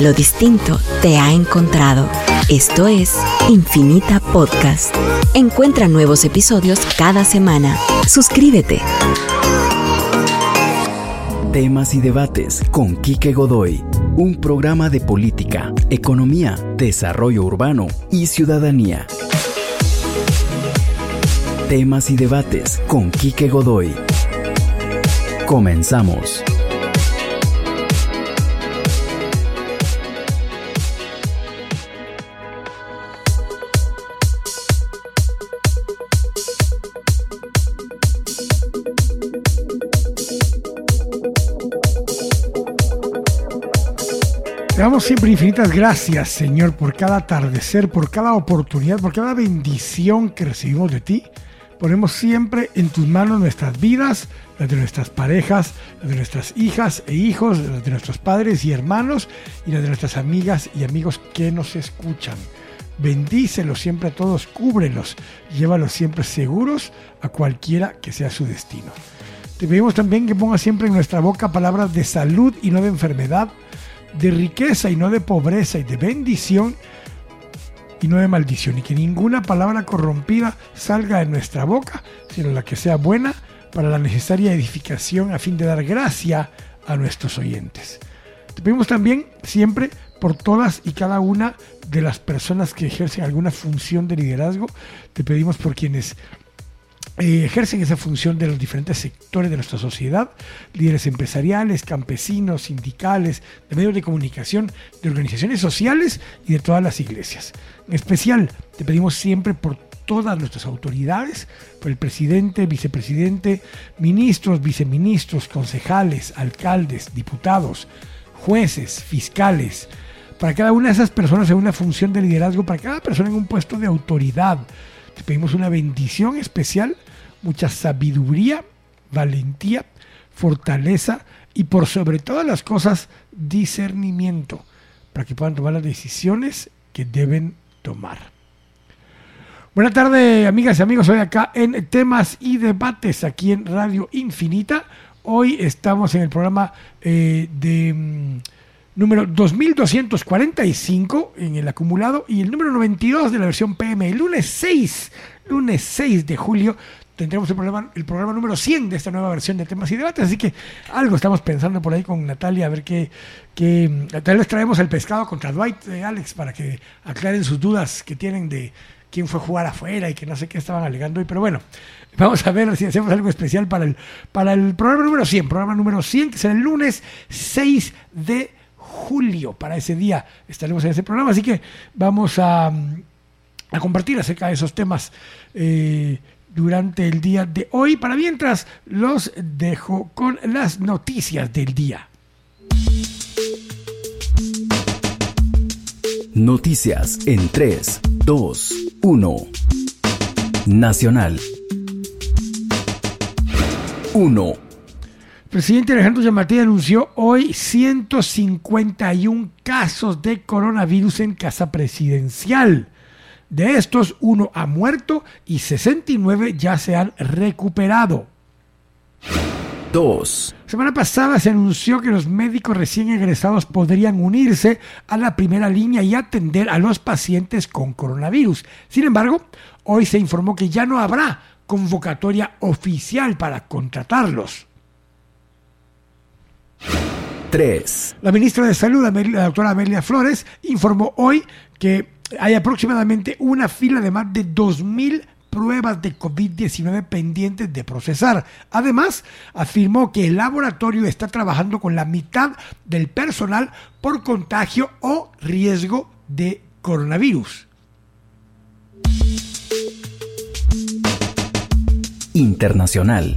Lo distinto te ha encontrado. Esto es Infinita Podcast. Encuentra nuevos episodios cada semana. Suscríbete. Temas y debates con Quique Godoy. Un programa de política, economía, desarrollo urbano y ciudadanía. Temas y debates con Quique Godoy. Comenzamos. Damos siempre infinitas gracias, Señor, por cada atardecer, por cada oportunidad, por cada bendición que recibimos de ti. Ponemos siempre en tus manos nuestras vidas, las de nuestras parejas, las de nuestras hijas e hijos, las de nuestros padres y hermanos y las de nuestras amigas y amigos que nos escuchan. Bendícelos siempre a todos, cúbrelos, llévalos siempre seguros a cualquiera que sea su destino. Te pedimos también que pongas siempre en nuestra boca palabras de salud y no de enfermedad, de riqueza y no de pobreza y de bendición y no de maldición y que ninguna palabra corrompida salga de nuestra boca, sino la que sea buena para la necesaria edificación a fin de dar gracia a nuestros oyentes. Te pedimos también siempre por todas y cada una de las personas que ejercen alguna función de liderazgo, te pedimos por quienes eh, ejercen esa función de los diferentes sectores de nuestra sociedad, líderes empresariales, campesinos, sindicales, de medios de comunicación, de organizaciones sociales y de todas las iglesias. En especial, te pedimos siempre por todas nuestras autoridades, por el presidente, vicepresidente, ministros, viceministros, concejales, alcaldes, diputados, jueces, fiscales, para cada una de esas personas en una función de liderazgo, para cada persona en un puesto de autoridad. Te pedimos una bendición especial mucha sabiduría, valentía, fortaleza y por sobre todas las cosas discernimiento para que puedan tomar las decisiones que deben tomar. Buenas tardes, amigas y amigos. Hoy acá en Temas y Debates, aquí en Radio Infinita. Hoy estamos en el programa eh, de mm, número 2245 en el acumulado y el número 92 de la versión PM. El lunes 6, lunes 6 de julio tendremos el programa, el programa número 100 de esta nueva versión de temas y debates. Así que algo estamos pensando por ahí con Natalia, a ver qué. tal vez traemos el pescado contra Dwight, eh, Alex, para que aclaren sus dudas que tienen de quién fue jugar afuera y que no sé qué estaban alegando hoy. Pero bueno, vamos a ver si hacemos algo especial para el, para el programa número 100. Programa número 100, que será el lunes 6 de julio. Para ese día estaremos en ese programa. Así que vamos a, a compartir acerca de esos temas. Eh, durante el día de hoy. Para mientras, los dejo con las noticias del día. Noticias en 3, 2, 1. Nacional. 1. presidente Alejandro Yamatí anunció hoy 151 casos de coronavirus en casa presidencial. De estos, uno ha muerto y 69 ya se han recuperado. 2. Semana pasada se anunció que los médicos recién egresados podrían unirse a la primera línea y atender a los pacientes con coronavirus. Sin embargo, hoy se informó que ya no habrá convocatoria oficial para contratarlos. 3. La ministra de Salud, la doctora Amelia Flores, informó hoy que hay aproximadamente una fila de más de 2.000 pruebas de COVID-19 pendientes de procesar. Además, afirmó que el laboratorio está trabajando con la mitad del personal por contagio o riesgo de coronavirus. Internacional.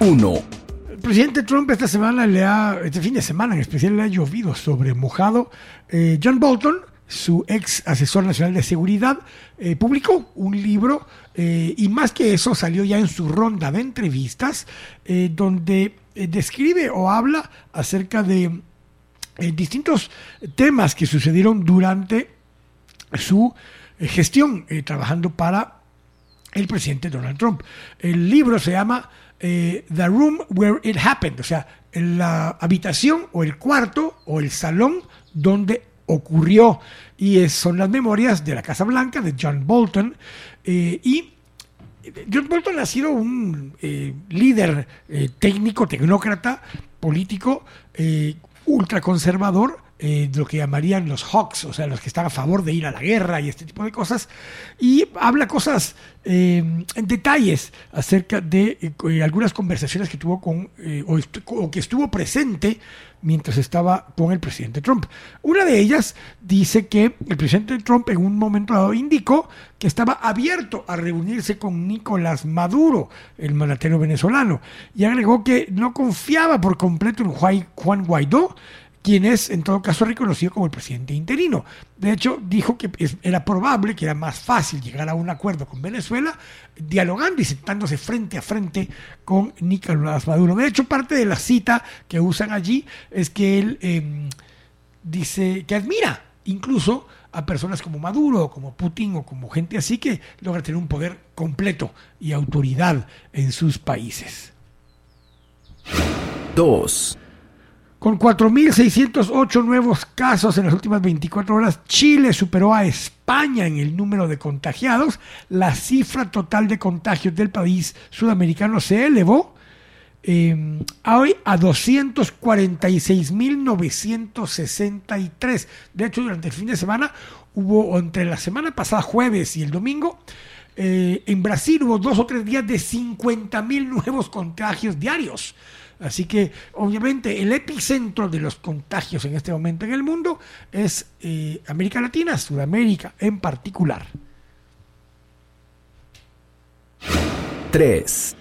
1 presidente Trump esta semana le ha, este fin de semana en especial le ha llovido sobre mojado. Eh, John Bolton, su ex asesor nacional de seguridad, eh, publicó un libro eh, y más que eso salió ya en su ronda de entrevistas donde describe o habla acerca de distintos temas que sucedieron durante su gestión trabajando para el presidente Donald Trump. El libro se llama eh, The Room Where It Happened, o sea, la habitación o el cuarto o el salón donde ocurrió. Y son las memorias de la Casa Blanca de John Bolton. Eh, y John Bolton ha sido un eh, líder eh, técnico, tecnócrata, político, ultraconservador, de lo que llamarían los Hawks, o sea, los que están a favor de ir a la guerra y este tipo de cosas, y habla cosas en detalles acerca de algunas conversaciones que tuvo con, o, que estuvo presente mientras estaba con el presidente Trump. Una de ellas dice que el presidente Trump en un momento dado indicó que estaba abierto a reunirse con Nicolás Maduro, el mandatario venezolano, y agregó que no confiaba por completo en Juan Guaidó, quien es en todo caso reconocido como el presidente interino. De hecho, dijo que era probable que era más fácil llegar a un acuerdo con Venezuela dialogando y sentándose frente a frente con Nicolás Maduro. De hecho, parte de la cita que usan allí es que él em, dice que admira incluso a personas como Maduro, como Putin o como gente así que logra tener un poder completo y autoridad en sus países. 2. Con 4.608 nuevos casos en las últimas 24 horas, Chile superó a España en el número de contagiados. La cifra total de contagios del país sudamericano se elevó eh, hoy a 246.963. De hecho, durante el fin de semana hubo, entre la semana pasada, jueves y el domingo, eh, en Brasil hubo dos o tres días de 50.000 nuevos contagios diarios. Así que obviamente el epicentro de los contagios en este momento en el mundo es eh, América Latina, Sudamérica en particular. 3.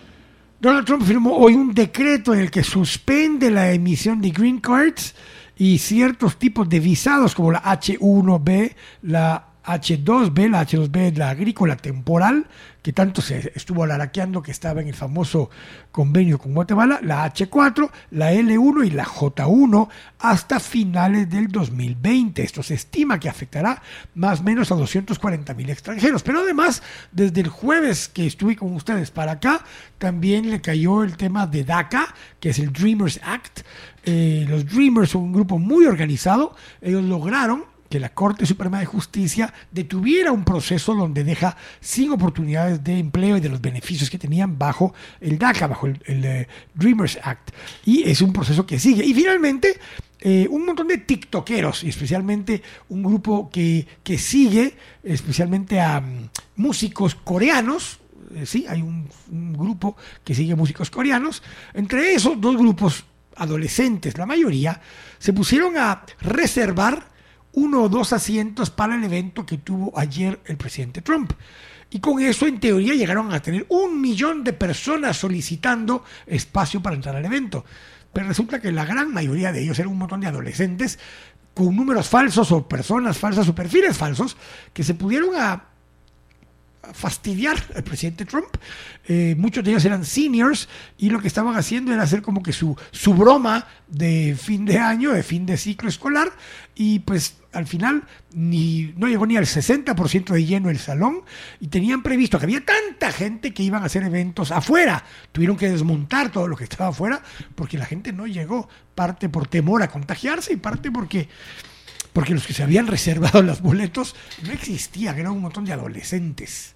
Donald Trump firmó hoy un decreto en el que suspende la emisión de green cards y ciertos tipos de visados como la H1B, la H2B, la H2B, la agrícola temporal, que tanto se estuvo alaraqueando que estaba en el famoso convenio con Guatemala, la H4, la L1 y la J1 hasta finales del 2020. Esto se estima que afectará más o menos a 240 mil extranjeros. Pero además, desde el jueves que estuve con ustedes para acá, también le cayó el tema de DACA, que es el Dreamers Act. Eh, los Dreamers son un grupo muy organizado. Ellos lograron que la Corte Suprema de Justicia detuviera un proceso donde deja sin oportunidades de empleo y de los beneficios que tenían bajo el DACA, bajo el, eh, Dreamers Act. Y es un proceso que sigue. Y finalmente, eh, un montón de tiktokeros, y especialmente un grupo que, que sigue, especialmente a mm, músicos coreanos, eh, sí, hay un, un, grupo que sigue músicos coreanos. Entre esos dos grupos adolescentes, la mayoría, se pusieron a reservar uno o dos asientos para el evento que tuvo ayer el presidente Trump. Y con eso, en teoría, llegaron a tener un millón de personas solicitando espacio para entrar al evento. Pero resulta que la gran mayoría de ellos eran un montón de adolescentes con números falsos o personas falsas o perfiles falsos que se pudieron a fastidiar al presidente Trump. Eh, muchos de ellos eran seniors y lo que estaban haciendo era hacer como que su, su broma de fin de año, de fin de ciclo escolar, y pues al final ni, no llegó ni al 60% de lleno el salón y tenían previsto que había tanta gente que iban a hacer eventos afuera. Tuvieron que desmontar todo lo que estaba afuera porque la gente no llegó, parte por temor a contagiarse y parte porque porque los que se habían reservado los boletos no existían, eran un montón de adolescentes.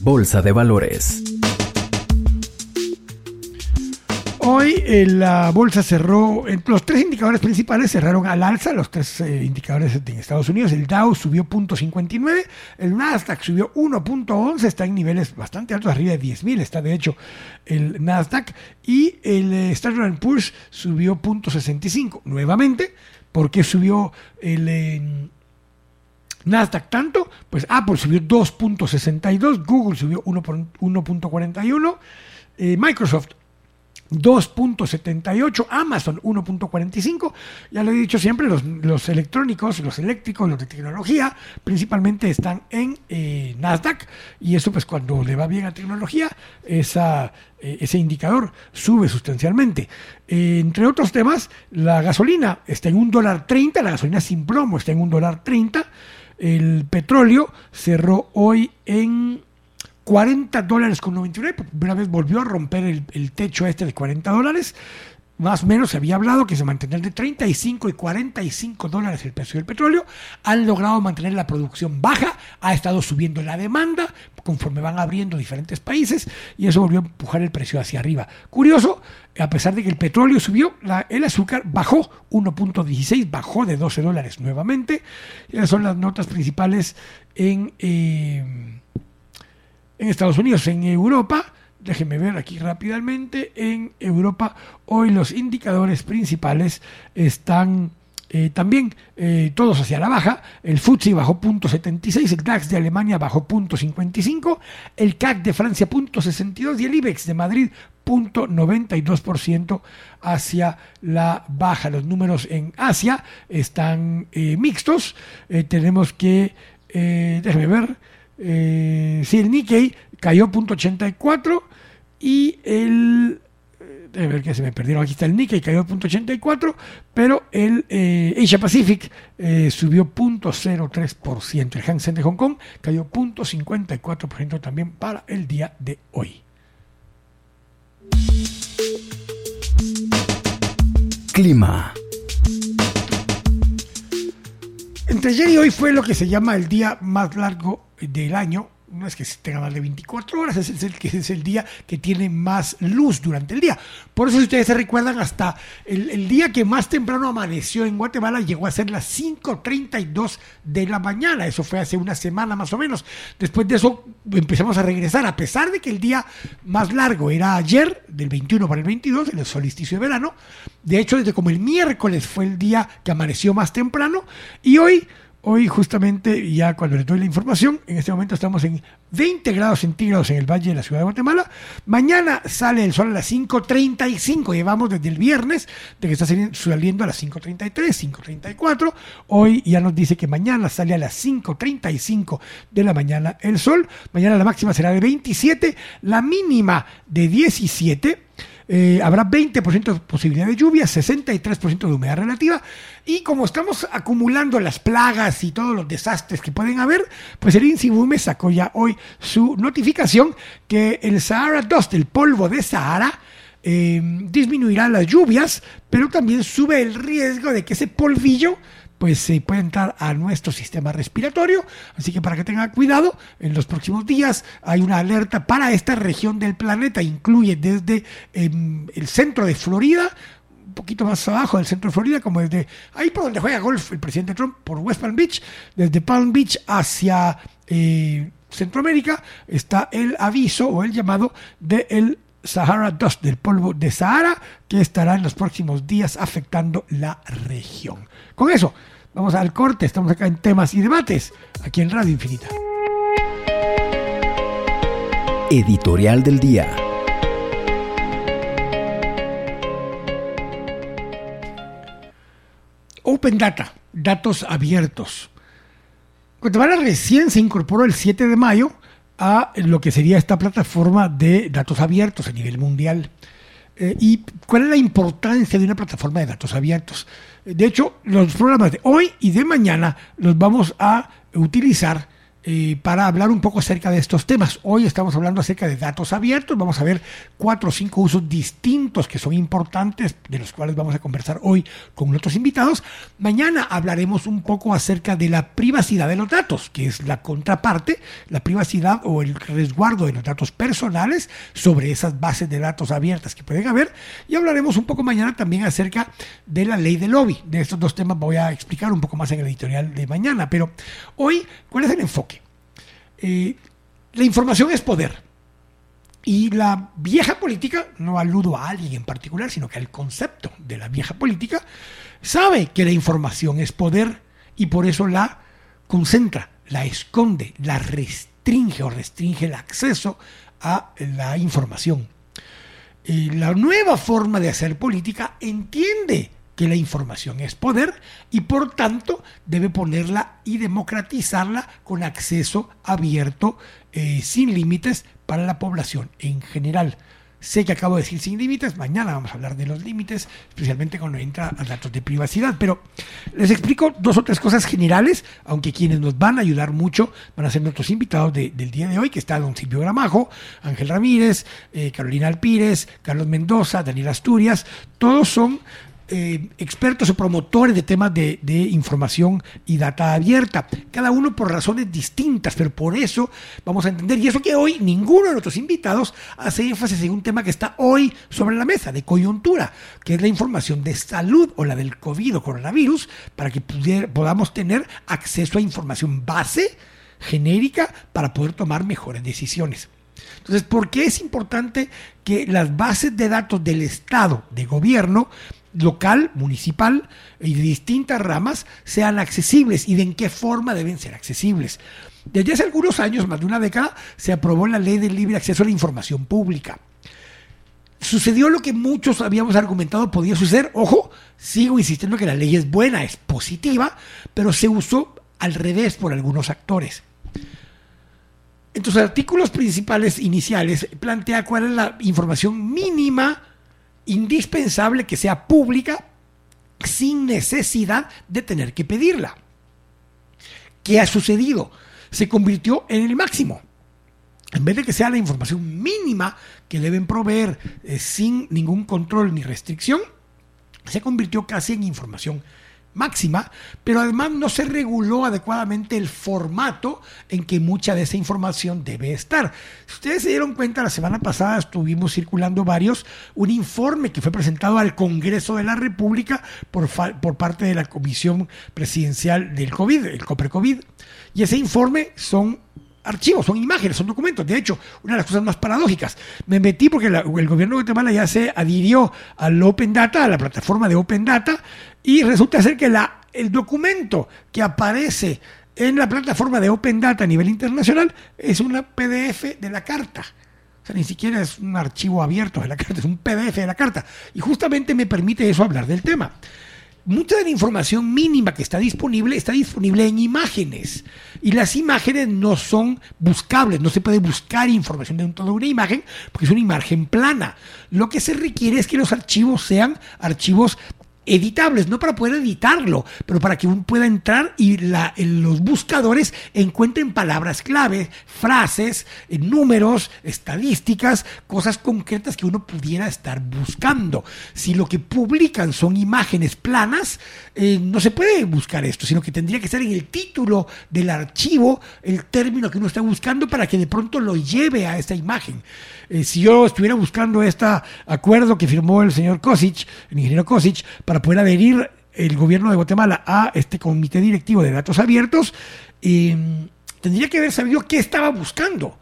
Bolsa de Valores. Hoy eh, la bolsa cerró, los tres indicadores principales cerraron al alza, los tres eh, indicadores de Estados Unidos. El Dow subió 0.59, el Nasdaq subió 1.11, está en niveles bastante altos, arriba de 10.000 está de hecho el Nasdaq. Y el eh, Standard Poor's subió 0.65. Nuevamente, ¿por qué subió el... Nasdaq tanto, pues Apple subió 2.62, Google subió 1.41, Microsoft 2.78, Amazon 1.45, ya lo he dicho siempre, los, electrónicos, los eléctricos, los de tecnología, principalmente están en eh, Nasdaq. Y eso pues cuando le va bien a tecnología, esa, eh, ese indicador sube sustancialmente. Entre otros temas, la gasolina está en un dólar 30, la gasolina sin plomo está en un dólar 30, el petróleo cerró hoy en 40 dólares con 99, por primera vez volvió a romper el, techo este de 40 dólares más o menos se había hablado que se mantener de 35 y 45 dólares el precio del petróleo, han logrado mantener la producción baja, ha estado subiendo la demanda conforme van abriendo diferentes países y eso volvió a empujar el precio hacia arriba. Curioso, a pesar de que el petróleo subió, el azúcar bajó 1.16, bajó de 12 dólares nuevamente. Esas son las notas principales en, eh, en Estados Unidos, en Europa. Déjenme ver aquí rápidamente. En Europa hoy los indicadores principales están eh, también eh, todos hacia la baja. El FTSE bajó 0.76, el DAX de Alemania bajó 0.55, el CAC de Francia 0.62 y el IBEX de Madrid 0.92% hacia la baja. Los números en Asia están eh, mixtos. tenemos que, déjenme ver, si el Nikkei cayó 0.84 y el de ver que se me perdieron aquí está el Nikkei cayó 0.84 pero el eh, Asia Pacific eh, subió 0.03% el Hang Seng de Hong Kong cayó 0.54% también para el día de hoy. Clima. Entre ayer y hoy fue lo que se llama el día más largo del año no es que tenga más de 24 horas, es el, que es el día que tiene más luz durante el día. Por eso, si ustedes se recuerdan, hasta el, día que más temprano amaneció en Guatemala llegó a ser las 5.32 de la mañana. Eso fue hace una semana más o menos. Después de eso empezamos a regresar, a pesar de que el día más largo era ayer, del 21 para el 22, el solsticio de verano. De hecho, desde como el miércoles fue el día que amaneció más temprano. Y hoy Hoy justamente, ya cuando les doy la información, en este momento estamos en 20 grados centígrados en el valle de la ciudad de Guatemala. Mañana sale el sol a las 5.35, llevamos desde el viernes de que está saliendo a las 5.33, 5.34. Hoy ya nos dice que mañana sale a las 5.35 de la mañana el sol. Mañana la máxima será de 27, la mínima de 17 eh, habrá 20% de posibilidad de lluvia, 63% de humedad relativa. Y como estamos acumulando las plagas y todos los desastres que pueden haber, pues el INSIBUME sacó ya hoy su notificación que el Sahara Dust, el polvo de Sahara, eh, disminuirá las lluvias, pero también sube el riesgo de que ese polvillo pues se puede entrar a nuestro sistema respiratorio. Así que para que tengan cuidado, en los próximos días hay una alerta para esta región del planeta. Incluye desde em, el centro de Florida, un poquito más abajo del centro de Florida, como desde ahí por donde juega golf el presidente Trump, por West Palm Beach, desde Palm Beach hacia eh, Centroamérica, está el aviso o el llamado del Sahara Dust, del polvo de Sahara, que estará en los próximos días afectando la región. Con eso, vamos al corte, estamos acá en temas y debates, aquí en Radio Infinita. Editorial del Día. Open Data, datos abiertos. Guatemala recién se incorporó el 7 de mayo a lo que sería esta plataforma de datos abiertos a nivel mundial. Eh, ¿Y cuál es la importancia de una plataforma de datos abiertos? De hecho, los programas de hoy y de mañana los vamos a utilizar para hablar un poco acerca de estos temas. Hoy estamos hablando acerca de datos abiertos. Vamos a ver cuatro o cinco usos distintos que son importantes, de los cuales vamos a conversar hoy con otros invitados. Mañana hablaremos un poco acerca de la privacidad de los datos, que es la contraparte, la privacidad o el resguardo de los datos personales sobre esas bases de datos abiertas que pueden haber. Y hablaremos un poco mañana también acerca de la ley del lobby. De estos dos temas voy a explicar un poco más en el editorial de mañana. Pero hoy, ¿cuál es el enfoque? Eh, la información es poder. Y la vieja política, no aludo a alguien en particular, sino que al concepto de la vieja política, sabe que la información es poder y por eso la concentra, la esconde, la restringe o restringe el acceso a la información. Y la nueva forma de hacer política entiende que la información es poder y por tanto debe ponerla y democratizarla con acceso abierto, eh, sin límites para la población en general. Sé que acabo de decir sin límites, mañana vamos a hablar de los límites, especialmente cuando entra a datos de privacidad, pero les explico dos o tres cosas generales, aunque quienes nos van a ayudar mucho van a ser nuestros invitados del día de hoy, que está don Silvio Gramajo, Ángel Ramírez, eh, Carolina Alpírez, Carlos Mendoza, Daniel Asturias, todos son eh, expertos o promotores de temas de, información y data abierta, cada uno por razones distintas, pero por eso vamos a entender, y eso que hoy ninguno de nuestros invitados hace énfasis en un tema que está hoy sobre la mesa, de coyuntura, que es la información de salud o la del COVID o coronavirus, para que podamos tener acceso a información base genérica para poder tomar mejores decisiones. Entonces, ¿por qué es importante que las bases de datos del Estado, de gobierno, local, municipal y de distintas ramas sean accesibles y de en qué forma deben ser accesibles. Desde hace algunos años, más de una década, se aprobó la ley del libre acceso a la información pública. Sucedió lo que muchos habíamos argumentado podía suceder. Ojo, sigo insistiendo que la ley es buena, es positiva, pero se usó al revés por algunos actores. En sus artículos principales iniciales plantea cuál es la información mínima indispensable que sea pública sin necesidad de tener que pedirla. ¿Qué ha sucedido? Se convirtió en el máximo. En vez de que sea la información mínima que deben proveer eh, sin ningún control ni restricción, se convirtió casi en información máxima, pero además no se reguló adecuadamente el formato en que mucha de esa información debe estar. Si ustedes se dieron cuenta, la semana pasada estuvimos circulando varios, un informe que fue presentado al Congreso de la República por, por parte de la Comisión Presidencial del COVID, el COPRECOVID, y ese informe son archivos, son imágenes, son documentos. De hecho, una de las cosas más paradójicas, me metí porque el gobierno de Guatemala ya se adhirió al Open Data, a la plataforma de Open Data, y resulta ser que la, el documento que aparece en la plataforma de Open Data a nivel internacional es una PDF de la carta. O sea, ni siquiera es un archivo abierto de la carta, es un PDF de la carta. Y justamente me permite eso hablar del tema mucha de la información mínima que está disponible está disponible en imágenes. Y las imágenes no son buscables, no se puede buscar información dentro de una imagen porque es una imagen plana. Lo que se requiere es que los archivos sean archivos editables, no para poder editarlo, pero para que uno pueda entrar y los buscadores encuentren palabras clave, frases, eh, números, estadísticas, cosas concretas que uno pudiera estar buscando. Si lo que publican son imágenes planas, eh, no se puede buscar esto, sino que tendría que estar en el título del archivo el término que uno está buscando para que de pronto lo lleve a esta imagen. Eh, si yo estuviera buscando este acuerdo que firmó el señor Kosic, el ingeniero Kosic, para poder adherir el gobierno de Guatemala a este comité directivo de datos abiertos, eh, tendría que haber sabido qué estaba buscando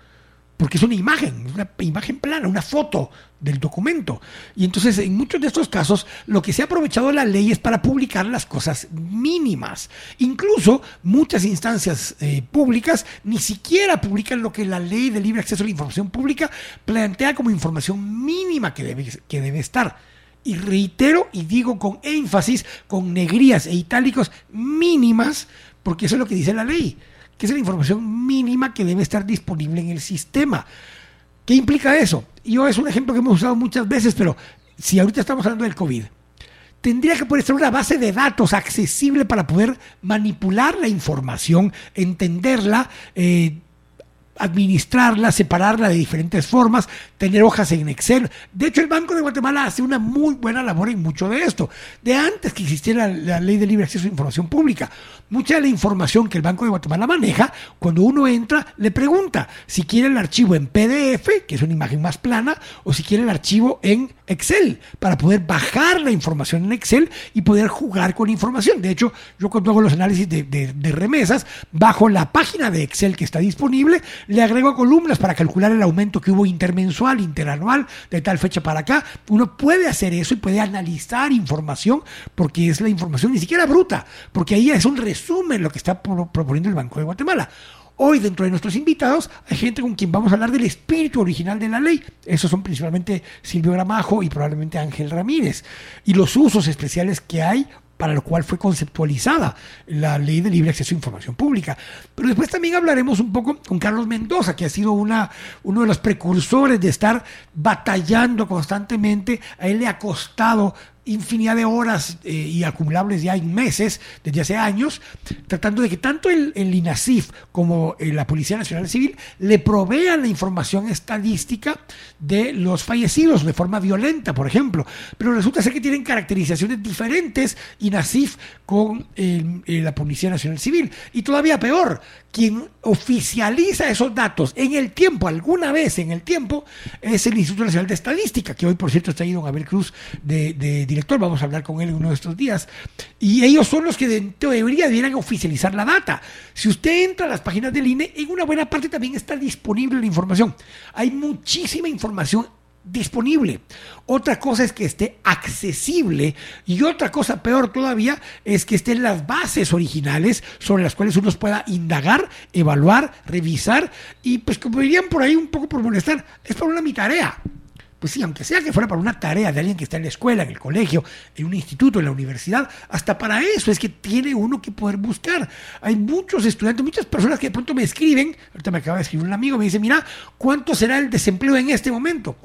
porque es una imagen, una imagen plana, una foto del documento. Y entonces, en muchos de estos casos, lo que se ha aprovechado la ley es para publicar las cosas mínimas. Incluso muchas instancias eh, públicas ni siquiera publican lo que la ley de libre acceso a la información pública plantea como información mínima que debe, que debe estar. Y reitero y digo con énfasis, con negrías e itálicos mínimas, porque eso es lo que dice la ley que es la información mínima que debe estar disponible en el sistema. ¿Qué implica eso? Yo es un ejemplo que hemos usado muchas veces, pero si ahorita estamos hablando del COVID, tendría que poder ser una base de datos accesible para poder manipular la información, entenderla, eh, administrarla, separarla de diferentes formas, tener hojas en Excel. De hecho, el Banco de Guatemala hace una muy buena labor en mucho de esto. De antes que existiera la ley de libre acceso a información pública, mucha de la información que el Banco de Guatemala maneja, cuando uno entra, le pregunta si quiere el archivo en PDF, que es una imagen más plana, o si quiere el archivo en Excel, para poder bajar la información en Excel y poder jugar con información. De hecho, yo cuando hago los análisis de, de remesas, bajo la página de Excel que está disponible, le agrego columnas para calcular el aumento que hubo intermensual, interanual, de tal fecha para acá. Uno puede hacer eso y puede analizar información porque es la información ni siquiera bruta, porque ahí es un resumen lo que está proponiendo el Banco de Guatemala. Hoy dentro de nuestros invitados hay gente con quien vamos a hablar del espíritu original de la ley. Esos son principalmente Silvio Gramajo y probablemente Ángel Ramírez. Y los usos especiales que hay para lo cual fue conceptualizada la ley de libre acceso a información pública. Pero después también hablaremos un poco con Carlos Mendoza, que ha sido una, uno de los precursores de estar batallando constantemente. A él le ha costado infinidad de horas eh, y acumulables ya en meses, desde hace años, tratando de que tanto el, el INASIF como eh, la Policía Nacional Civil le provean la información estadística de los fallecidos de forma violenta, por ejemplo. Pero resulta ser que tienen caracterizaciones diferentes INASIF con eh, la Policía Nacional Civil. Y todavía peor, quien oficializa esos datos en el tiempo, alguna vez en el tiempo, es el Instituto Nacional de Estadística, que hoy, por cierto, está ahí don Abel Cruz de, de director, vamos a hablar con él en uno de estos días. Y ellos son los que en teoría debieran oficializar la data. Si usted entra a las páginas del INE, en una buena parte también está disponible la información. Hay muchísima información disponible. Otra cosa es que esté accesible y otra cosa peor todavía es que estén las bases originales sobre las cuales uno pueda indagar, evaluar, revisar y pues como dirían por ahí un poco por molestar, es para una mi tarea. Pues sí, aunque sea que fuera para una tarea de alguien que está en la escuela, en el colegio, en un instituto, en la universidad, hasta para eso es que tiene uno que poder buscar. Hay muchos estudiantes, muchas personas que de pronto me escriben, ahorita me acaba de escribir un amigo, me dice, mira, ¿cuánto será el desempleo en este momento?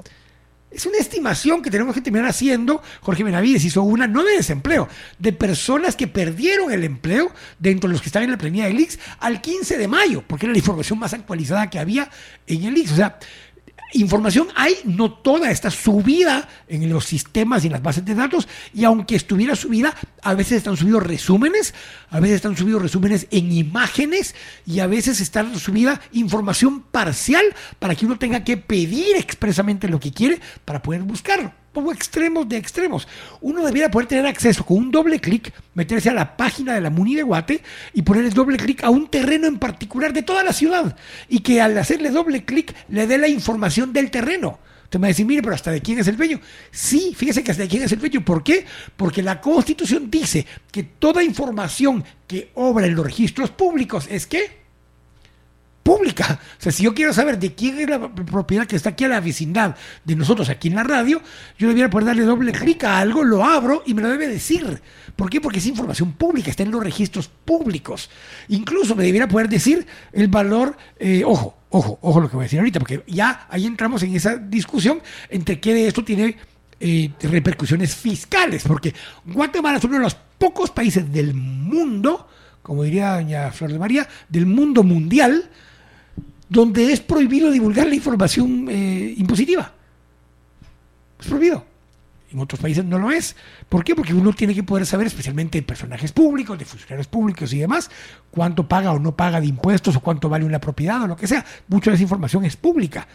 Es una estimación que tenemos que terminar haciendo. Jorge Benavides hizo una, no de desempleo, de personas que perdieron el empleo dentro de los que están en la planilla del IX al 15 de mayo, porque era la información más actualizada que había en el IX. O sea, información hay, no toda está subida en los sistemas y en las bases de datos, y aunque estuviera subida, a veces están subidos resúmenes, a veces están subidos resúmenes en imágenes, y a veces está subida información parcial para que uno tenga que pedir expresamente lo que quiere para poder buscarlo pongo extremos de extremos. Uno debiera poder tener acceso con un doble clic, meterse a la página de la Muni de Guate y ponerle doble clic a un terreno en particular de toda la ciudad y que al hacerle doble clic le dé la información del terreno. Usted me va a decir, mire, pero ¿hasta de quién es el dueño? Sí, fíjese que hasta de quién es el dueño. ¿Por qué? Porque la Constitución dice que toda información que obra en los registros públicos es que pública. O sea, si yo quiero saber de quién es la propiedad que está aquí a la vecindad de nosotros aquí en la radio, yo debiera poder darle doble clic a algo, lo abro y me lo debe decir. ¿Por qué? Porque es información pública, está en los registros públicos. Incluso me debiera poder decir el valor, eh, ojo, ojo, ojo lo que voy a decir ahorita, porque ya ahí entramos en esa discusión entre qué de esto tiene eh, repercusiones fiscales, porque Guatemala es uno de los pocos países del mundo, como diría doña Flor de María, del mundo mundial, donde es prohibido divulgar la información eh, impositiva. Es prohibido. En otros países no lo es. ¿Por qué? Porque uno tiene que poder saber, especialmente de personajes públicos, de funcionarios públicos y demás, cuánto paga o no paga de impuestos o cuánto vale una propiedad o lo que sea. Mucha de esa información es pública.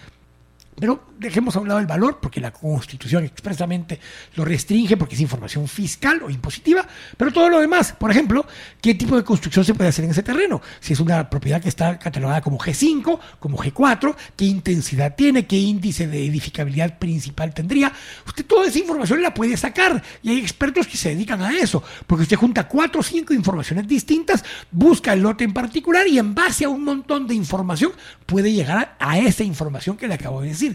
Pero dejemos a un lado el valor, porque la Constitución expresamente lo restringe, porque es información fiscal o impositiva, pero todo lo demás, por ejemplo, qué tipo de construcción se puede hacer en ese terreno, si es una propiedad que está catalogada como G5, como G4, qué intensidad tiene, qué índice de edificabilidad principal tendría, usted toda esa información la puede sacar, y hay expertos que se dedican a eso, porque usted junta cuatro o cinco informaciones distintas, busca el lote en particular, y en base a un montón de información puede llegar a esa información que le acabo de decir.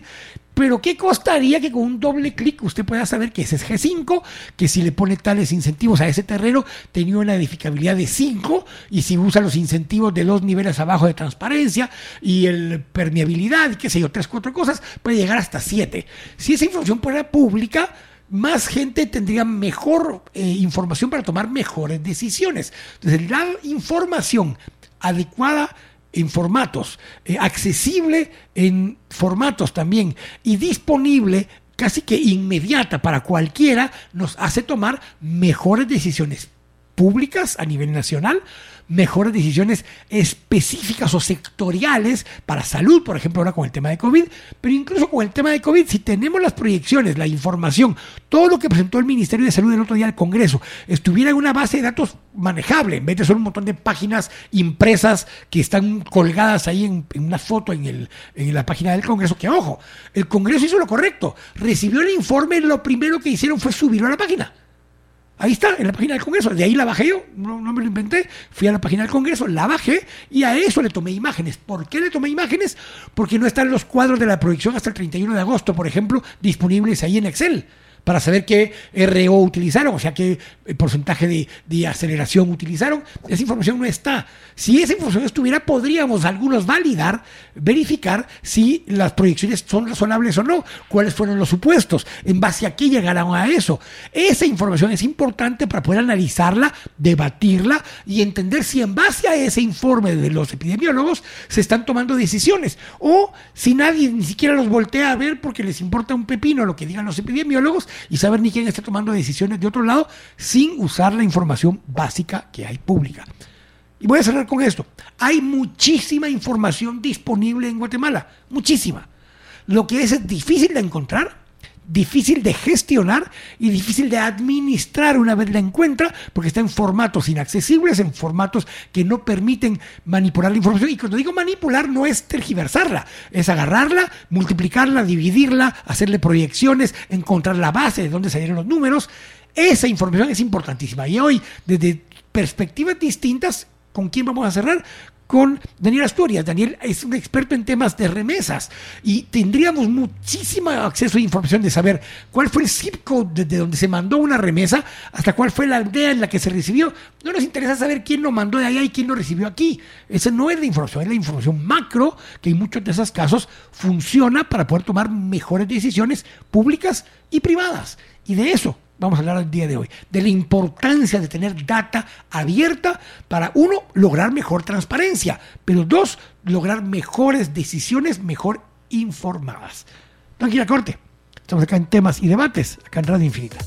Pero ¿qué costaría que con un doble clic usted pueda saber que ese es G5, que si le pone tales incentivos a ese terreno tenía una edificabilidad de 5 y si usa los incentivos de dos niveles abajo de transparencia y el permeabilidad y qué sé yo, tres, cuatro cosas, puede llegar hasta 7. Si esa información fuera pública, más gente tendría mejor eh, información para tomar mejores decisiones. Entonces, la información adecuada en formatos, eh, accesible en formatos también y disponible casi que inmediata para cualquiera, nos hace tomar mejores decisiones públicas a nivel nacional, mejores decisiones específicas o sectoriales para salud, por ejemplo, ahora con el tema de COVID, pero incluso con el tema de COVID, si tenemos las proyecciones, la información, todo lo que presentó el Ministerio de Salud el otro día al Congreso, estuviera en una base de datos manejable, en vez de ser un montón de páginas impresas que están colgadas ahí en, una foto en, el, en la página del Congreso, que ojo, el Congreso hizo lo correcto, recibió el informe, lo primero que hicieron fue subirlo a la página Ahí está, en la página del Congreso. De ahí la bajé yo, no, me lo inventé. Fui a la página del Congreso, la bajé y a eso le tomé imágenes. ¿Por qué le tomé imágenes? Porque no están los cuadros de la proyección hasta el 31 de agosto, por ejemplo, disponibles ahí en Excel. Para saber qué RO utilizaron, o sea, qué eh, porcentaje de, aceleración utilizaron. Esa información no está. Si esa información estuviera, podríamos algunos validar, verificar si las proyecciones son razonables o no, cuáles fueron los supuestos, en base a qué llegaron a eso. Esa información es importante para poder analizarla, debatirla y entender si en base a ese informe de los epidemiólogos se están tomando decisiones o si nadie ni siquiera los voltea a ver porque les importa un pepino lo que digan los epidemiólogos y saber ni quién está tomando decisiones de otro lado sin usar la información básica que hay pública. Y voy a cerrar con esto. Hay muchísima información disponible en Guatemala, muchísima. Lo que es difícil de encontrar difícil de gestionar y difícil de administrar una vez la encuentra, porque está en formatos inaccesibles, en formatos que no permiten manipular la información. Y cuando digo manipular no es tergiversarla, es agarrarla, multiplicarla, dividirla, hacerle proyecciones, encontrar la base de dónde salieron los números. Esa información es importantísima. Y hoy, desde perspectivas distintas, ¿con quién vamos a cerrar? Con Daniel Asturias. Daniel es un experto en temas de remesas y tendríamos muchísimo acceso a información de saber cuál fue el zip code desde donde se mandó una remesa hasta cuál fue la aldea en la que se recibió. No nos interesa saber quién lo mandó de allá y quién lo recibió aquí. Esa no es la información, es la información macro que en muchos de esos casos funciona para poder tomar mejores decisiones públicas y privadas. Y de eso vamos a hablar el día de hoy, de la importancia de tener data abierta para, uno, lograr mejor transparencia, pero dos, lograr mejores decisiones mejor informadas. Tranquila corte, estamos acá en temas y debates, acá en Radio Infinita.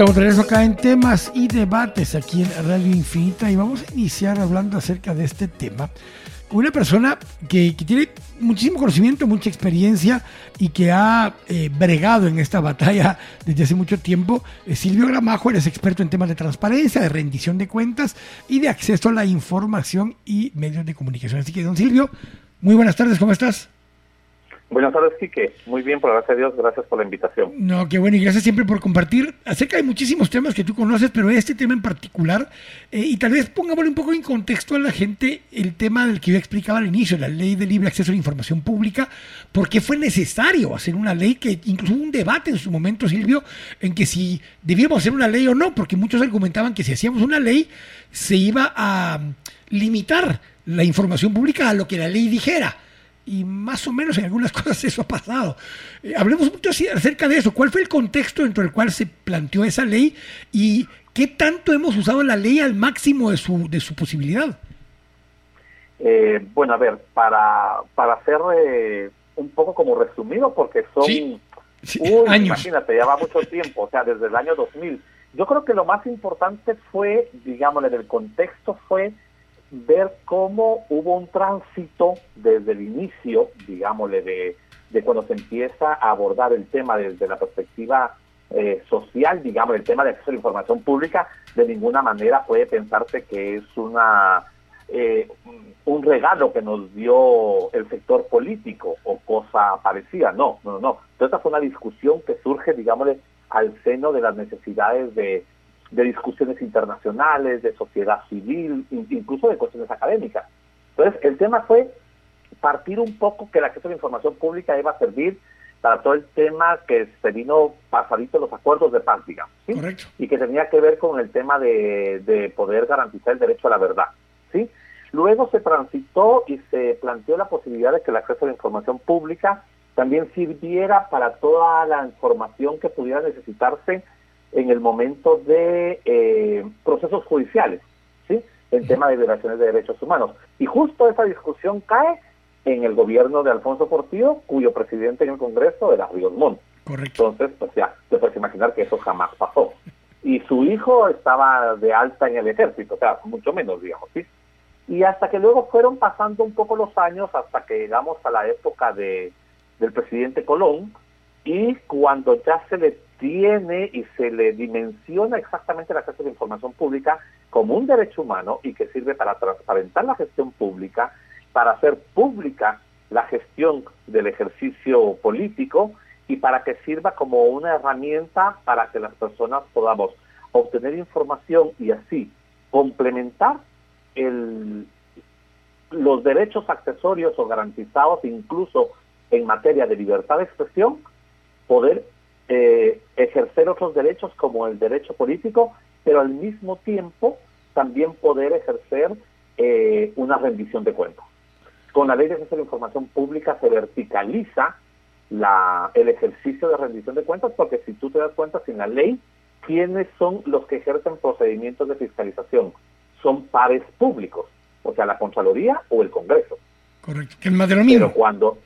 Estamos de acá en temas y debates aquí en Radio Infinita y vamos a iniciar hablando acerca de este tema una persona que, tiene muchísimo conocimiento, mucha experiencia y que ha eh, bregado en esta batalla desde hace mucho tiempo. Silvio Gramajo, es experto en temas de transparencia, de rendición de cuentas y de acceso a la información y medios de comunicación. Así que, don Silvio, muy buenas tardes, ¿cómo estás? Buenas tardes, Quique. Muy bien, por gracias a Dios, gracias por la invitación. No, qué bueno, y gracias siempre por compartir. Acerca de muchísimos temas que tú conoces, pero este tema en particular, eh, y tal vez pongámosle un poco en contexto a la gente el tema del que yo explicaba al inicio, la ley de libre acceso a la información pública, por qué fue necesario hacer una ley que incluso hubo un debate en su momento, Silvio, en que si debíamos hacer una ley o no, porque muchos argumentaban que si hacíamos una ley se iba a limitar la información pública a lo que la ley dijera y más o menos en algunas cosas eso ha pasado. Eh, hablemos mucho acerca de eso. ¿Cuál fue el contexto dentro del cual se planteó esa ley y qué tanto hemos usado la ley al máximo de su, de su posibilidad? Eh, bueno, a ver, para, para hacer eh, un poco como resumido, porque son años. imagínate, ya va mucho tiempo, o sea, desde el año 2000. Yo creo que lo más importante fue, digamos, en el contexto fue ver cómo hubo un tránsito desde el inicio, digámosle, de, de cuando se empieza a abordar el tema desde la perspectiva eh, social, digamos, el tema de acceso a la información pública, de ninguna manera puede pensarse que es una eh, un regalo que nos dio el sector político o cosa parecida. No, no, no. Entonces, esta fue una discusión que surge, digámosle, al seno de las necesidades de de discusiones internacionales, de sociedad civil, incluso de cuestiones académicas. Entonces, el tema fue partir un poco que el acceso a la información pública iba a servir para todo el tema que se vino pasadito los acuerdos de paz, digamos, y que tenía que ver con el tema de, de poder garantizar el derecho a la verdad. ¿sí? Luego se transitó y se planteó la posibilidad de que el acceso a la información pública también sirviera para toda la información que pudiera necesitarse en el momento de eh, procesos judiciales, ¿sí? En tema de violaciones de derechos humanos. Y justo esa discusión cae en el gobierno de Alfonso Portillo, cuyo presidente en el Congreso era Ríos Montt. Correcto. Entonces, pues ya, te puedes imaginar que eso jamás pasó. Y su hijo estaba de alta en el ejército, o sea, mucho menos, digamos, ¿sí? Y hasta que luego fueron pasando un poco los años, hasta que llegamos a la época de, del presidente Colón, y cuando ya se le tiene y se le dimensiona exactamente el acceso a la información pública como un derecho humano y que sirve para transparentar la gestión pública, para hacer pública la gestión del ejercicio político y para que sirva como una herramienta para que las personas podamos obtener información y así complementar el, los derechos accesorios o garantizados incluso en materia de libertad de expresión, poder eh, ejercer otros derechos como el derecho político, pero al mismo tiempo también poder ejercer eh, una rendición de cuentas. Con la ley de acceso a la información pública se verticaliza la, el ejercicio de rendición de cuentas porque si tú te das cuenta sin la ley, ¿quiénes son los que ejercen procedimientos de fiscalización? Son pares públicos, o sea, la Contraloría o el Congreso. Correcto, que es más de lo mismo. Pero cuando,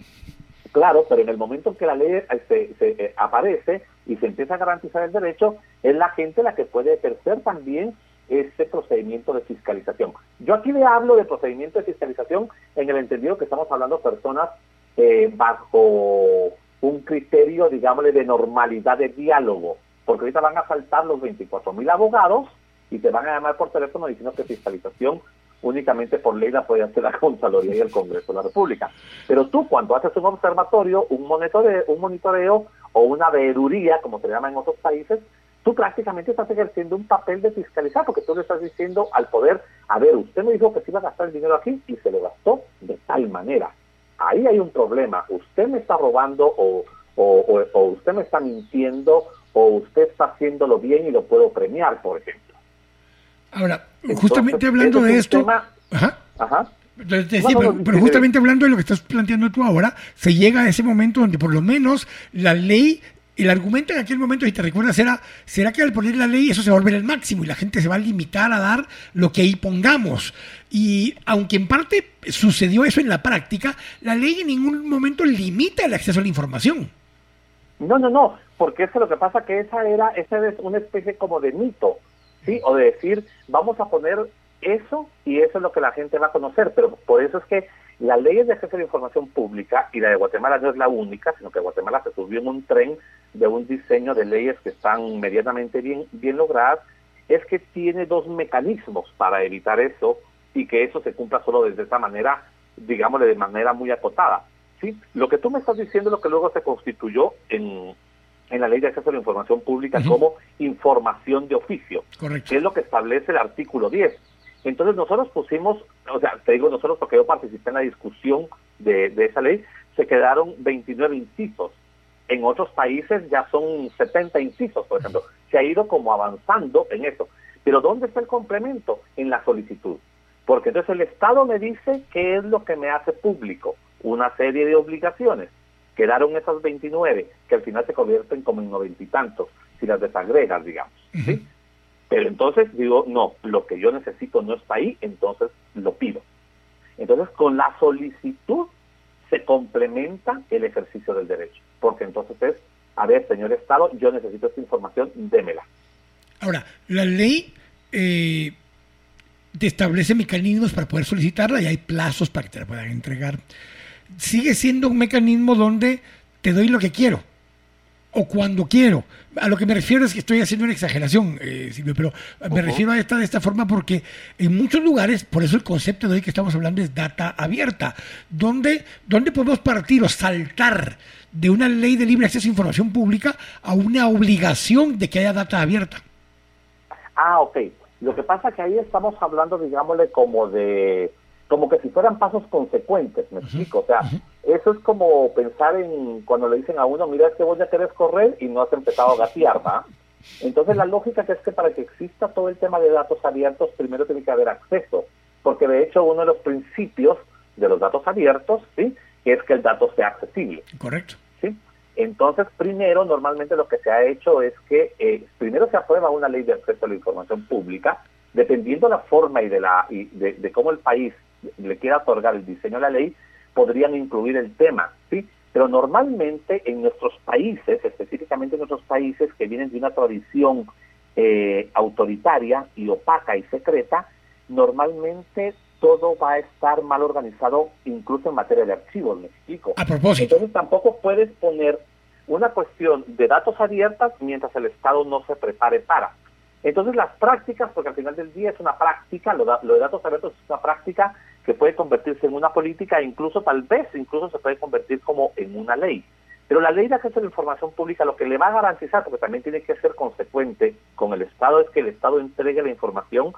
claro, pero en el momento en que la ley eh, se, eh, aparece y se empieza a garantizar el derecho, es la gente la que puede ejercer también ese procedimiento de fiscalización. Yo aquí le hablo de procedimiento de fiscalización en el entendido que estamos hablando de personas eh, bajo un criterio, digámosle, de normalidad de diálogo, porque ahorita van a saltar los 24 mil abogados y te van a llamar por teléfono diciendo que fiscalización únicamente por ley la puede hacer la Contraloría y el Congreso de la República. Pero tú cuando haces un observatorio, un monitoreo, o una veeduría, como se llama en otros países, tú prácticamente estás ejerciendo un papel de fiscalizar, porque tú le estás diciendo al poder, a ver, usted me dijo que se iba a gastar el dinero aquí y se lo gastó de tal manera. Ahí hay un problema. Usted me está robando o, o, usted me está mintiendo o usted está haciéndolo bien y lo puedo premiar, por ejemplo. Ahora, justamente hablando de esto... ajá. Ajá. pero, justamente hablando de lo que estás planteando tú ahora, se llega a ese momento donde por lo menos la ley el argumento en aquel momento, si te recuerdas, era, ¿será que al poner la ley eso se va a volver el máximo y la gente se va a limitar a dar lo que ahí pongamos? Y aunque en parte sucedió eso en la práctica, la ley en ningún momento limita el acceso a la información. No, no, no, porque eso es lo que pasa que esa era, esa es una especie como de mito, ¿sí? O de decir, vamos a poner eso y eso es lo que la gente va a conocer, pero por eso es que las leyes de acceso a la información pública, y la de Guatemala no es la única, sino que Guatemala se subió en un tren de un diseño de leyes que están medianamente bien, bien logradas, es que tiene dos mecanismos para evitar eso y que eso se cumpla solo desde esa manera, digámosle de manera muy acotada. ¿sí? Lo que tú me estás diciendo es lo que luego se constituyó en, en la ley de acceso a la información pública como información de oficio, que es lo que establece el artículo 10. Entonces nosotros pusimos, o sea, te digo nosotros porque yo participé en la discusión de, de esa ley, se quedaron 29 incisos en otros países ya son 70 incisos, por ejemplo. Se ha ido como avanzando en eso. Pero ¿dónde está el complemento? En la solicitud. Porque entonces el Estado me dice qué es lo que me hace público. Una serie de obligaciones. Quedaron esas 29, que al final se convierten como en noventa y tantos, si las desagregas, digamos. ¿sí? Pero entonces digo, no, lo que yo necesito no está ahí, entonces lo pido. Entonces, con la solicitud se complementa el ejercicio del derecho porque entonces es, a ver, señor Estado, yo necesito esta información, démela. Ahora, la ley eh, te establece mecanismos para poder solicitarla y hay plazos para que te la puedan entregar. Sigue siendo un mecanismo donde te doy lo que quiero o cuando quiero. A lo que me refiero es que estoy haciendo una exageración, eh, Silvio, pero me refiero a esta de esta forma porque en muchos lugares, por eso el concepto de hoy que estamos hablando es data abierta, donde, donde podemos partir o saltar de una ley de libre acceso a información pública a una obligación de que haya data abierta. Ah, ok. Lo que pasa es que ahí estamos hablando, digámosle, como de como que si fueran pasos consecuentes, me explico. O sea, eso es como pensar en cuando le dicen a uno, mira, es que vos ya querés correr y no has empezado a gatear, ¿va? Entonces la lógica es que para que exista todo el tema de datos abiertos, primero tiene que haber acceso, porque de hecho uno de los principios de los datos abiertos, ¿sí? Es que el dato sea accesible. Correcto. ¿Sí? Entonces, primero, normalmente lo que se ha hecho es que eh, primero se aprueba una ley de acceso a la información pública, dependiendo la forma y de la y de cómo el país le quiera otorgar el diseño de la ley, podrían incluir el tema, ¿sí? Pero normalmente en nuestros países, específicamente en nuestros países que vienen de una tradición eh, autoritaria y opaca y secreta, normalmente todo va a estar mal organizado, incluso en materia de archivos, me explico. A propósito. Entonces tampoco puedes poner una cuestión de datos abiertas mientras el Estado no se prepare para. Entonces las prácticas, porque al final del día es una práctica, lo, lo de datos abiertos es una práctica que puede convertirse en una política e incluso tal vez incluso se puede convertir como en una ley. Pero la ley de acceso a la información pública lo que le va a garantizar, porque también tiene que ser consecuente con el Estado, es que el Estado entregue la información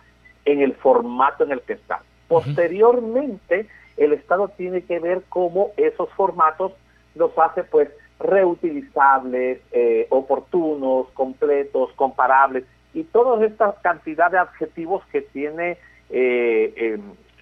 en el formato en el que está. Posteriormente, el Estado tiene que ver cómo esos formatos los hace pues reutilizables, eh, oportunos, completos, comparables y toda esta cantidad de adjetivos que tiene eh,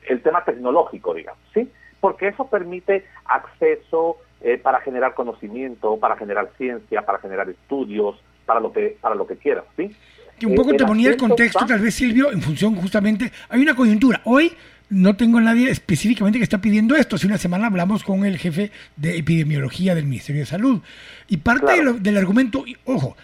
el tema tecnológico, digamos, ¿sí? Porque eso permite acceso eh, para generar conocimiento, para generar ciencia, para generar estudios, para lo que para lo que quieras, ¿sí? Que un poco te ponía el contexto, tal vez Silvio, en función justamente, hay una coyuntura. Hoy no tengo nadie específicamente que está pidiendo esto. Hace una semana hablamos con el jefe de epidemiología del Ministerio de Salud. Y parte del argumento, ojo,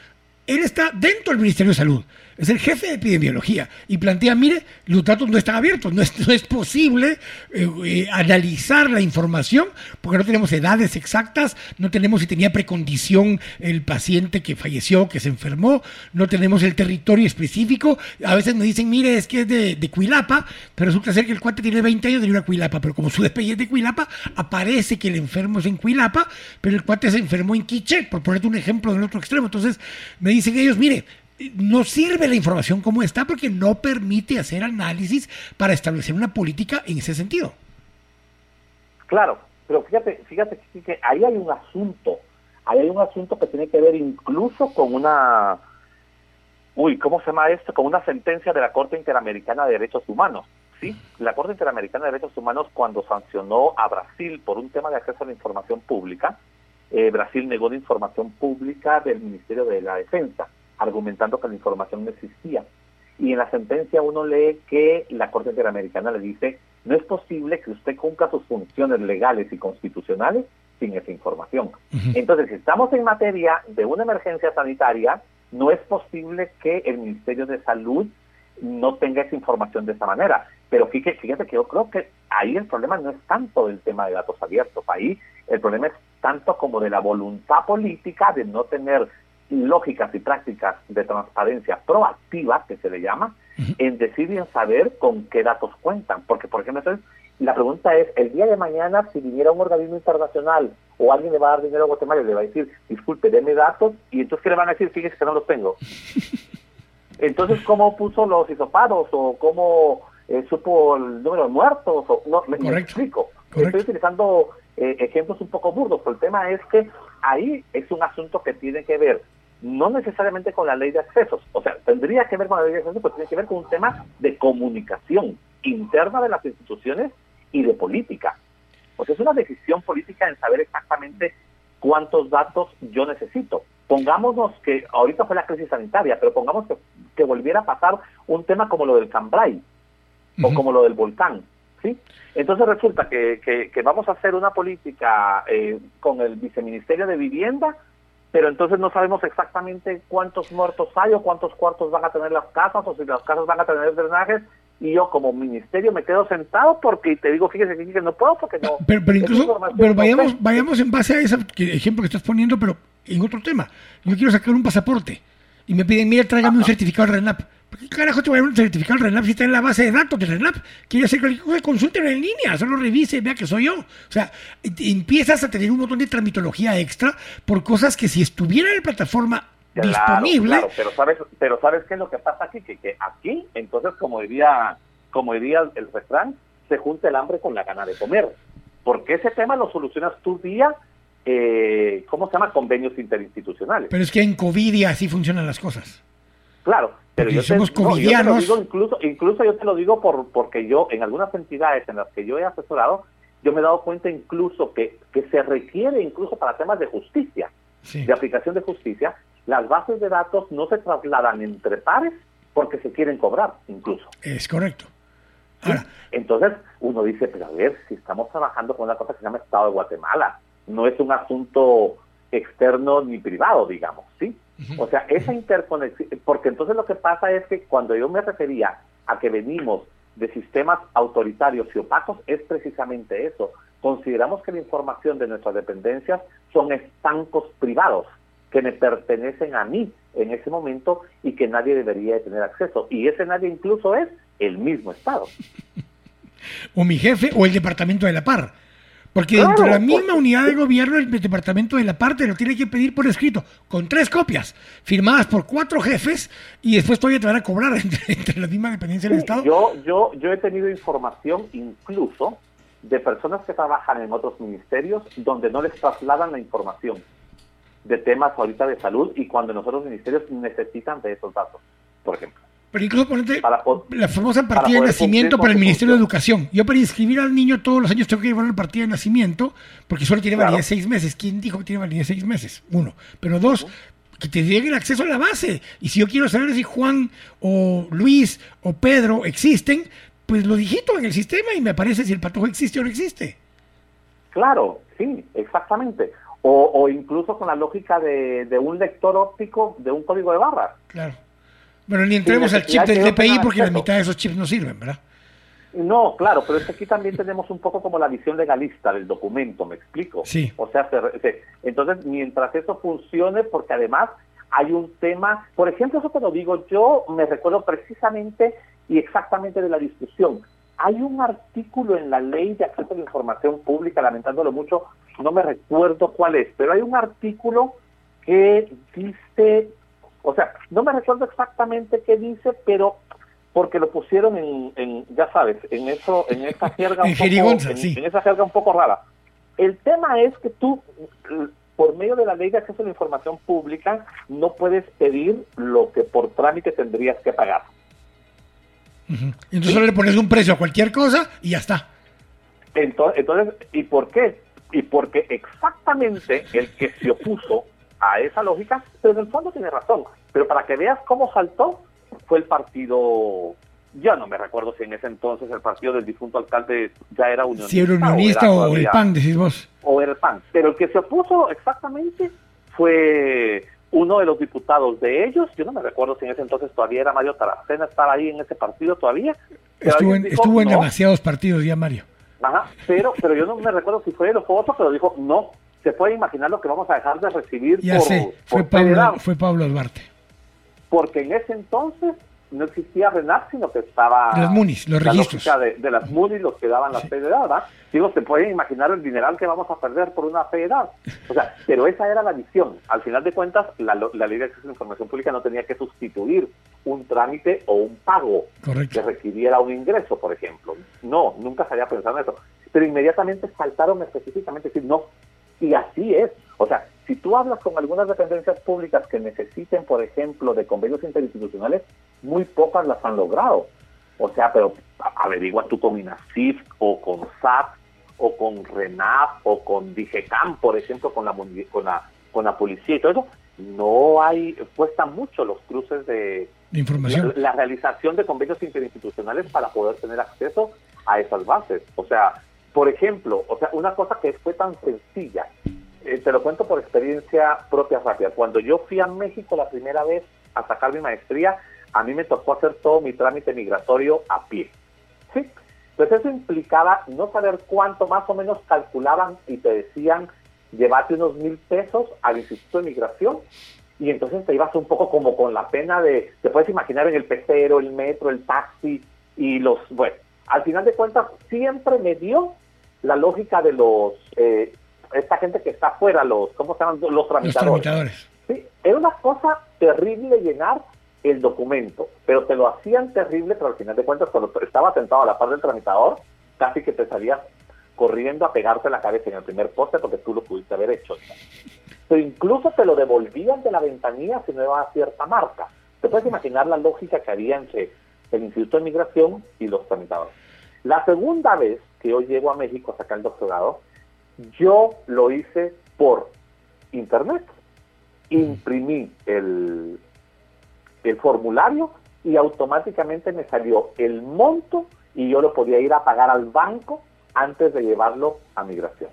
él está dentro del Ministerio de Salud es el jefe de epidemiología y plantea, mire, los datos no están abiertos, no es, no es posible eh, eh, analizar la información porque no tenemos edades exactas, no tenemos si tenía precondición el paciente que falleció, que se enfermó, no tenemos el territorio específico. A veces me dicen, mire, es que es de, de Cuilapa, pero resulta ser que el cuate tiene 20 años de una Cuilapa, pero como su despedida es de Cuilapa, aparece que el enfermo es en Cuilapa, pero el cuate se enfermó en Quiche, por ponerte un ejemplo del otro extremo. Entonces me dicen ellos, mire, no sirve la información como está porque no permite hacer análisis para establecer una política en ese sentido. Claro, pero fíjate, fíjate que ahí hay un asunto, ahí hay un asunto que tiene que ver incluso con una, uy, ¿cómo se llama esto? Con una sentencia de la Corte Interamericana de Derechos Humanos. Sí, la Corte Interamericana de Derechos Humanos cuando sancionó a Brasil por un tema de acceso a la información pública, eh, Brasil negó la información pública del Ministerio de la Defensa argumentando que la información no existía. Y en la sentencia uno lee que la Corte Interamericana le dice, no es posible que usted cumpla sus funciones legales y constitucionales sin esa información. Entonces, si estamos en materia de una emergencia sanitaria, no es posible que el Ministerio de Salud no tenga esa información de esa manera. Pero fíjate, fíjate que yo creo que ahí el problema no es tanto del tema de datos abiertos, ahí el problema es tanto como de la voluntad política de no tener lógicas y prácticas de transparencia proactiva, que se le llama, en decir y en saber con qué datos cuentan. Porque, por ejemplo, entonces, la pregunta es, el día de mañana, si viniera un organismo internacional o alguien le va a dar dinero a Guatemala y le va a decir, disculpe, deme datos, y entonces, ¿qué le van a decir? Fíjese que no los tengo. Entonces, ¿cómo puso los isopados o cómo eh, supo el número de muertos? O, no, me, explico. Estoy utilizando eh, ejemplos un poco burdos, pero el tema es que ahí es un asunto que tiene que ver no necesariamente con la ley de accesos, o sea, tendría que ver con la ley de accesos, pero tiene que ver con un tema de comunicación interna de las instituciones y de política. Porque es una decisión política en saber exactamente cuántos datos yo necesito. Pongámonos que ahorita fue la crisis sanitaria, pero pongamos que, que volviera a pasar un tema como lo del Cambrai o como lo del volcán. ¿sí? Entonces resulta que, que, vamos a hacer una política eh, con el viceministerio de Vivienda pero entonces no sabemos exactamente cuántos muertos hay o cuántos cuartos van a tener las casas o si las casas van a tener drenajes y yo como ministerio me quedo sentado porque te digo, fíjese que no puedo porque no. Pero, pero incluso, pero vayamos, vayamos en base a ese ejemplo que estás poniendo, pero en otro tema. Yo quiero sacar un pasaporte y me piden, mira, tráigame un certificado de RENAP. ¿Por qué carajo te voy a dar un certificado de RENAP si está en la base de datos de RENAP? Quiere hacer cualquier cosa, consúltelo en línea, solo revise, vea que soy yo. O sea, empiezas a tener un montón de tramitología extra por cosas que si estuviera en la plataforma disponible. Claro, pero sabes, pero sabes qué es lo que pasa aquí, que, que aquí, entonces, como diría, como diría el refrán, se junta el hambre con la gana de comer. Porque ese tema lo solucionas tú día eh, ¿cómo se llama? Convenios interinstitucionales. Pero es que en COVID así funcionan las cosas. Claro, pero yo, somos te, lo digo incluso, incluso yo te lo digo por porque yo en algunas entidades en las que yo he asesorado, yo me he dado cuenta incluso que, que se requiere incluso para temas de justicia, de aplicación de justicia, las bases de datos no se trasladan entre pares porque se quieren cobrar incluso. Es correcto. Entonces uno dice, pero a ver, si estamos trabajando con una cosa que se llama Estado de Guatemala, no es un asunto externo ni privado, digamos, ¿sí? O sea, esa interconexión, porque entonces lo que pasa es que cuando yo me refería a que venimos de sistemas autoritarios y opacos, es precisamente eso. Consideramos que la información de nuestras dependencias son estancos privados que me pertenecen a mí en ese momento y que nadie debería de tener acceso. Y ese nadie incluso es el mismo Estado. o mi jefe o el Departamento de la Par Porque dentro de la misma unidad de gobierno, el departamento de la parte lo tiene que pedir por escrito, con tres copias, firmadas por cuatro jefes, y después todavía te van a cobrar entre, la misma dependencia del Estado. Yo, yo, yo he tenido información incluso de personas que trabajan en otros ministerios donde no les trasladan la información de temas ahorita de salud y cuando nosotros ministerios necesitan de esos datos, por ejemplo. Pero incluso ponete la famosa partida de nacimiento para el Ministerio de Educación. Yo para inscribir al niño todos los años tengo que llevar la partida de nacimiento porque solo tiene validez seis meses. ¿Quién dijo que tiene validez seis meses? Uno. Pero dos, que te den el acceso a la base. Y si yo quiero saber si Juan o Luis o Pedro existen, pues lo digito en el sistema y me aparece si el patojo existe o no existe. Claro, sí, exactamente. O, o incluso con la lógica de, de un lector óptico de un código de barras. Claro. Bueno, ni entremos al chip del DPI porque la mitad de esos chips no sirven, ¿verdad? No, claro, pero es que aquí también tenemos un poco como la visión legalista del documento, ¿me explico? Sí. O sea, entonces, mientras eso funcione, porque además hay un tema, por ejemplo, eso te lo digo, yo me recuerdo precisamente y exactamente de la discusión. Hay un artículo en la ley de acceso a la información pública, lamentándolo mucho, no me recuerdo cuál es, pero hay un artículo que dice o sea, no me recuerdo exactamente qué dice, pero porque lo pusieron en, ya sabes, en eso, en esa jerga un poco, en, esa jerga un poco rara. El tema es que tú, por medio de la ley de acceso a la información pública, no puedes pedir lo que por trámite tendrías que pagar. Entonces solo le pones un precio a cualquier cosa y ya está. Entonces, entonces, ¿y por qué? Y porque exactamente el que se opuso a esa lógica, pero en el fondo tiene razón. Pero para que veas cómo saltó, fue el partido, ya no me recuerdo si en ese entonces el partido del difunto alcalde ya era unionista. Si era unionista o, el PAN, decís vos. O era el PAN. Pero el que se opuso exactamente fue uno de los diputados de ellos, yo no me recuerdo si en ese entonces todavía era Mario Taracena, estaba ahí en ese partido todavía. Estuvo en, estuvo en demasiados partidos ya, Mario. Ajá, pero, pero yo no me recuerdo si fue él o fue otro, pero dijo, no, se puede imaginar lo que vamos a dejar de recibir ya sé, fue, Pablo, fue Pablo Albarte. Porque en ese entonces no existía RENAP, sino que estaba... Los MUNIS, los registros. De, de, las MUNIS, los que daban la federal, ¿verdad? Digo, se pueden imaginar el dineral que vamos a perder por una federal. O sea, pero esa era la visión. Al final de cuentas, la, la ley de acceso a la información pública no tenía que sustituir un trámite o un pago que requiriera un ingreso, por ejemplo. No, nunca se había pensado en eso. Pero inmediatamente saltaron específicamente, decir, no, y así es. O sea, si tú hablas con algunas dependencias públicas que necesiten, por ejemplo, de convenios interinstitucionales, muy pocas las han logrado. O sea, pero averigua tú con INASIF o con SAP o con RENAP o con DIGECAM, por ejemplo, con la, con la, con la policía y todo eso. No hay, cuesta mucho los cruces de, información. La, la, realización de convenios interinstitucionales para poder tener acceso a esas bases. O sea, por ejemplo, o sea, una cosa que fue tan sencilla, eh, te lo cuento por experiencia propia rápida. Cuando yo fui a México la primera vez a sacar mi maestría, a mí me tocó hacer todo mi trámite migratorio a pie. ¿sí? Entonces eso implicaba no saber cuánto más o menos calculaban y te decían, llévate unos mil pesos al Instituto de Migración y entonces te ibas un poco como con la pena de, te puedes imaginar en el pecero, el metro, el taxi y los, bueno, al final de cuentas siempre me dio la lógica de los, eh, esta gente que está afuera, los, ¿cómo se llaman? Los tramitadores. Sí, era una cosa terrible llenar el documento, pero te lo hacían terrible, pero al final de cuentas cuando estaba sentado a la par del tramitador, casi que te salías corriendo a pegarte la cabeza en el primer poste porque tú lo pudiste haber hecho. Pero incluso te lo devolvían de la ventanilla si no iba a cierta marca. Te puedes imaginar la lógica que había entre el Instituto de Migración y los tramitadores. La segunda vez que yo llego a México a sacar el doctorado, yo lo hice por internet. Imprimí el, el formulario y automáticamente me salió el monto y yo lo podía ir a pagar al banco antes de llevarlo a migración.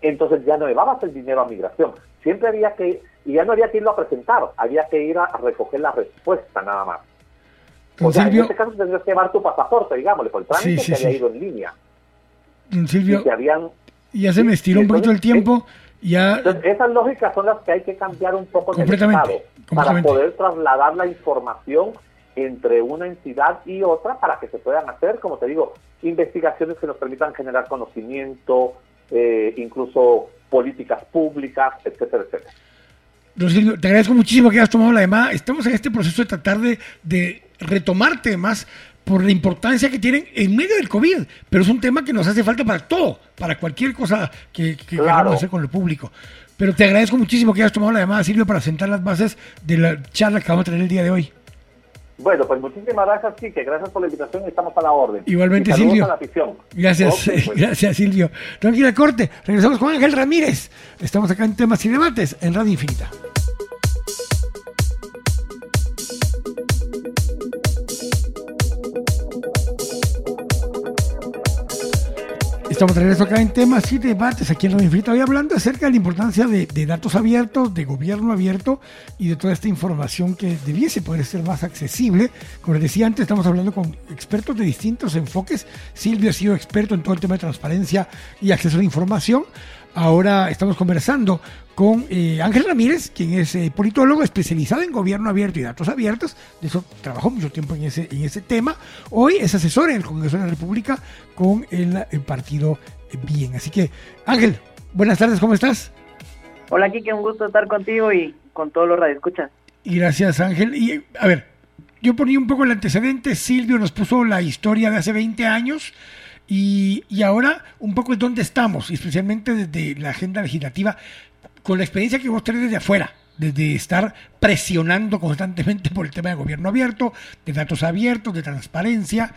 Entonces ya no llevabas el dinero a migración. Siempre había que, y ya no había que irlo a presentar, había que ir a recoger la respuesta nada más o sea, en este caso tendrías que llevar tu pasaporte, digámosle, por el trámite que había ido en línea. Silvio, ya se me estiró un poquito el tiempo. Ya... esas lógicas son las que hay que cambiar un poco en el Estado para poder trasladar la información entre una entidad y otra para que se puedan hacer, como te digo, investigaciones que nos permitan generar conocimiento, eh, incluso políticas públicas, etcétera, etcétera. te agradezco muchísimo que hayas tomado la llamada. Estamos en este proceso de tratar de, de retomar temas por la importancia que tienen en medio del COVID, pero es un tema que nos hace falta para todo, para cualquier cosa que, queramos hacer con el público. Pero te agradezco muchísimo que hayas tomado la llamada, Silvio, para sentar las bases de la charla que vamos a tener el día de hoy. Bueno, pues muchísimas gracias, sí, que gracias por la invitación y estamos a la orden. Igualmente, Silvio. Gracias, pues. gracias, Silvio. Tranquila, corte. Regresamos con Ángel Ramírez. Estamos acá en temas y debates en Radio Infinita. Estamos de regreso acá en temas y debates aquí en la Infinita. Hoy hablando acerca de la importancia de, datos abiertos, de gobierno abierto y de toda esta información que debiese poder ser más accesible. Como les decía antes, estamos hablando con expertos de distintos enfoques. Silvio ha sido experto en todo el tema de transparencia y acceso a la información. Ahora estamos conversando con eh, Ángel Ramírez, quien es eh, politólogo especializado en gobierno abierto y datos abiertos. De eso trabajó mucho tiempo en ese, en ese tema. Hoy es asesor en el Congreso de la República con el, partido Bien. Así que, Ángel, buenas tardes, ¿cómo estás? Hola, Kike, un gusto estar contigo y con todos los radioescuchas. Y gracias, Ángel. Y a ver, yo ponía un poco el antecedente. Silvio nos puso la historia de hace 20 años y, ahora un poco es dónde estamos, especialmente desde la agenda legislativa, con la experiencia que vos tenés desde afuera, desde estar presionando constantemente por el tema de gobierno abierto, de datos abiertos, de transparencia.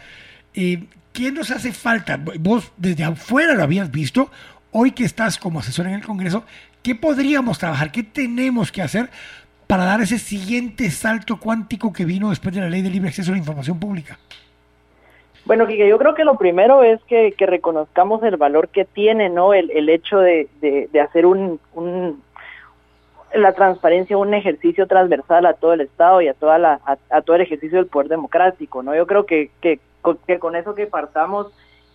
Eh, ¿Qué nos hace falta? Vos desde afuera lo habías visto, hoy que estás como asesor en el Congreso, ¿qué podríamos trabajar? ¿Qué tenemos que hacer para dar ese siguiente salto cuántico que vino después de la ley de libre acceso a la información pública? Bueno, Kike, yo creo que lo primero es que, reconozcamos el valor que tiene ¿no? el, hecho de, hacer un, la transparencia un ejercicio transversal a todo el Estado y a, toda la, a, todo el ejercicio del poder democrático. ¿no? Yo creo que, que, con eso que partamos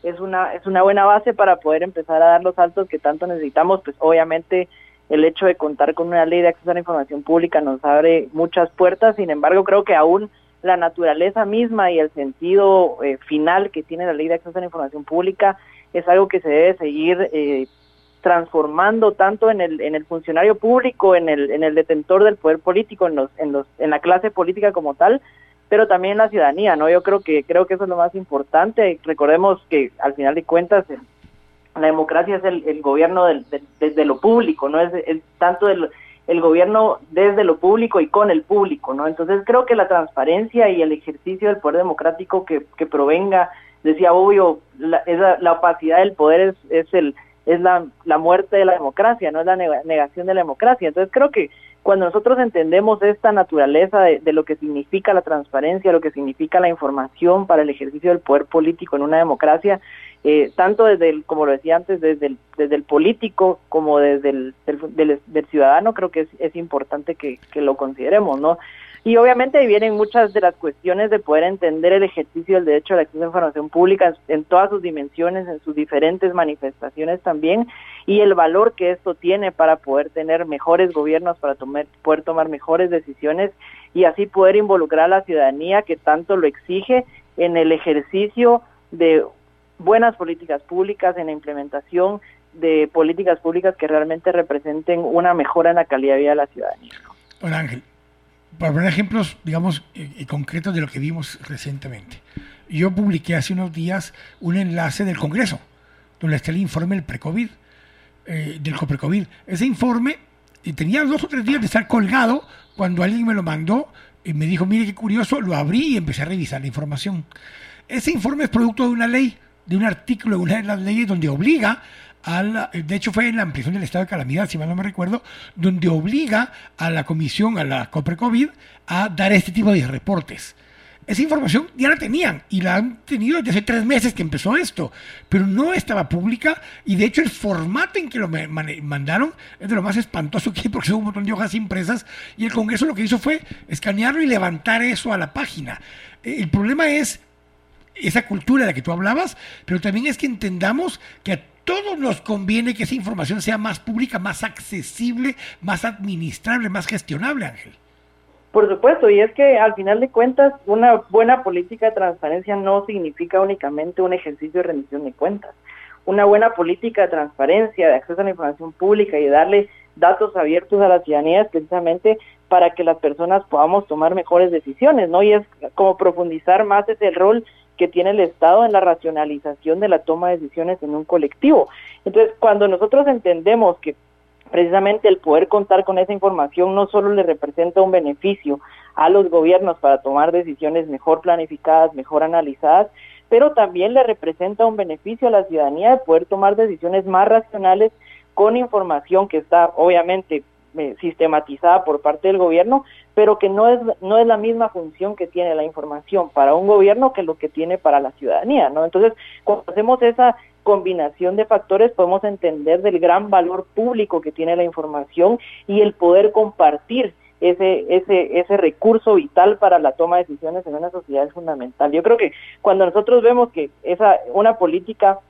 es una, es una buena base para poder empezar a dar los saltos que tanto necesitamos. Pues obviamente el hecho de contar con una ley de acceso a la información pública nos abre muchas puertas, sin embargo creo que aún la naturaleza misma y el sentido eh, final que tiene la ley de acceso a la información pública es algo que se debe seguir eh, transformando tanto en el, en el funcionario público, en el, en el detentor del poder político, en, los, en, los, en la clase política como tal, pero también en la ciudadanía, ¿no? Yo creo que, creo que eso es lo más importante. Recordemos que al final de cuentas la democracia es el, gobierno del, desde lo público, no es, es tanto del el gobierno desde lo público y con el público, ¿no? Entonces creo que la transparencia y el ejercicio del poder democrático que, que provenga, decía obvio, la, la opacidad del poder es, es el es la, la muerte de la democracia, no es la negación de la democracia. Entonces creo que cuando nosotros entendemos esta naturaleza de, lo que significa la transparencia, lo que significa la información para el ejercicio del poder político en una democracia, eh, tanto desde el, como lo decía antes, desde el, político como desde el del, del, ciudadano, creo que es, es importante que, que, lo consideremos, ¿no? Y obviamente vienen muchas de las cuestiones de poder entender el ejercicio del derecho a la acceso a información pública en todas sus dimensiones, en sus diferentes manifestaciones también, y el valor que esto tiene para poder tener mejores gobiernos, para tomar, poder tomar mejores decisiones y así poder involucrar a la ciudadanía que tanto lo exige en el ejercicio de buenas políticas públicas, en la implementación de políticas públicas que realmente representen una mejora en la calidad de vida de la ciudadanía. Ángel, para poner ejemplos, digamos, concretos de lo que vimos recientemente. Yo publiqué hace unos días un enlace del Congreso, donde está el informe del pre-COVID, eh, del COVID. Ese informe y tenía dos o tres días de estar colgado cuando alguien me lo mandó y me dijo, mire qué curioso, lo abrí y empecé a revisar la información. Ese informe es producto de una ley de un artículo de una de las leyes donde obliga de hecho fue en la ampliación del estado de calamidad, si mal no me recuerdo, donde obliga a la comisión, a la COPRECOVID, a dar este tipo de reportes. Esa información ya la tenían y la han tenido desde hace tres meses que empezó esto, pero no estaba pública y de hecho el formato en que lo mandaron es de lo más espantoso que hay porque son un montón de hojas impresas y el Congreso lo que hizo fue escanearlo y levantar eso a la página. El problema es esa cultura de la que tú hablabas, pero también es que entendamos que a todos nos conviene que esa información sea más pública, más accesible, más administrable, más gestionable, Ángel. Por supuesto, y es que al final de cuentas una buena política de transparencia no significa únicamente un ejercicio de rendición de cuentas. una buena política de transparencia, de acceso a la información pública y darle datos abiertos a la ciudadanía precisamente para que las personas podamos tomar mejores decisiones, ¿no? Y es como profundizar más ese rol que tiene el Estado en la racionalización de la toma de decisiones en un colectivo. Entonces, cuando nosotros entendemos que precisamente el poder contar con esa información no solo le representa un beneficio a los gobiernos para tomar decisiones mejor planificadas, mejor analizadas, pero también le representa un beneficio a la ciudadanía de poder tomar decisiones más racionales con información que está obviamente sistematizada por parte del gobierno, pero que no es, no es la misma función que tiene la información para un gobierno que lo que tiene para la ciudadanía, ¿no? Entonces, cuando hacemos esa combinación de factores podemos entender del gran valor público que tiene la información y el poder compartir ese, ese, ese recurso vital para la toma de decisiones en una sociedad es fundamental. Yo creo que cuando nosotros vemos que esa, una política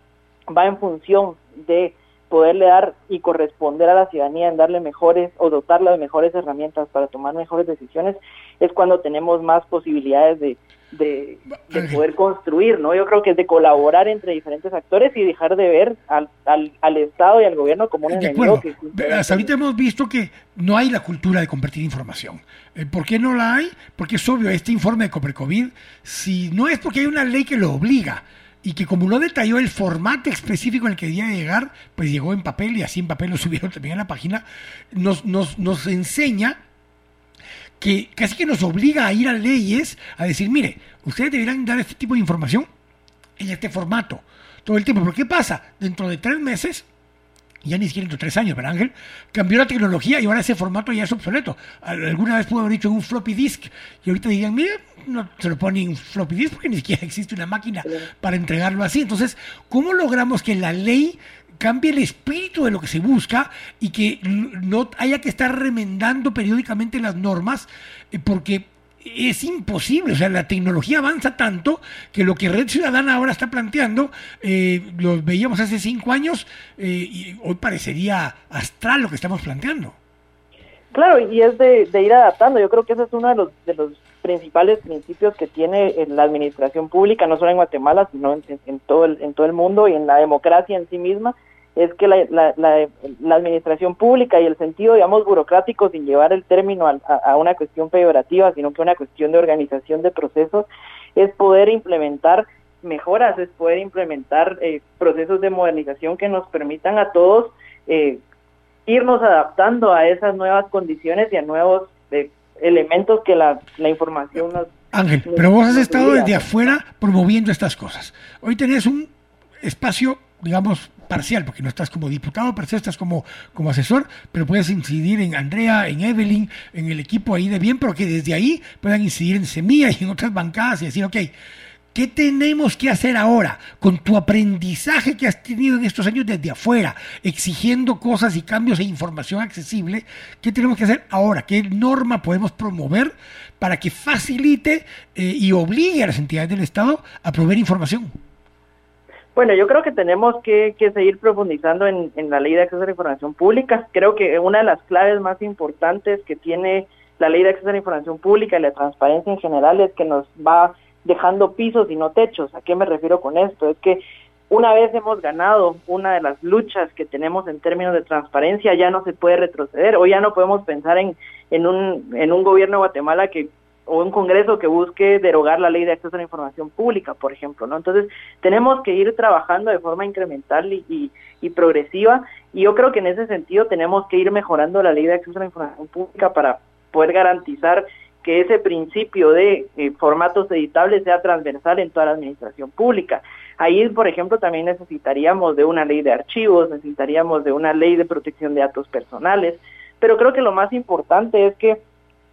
va en función de poderle dar y corresponder a la ciudadanía en darle mejores o dotarla de mejores herramientas para tomar mejores decisiones, es cuando tenemos más posibilidades de, de, poder construir, ¿no? Yo creo que es de colaborar entre diferentes actores y dejar de ver al, al, Estado y al gobierno como un enemigo. Que Hasta ahorita hemos visto que no hay la cultura de compartir información. Eh, ¿Por qué no la hay? Porque es obvio, este informe de Coprecovid, si no es porque hay una ley que lo obliga, y que como no detalló el formato específico en el que debía llegar, pues llegó en papel y así en papel lo subieron también a la página, nos, nos, nos enseña que casi que nos obliga a ir a leyes a decir, mire, ustedes deberán dar este tipo de información en este formato todo el tiempo. Pero ¿qué pasa? Dentro de tres meses ya ni siquiera dentro de tres años, ¿verdad Ángel? Cambió la tecnología y ahora ese formato ya es obsoleto. Alguna vez pudo haber dicho en un floppy disk y ahorita digan, mira, no se lo ponen en floppy disk porque ni siquiera existe una máquina para entregarlo así. Entonces, ¿cómo logramos que la ley cambie el espíritu de lo que se busca y que no haya que estar remendando periódicamente las normas? Eh, porque es imposible, o sea, la tecnología avanza tanto que lo que Red Ciudadana ahora está planteando, eh, lo veíamos hace cinco años eh, y hoy parecería astral lo que estamos planteando. Claro, y es de, ir adaptando. Yo creo que ese es uno de los, de los principales principios que tiene la administración pública, no solo en Guatemala, sino en, todo el, en todo el mundo y en la democracia en sí misma, es que la, la, la, administración pública y el sentido, digamos, burocrático, sin llevar el término a, una cuestión peyorativa, sino que una cuestión de organización de procesos, es poder implementar mejoras, es poder implementar eh, procesos de modernización que nos permitan a todos eh, irnos adaptando a esas nuevas condiciones y a nuevos eh, elementos que la, la información nos... Ángel, pero vos has estado desde afuera promoviendo estas cosas. Hoy tenés un espacio, digamos, parcial, porque no estás como diputado, pero estás como, como asesor, pero puedes incidir en Andrea, en Evelyn, en el equipo ahí de bien, pero que desde ahí puedan incidir en Semilla y en otras bancadas y decir, ok, ¿Qué tenemos que hacer ahora con tu aprendizaje que has tenido en estos años desde afuera, exigiendo cosas y cambios e información accesible? ¿Qué tenemos que hacer ahora? ¿Qué norma podemos promover para que facilite eh, y obligue a las entidades del Estado a proveer información? Bueno, yo creo que tenemos que, seguir profundizando en, la ley de acceso a la información pública. Creo que una de las claves más importantes que tiene la ley de acceso a la información pública y la transparencia en general es que nos va dejando pisos y no techos. ¿A qué me refiero con esto? Es que una vez hemos ganado una de las luchas que tenemos en términos de transparencia, ya no se puede retroceder o ya no podemos pensar en, en, un, en un gobierno de Guatemala que o un congreso que busque derogar la ley de acceso a la información pública, por ejemplo, ¿no? Entonces, tenemos que ir trabajando de forma incremental y, y, progresiva, y yo creo que en ese sentido tenemos que ir mejorando la ley de acceso a la información pública para poder garantizar que ese principio de eh, formatos editables sea transversal en toda la administración pública. Ahí, por ejemplo, también necesitaríamos de una ley de archivos, necesitaríamos de una ley de protección de datos personales, pero creo que lo más importante es que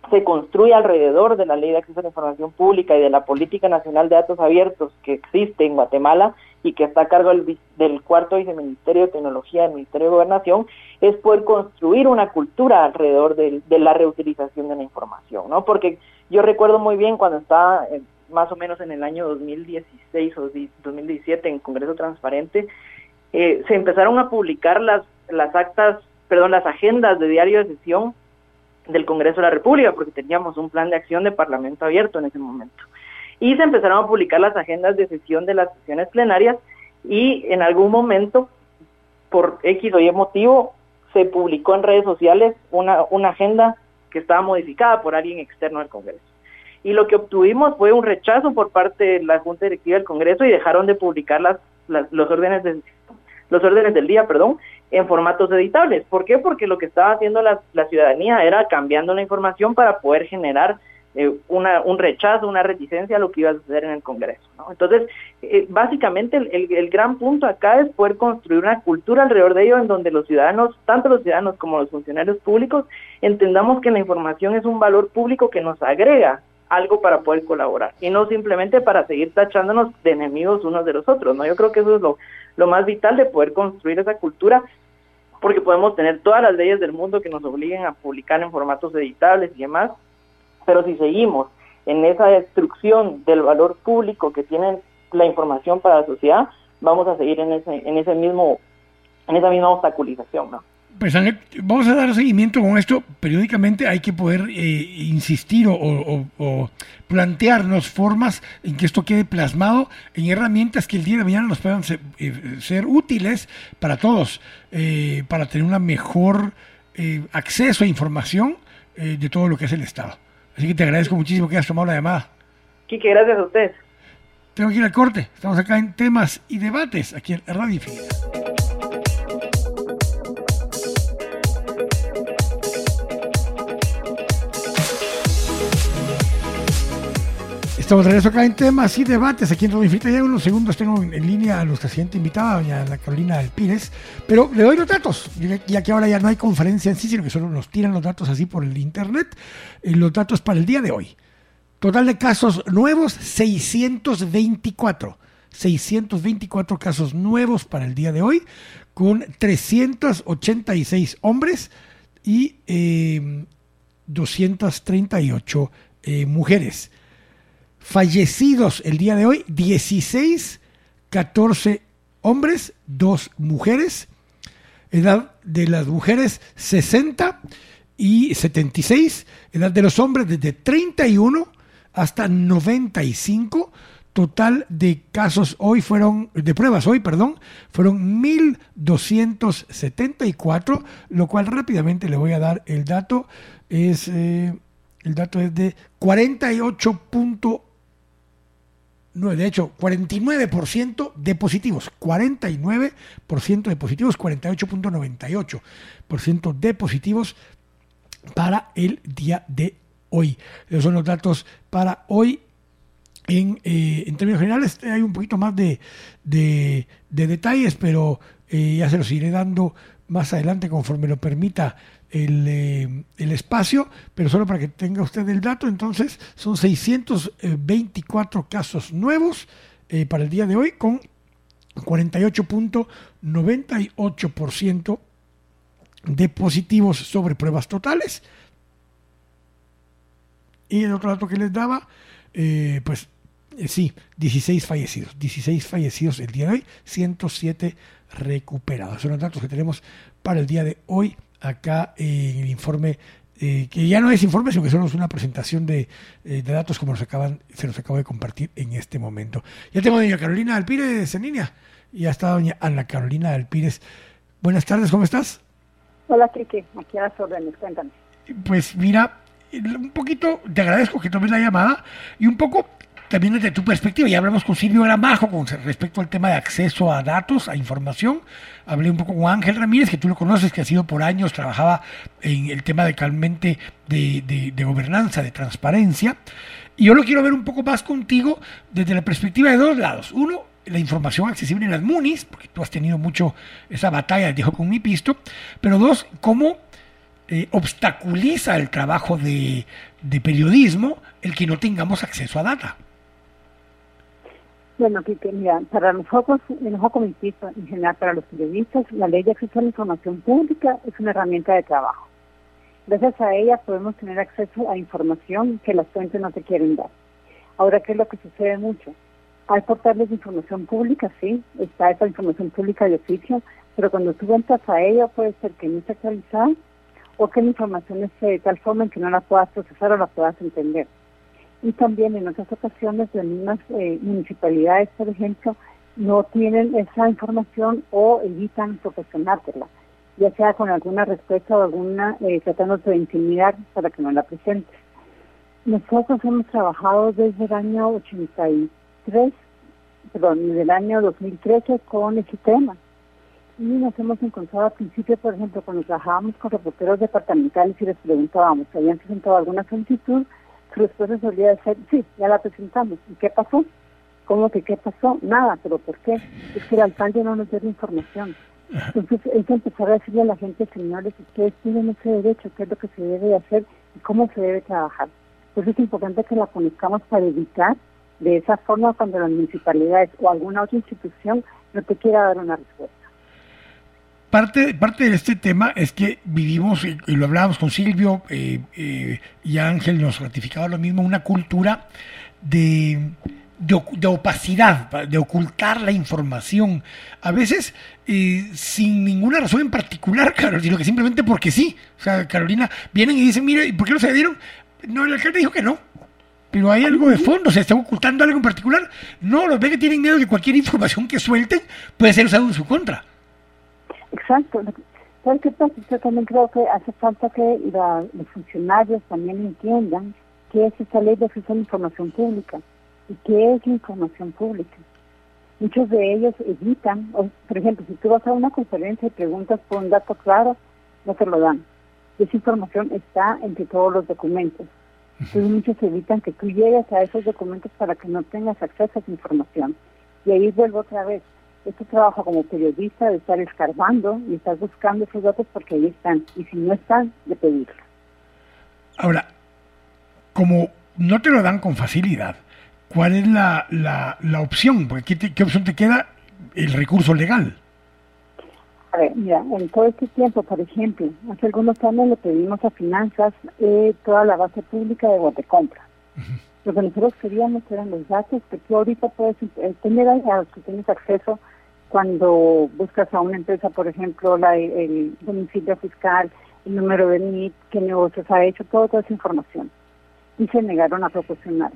se construye alrededor de la Ley de Acceso a la Información Pública y de la Política Nacional de Datos Abiertos que existe en Guatemala y que está a cargo del, cuarto viceministerio de Tecnología del Ministerio de Gobernación, es poder construir una cultura alrededor de, la reutilización de la información, ¿no? Porque yo recuerdo muy bien cuando estaba eh, más o menos en el año 2016 o 2017 en Congreso Transparente, eh, se empezaron a publicar las, las actas, perdón, las agendas de diario de sesión del Congreso de la República, porque teníamos un plan de acción de Parlamento abierto en ese momento. Y se empezaron a publicar las agendas de sesión de las sesiones plenarias y en algún momento, por X o Y motivo, se publicó en redes sociales una, una agenda que estaba modificada por alguien externo al Congreso. Y lo que obtuvimos fue un rechazo por parte de la Junta Directiva del Congreso y dejaron de publicar las, los órdenes de, los órdenes del día, perdón, en formatos editables. ¿Por qué? Porque lo que estaba haciendo la, ciudadanía era cambiando la información para poder generar eh, una, un rechazo, una reticencia a lo que iba a suceder en el Congreso. Entonces, eh, básicamente el, gran punto acá es poder construir una cultura alrededor de ello en donde los ciudadanos, tanto los ciudadanos como los funcionarios públicos, entendamos que la información es un valor público que nos agrega algo para poder colaborar y no simplemente para seguir tachándonos de enemigos unos de los otros. ¿no? Yo creo que eso es lo más vital de poder construir esa cultura porque podemos tener todas las leyes del mundo que nos obliguen a publicar en formatos editables y demás, pero si seguimos en esa destrucción del valor público que tiene la información para la sociedad, vamos a seguir en ese, en ese mismo, en esa misma obstaculización, ¿no? Pues vamos a dar seguimiento con esto. Periódicamente hay que poder eh, insistir o, plantearnos formas en que esto quede plasmado en herramientas que el día de mañana nos puedan ser, eh, útiles para todos, eh, para tener un mejor acceso a información de todo lo que es el Estado. Así que te agradezco muchísimo que hayas tomado la llamada. Quique, gracias a usted. Tengo que ir al corte. Estamos acá en temas y debates aquí en Radio Infinita. Estamos de regreso acá en temas y debates aquí en Radio Infinita. Ya unos segundos tengo en línea a nuestra siguiente invitada, doña Carolina del Pires, pero le doy los datos, ya que ahora ya no hay conferencia en sí, sino que solo nos tiran los datos así por el internet. Y los datos para el día de hoy. Total de casos nuevos, 624. 624 casos nuevos para el día de hoy, con 386 hombres y 238 eh, eh, mujeres. Fallecidos el día de hoy, 16, 14 hombres, 2 mujeres. Edad de las mujeres 60 y 76. Edad de los hombres desde 31 hasta 95. Total de casos hoy fueron, de pruebas hoy, perdón, fueron 1274, lo cual rápidamente le voy a dar el dato. Es, eh, el dato es de 48 de hecho, 49% de positivos, 49% de positivos, 48.98% de positivos para el día de hoy. Esos son los datos para hoy. En, eh, en términos generales hay un poquito más de, de, detalles, pero eh, ya se los iré dando más adelante conforme lo permita eh, el, espacio, pero solo para que tenga usted el dato, entonces son 624 casos nuevos eh, para el día de hoy con 48.98% de positivos sobre pruebas totales. Y el otro dato que les daba, eh, pues sí, 16 fallecidos, 16 fallecidos el día de hoy, 107 recuperados. Son los datos que tenemos para el día de hoy acá en el informe, eh, que ya no es informe, sino que solo es una presentación de, eh, de datos como nos acaban, se nos acaba de compartir en este momento. Ya tengo a doña Carolina Alpírez en línea y ya está doña Ana Carolina Alpírez. Buenas tardes, ¿cómo estás? Hola, Kiki, aquí a las órdenes, cuéntame. Pues mira, un poquito, te agradezco que tomes la llamada y un poco también desde tu perspectiva, ya hablamos con Silvio Gramajo con respecto al tema de acceso a datos, a información. Hablé un poco con Ángel Ramírez, que tú lo conoces, que ha sido por años, trabajaba en el tema de calmente de, de, gobernanza, de transparencia. Y yo lo quiero ver un poco más contigo desde la perspectiva de dos lados. Uno, la información accesible en las MUNIS, porque tú has tenido mucho esa batalla, dijo con mi pisto. Pero dos, cómo eh, obstaculiza el trabajo de, de periodismo el que no tengamos acceso a data. Bueno, que mira, para nosotros, nosotros como en general para los periodistas, la ley de acceso a la información pública es una herramienta de trabajo. Gracias a ella podemos tener acceso a información que las fuentes no te quieren dar. Ahora, ¿qué es lo que sucede mucho? Hay portales de información pública, sí, está esa información pública de oficio, pero cuando tú entras a ella puede ser que no esté actualizada o que la información esté de tal forma en que no la puedas procesar o la puedas entender y también en otras ocasiones las mismas eh, municipalidades, por ejemplo, no tienen esa información o evitan proporcionártela, ya sea con alguna respuesta o alguna eh, tratando de intimidar para que no la presente. Nosotros hemos trabajado desde el año 83, perdón, desde el año 2013 con ese tema. Y nos hemos encontrado al principio, por ejemplo, cuando trabajábamos con reporteros departamentales y les preguntábamos si habían presentado alguna solicitud, respuesta solía ser, sí, ya la presentamos. ¿Y qué pasó? ¿Cómo que qué pasó? Nada, pero ¿por qué? Es que el alcalde no nos dio la información. Entonces es empezar a decirle a la gente, señores, ustedes tienen ese derecho, qué es lo que se debe hacer y cómo se debe trabajar. Entonces es importante que la conozcamos para evitar de esa forma cuando las municipalidades o alguna otra institución no te quiera dar una respuesta. Parte, parte de este tema es que vivimos, y lo hablábamos con Silvio eh, eh, y Ángel nos ratificaba lo mismo, una cultura de de, opacidad, de ocultar la información, a veces eh, sin ninguna razón en particular, sino que simplemente porque sí. O sea, Carolina, vienen y dicen, mire, ¿y por qué no se dieron? No, el alcalde dijo que no. Pero hay algo de fondo, se está ocultando algo en particular. No, los ve que tienen miedo de que cualquier información que suelten puede ser usada en su contra. Exacto. ¿Sabes qué pasa? Yo también creo que hace falta que los funcionarios también entiendan que es esta ley de acceso a la información pública ¿Y qué es la información pública? Muchos de ellos evitan, por ejemplo, si tú vas a una conferencia y preguntas por un dato claro, no te lo dan. Esa información está entre todos los documentos. Entonces muchos evitan que tú llegues a esos documentos para que no tengas acceso a esa información. Y ahí vuelvo otra vez. Esto trabaja como periodista de estar escarbando y estar buscando esos datos porque ahí están. Y si no están, de pedirlo. Ahora, como no te lo dan con facilidad, ¿cuál es la, la, opción? Porque ¿qué, opción te queda? El recurso legal. A ver, mira, en todo este tiempo, por ejemplo, hace algunos años le pedimos a Finanzas eh, toda la base pública de Guatecompra. Lo que nosotros queríamos eran los datos que tú ahorita puedes eh, tener a los que tienes acceso cuando buscas a una empresa, por ejemplo, el domicilio fiscal, el número de NIT, qué negocios ha hecho, toda esa información. Y se negaron a proporcionar.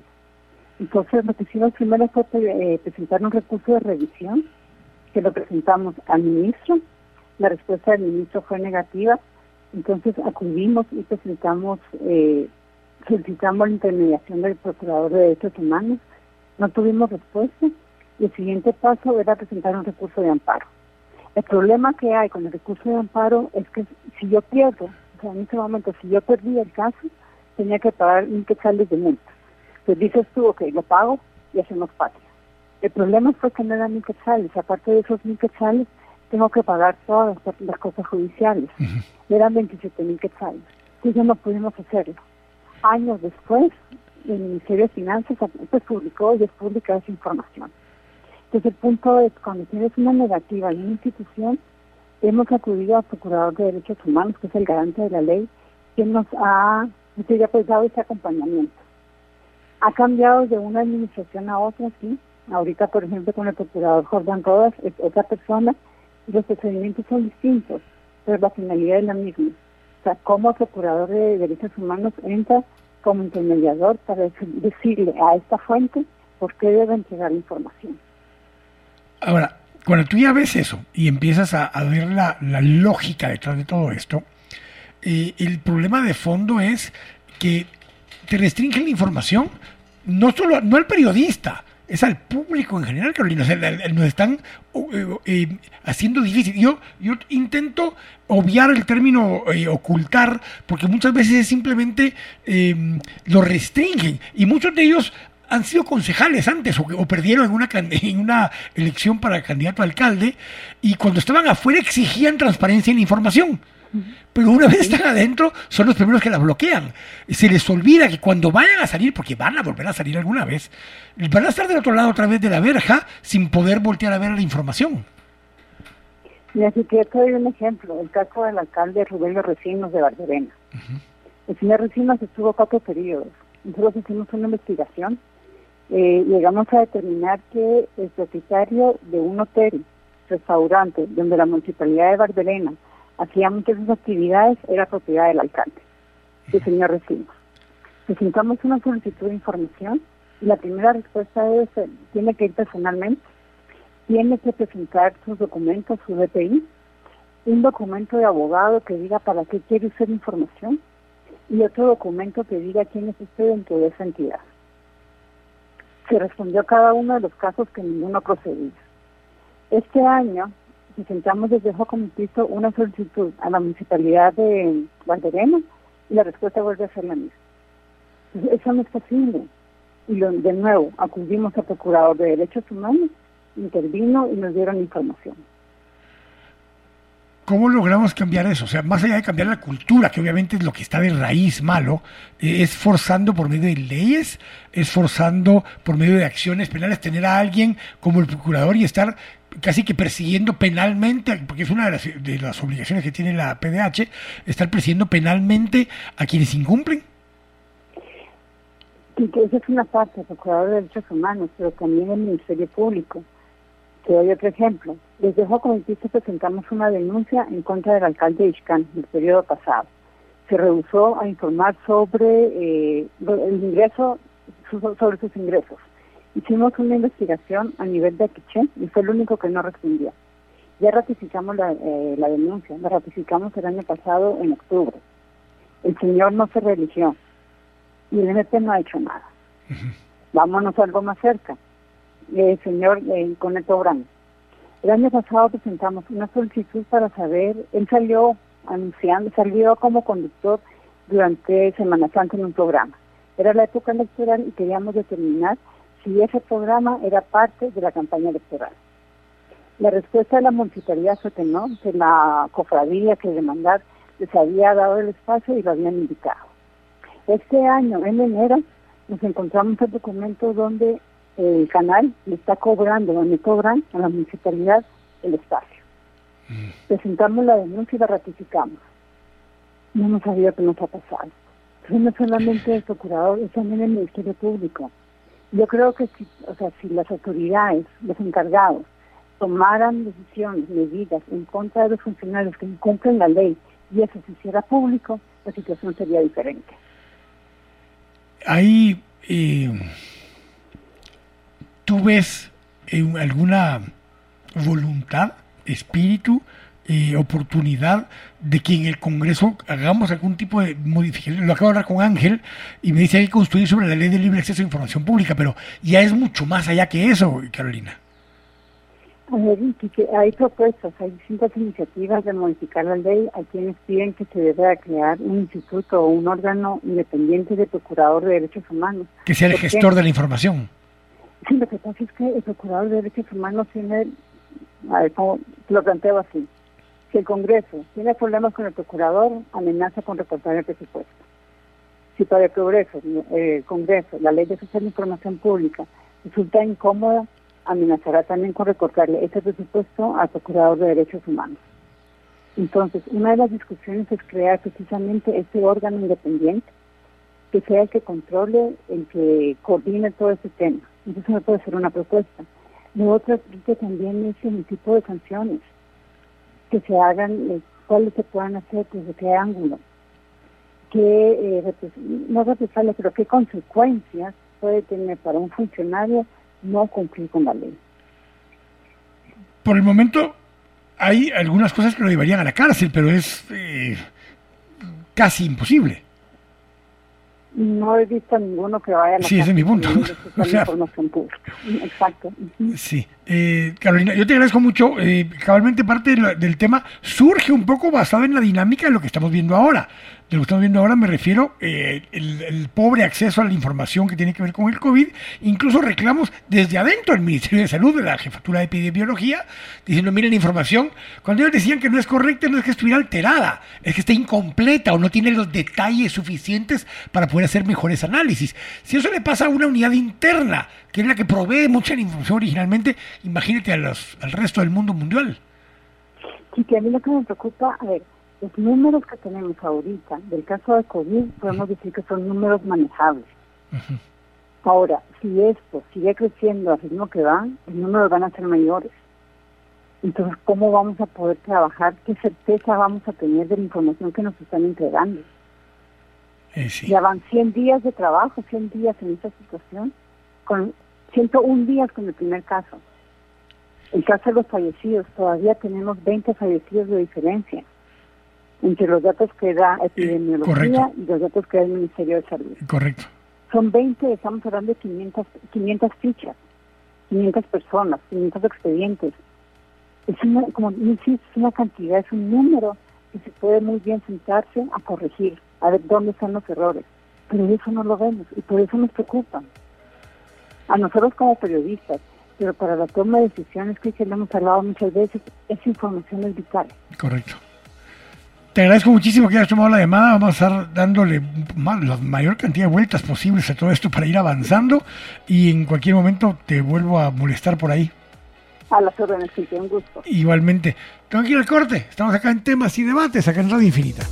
Entonces, lo que hicimos primero fue eh, presentar un recurso de revisión, que lo presentamos al ministro. La respuesta del ministro fue negativa. Entonces, acudimos y presentamos, eh, solicitamos la intermediación del Procurador de Derechos Humanos. No tuvimos respuesta. Y el siguiente paso era presentar un recurso de amparo. El problema que hay con el recurso de amparo es que si yo pierdo, o sea, en ese momento, si yo perdí el caso, tenía que pagar un quetzales de multa. Pues dices tú, ok, lo pago y hacemos patria. El problema fue que no eran mil quetzales. Aparte de esos mil quetzales, tengo que pagar todas las, cosas judiciales. Eran 27 mil quetzales. Entonces no pudimos hacerlo. Años después, el Ministerio de Finanzas pues, publicó y es pública esa información. Entonces el punto es, cuando tienes una negativa en una institución, hemos acudido al Procurador de Derechos Humanos, que es el garante de la ley, que nos ha ya pues, dado ese acompañamiento. Ha cambiado de una administración a otra, sí. Ahorita, por ejemplo, con el procurador Jordan Rodas es otra persona y los procedimientos son distintos, pero la finalidad es la misma. O sea, como procurador de derechos humanos entra como intermediador para decirle a esta fuente por qué debe entregar la información. Ahora, cuando tú ya ves eso y empiezas a, ver la, lógica detrás de todo esto, eh, el problema de fondo es que te restringen la información, no solo no al periodista, es al público en general, Carolina. nos están eh, eh, haciendo difícil. Yo, yo intento obviar el término ocultar, porque muchas veces es simplemente em, lo restringen. Y muchos de ellos han sido concejales antes o, perdieron en una, en una elección para candidato a alcalde y cuando estaban afuera exigían transparencia en la información. Pero una vez están adentro, son los primeros que la bloquean. Se les olvida que cuando vayan a salir, porque van a volver a salir alguna vez, van a estar del otro lado otra vez de la verja sin poder voltear a ver la información. Mira, si te doy un ejemplo, el caso del alcalde Rubén Recinos de Barberena. El señor Recinos estuvo cuatro periodos. Nosotros hicimos una investigación. Eh, llegamos a determinar que el propietario de un hotel, restaurante, donde la municipalidad de Barberena hacía muchas de sus actividades, era propiedad del alcalde, el señor Recinos. Presentamos una solicitud de información y la primera respuesta es, tiene que ir personalmente tiene que presentar sus documentos, su DPI, un documento de abogado que diga para qué quiere usted información y otro documento que diga quién es usted dentro de esa entidad. Se respondió a cada uno de los casos que ninguno procedía. Este año presentamos desde Jocomitito una solicitud a la municipalidad de Valderena y la respuesta vuelve a ser la misma. eso no es posible. Y de nuevo, acudimos al Procurador de Derechos Humanos, intervino y nos dieron información. ¿Cómo logramos cambiar eso? O sea, más allá de cambiar la cultura, que obviamente es lo que está de raíz malo, eh, es forzando por medio de leyes, es forzando por medio de acciones penales tener a alguien como el procurador y estar casi que persiguiendo penalmente, porque es una de las, de las obligaciones que tiene la PDH, estar persiguiendo penalmente a quienes incumplen. Sí, que esa es una parte, el Procurador de Derechos Humanos, pero también el Ministerio Público. Te doy otro ejemplo. Desde Jocomitista presentamos una denuncia en contra del alcalde de Ixcán el periodo pasado. Se rehusó a informar sobre eh, el ingreso, sobre sus ingresos. Hicimos una investigación a nivel de Aquiché y fue el único que no respondió. Ya ratificamos la, eh, la denuncia, la ratificamos el año pasado en octubre. El señor no se religió y el MP no ha hecho nada. Vámonos algo más cerca el señor eh, Coneto Brand. El año pasado presentamos una solicitud para saber, él salió anunciando, salió como conductor durante Semana Santa en un programa. Era la época electoral y queríamos determinar si ese programa era parte de la campaña electoral. La respuesta de la municipalidad fue que no, que la cofradía que demandar les había dado el espacio y lo habían indicado. Este año, en enero, nos encontramos el documento donde el canal le está cobrando, donde cobran a la municipalidad el espacio. Mm. Presentamos la denuncia y la ratificamos. No hemos sabido qué nos ha pasado. no solamente el procurador, es también el Ministerio Público. Yo creo que si, o sea, si las autoridades, los encargados, tomaran decisiones, medidas en contra de los funcionarios que incumplen la ley y eso se hiciera público, la situación sería diferente. Hay eh, ¿Tú ves eh, alguna voluntad, espíritu, eh, oportunidad de que en el Congreso hagamos algún tipo de modificación. Lo acabo de hablar con Ángel y me dice que hay que construir sobre la ley de libre acceso a información pública, pero ya es mucho más allá que eso, Carolina. Hay propuestas, hay distintas iniciativas de modificar la ley. Hay quienes piden que se deba crear un instituto o un órgano independiente de procurador de derechos humanos. Que sea el gestor de la información. Sí, lo que pasa es que el Procurador de Derechos Humanos tiene, a ver, lo planteo así, si el Congreso tiene problemas con el Procurador, amenaza con recortar el presupuesto. Si para el Progreso, el Congreso, la Ley de Social Información Pública resulta incómoda, amenazará también con recortarle ese presupuesto al Procurador de Derechos Humanos. Entonces, una de las discusiones es crear precisamente este órgano independiente que sea el que controle, el que coordine todo ese tema. Entonces no puede ser una propuesta. Lo otro que también es el tipo de sanciones que se hagan, eh, cuáles se puedan hacer, desde qué ángulo, qué, eh, no represalias, pero qué consecuencias puede tener para un funcionario no cumplir con la ley. Por el momento hay algunas cosas que lo llevarían a la cárcel, pero es eh, casi imposible no he visto ninguno que vaya a la Sí, ese es mi punto. Exacto. Sí. Eh, Carolina, yo te agradezco mucho. Eh, cabalmente parte del tema surge un poco basado en la dinámica de lo que estamos viendo ahora de lo que estamos viendo ahora me refiero eh, el, pobre acceso a la información que tiene que ver con el COVID, incluso reclamos desde adentro del Ministerio de Salud, de la Jefatura de Epidemiología, diciendo, miren, la información, cuando ellos decían que no es correcta, no es que estuviera alterada, es que está incompleta o no tiene los detalles suficientes para poder hacer mejores análisis. Si eso le pasa a una unidad interna, que es la que provee mucha información originalmente, imagínate a los, al resto del mundo mundial. Sí, que a mí lo que me preocupa, a ver, los números que tenemos ahorita del caso de COVID podemos decir que son números manejables. Ahora, si esto sigue creciendo al ritmo que va, los números van a ser mayores. Entonces, ¿cómo vamos a poder trabajar? ¿Qué certeza vamos a tener de la información que nos están entregando? Eh, Ya van 100 días de trabajo, 100 días en esta situación, con 101 días con el primer caso. El caso de los fallecidos, todavía tenemos 20 fallecidos de diferencia entre los datos que da epidemiología y los datos que da el Ministerio de Salud. Correcto. Son 20, estamos hablando de 500, 500 fichas, 500 personas, 500 expedientes. Es una, como es una cantidad, es un número que se puede muy bien sentarse a corregir, a ver dónde están los errores. Pero eso no lo vemos y por eso nos preocupa. A nosotros como periodistas, pero para la toma de decisiones, que lo hemos hablado muchas veces, esa información es vital. Correcto. Te agradezco muchísimo que hayas tomado la llamada. Vamos a estar dándole la mayor cantidad de vueltas posibles a todo esto para ir avanzando y en cualquier momento te vuelvo a molestar por ahí. A las órdenes, sí, un gusto. Igualmente. Tengo que ir al corte. Estamos acá en temas y debates, acá en Radio Infinita.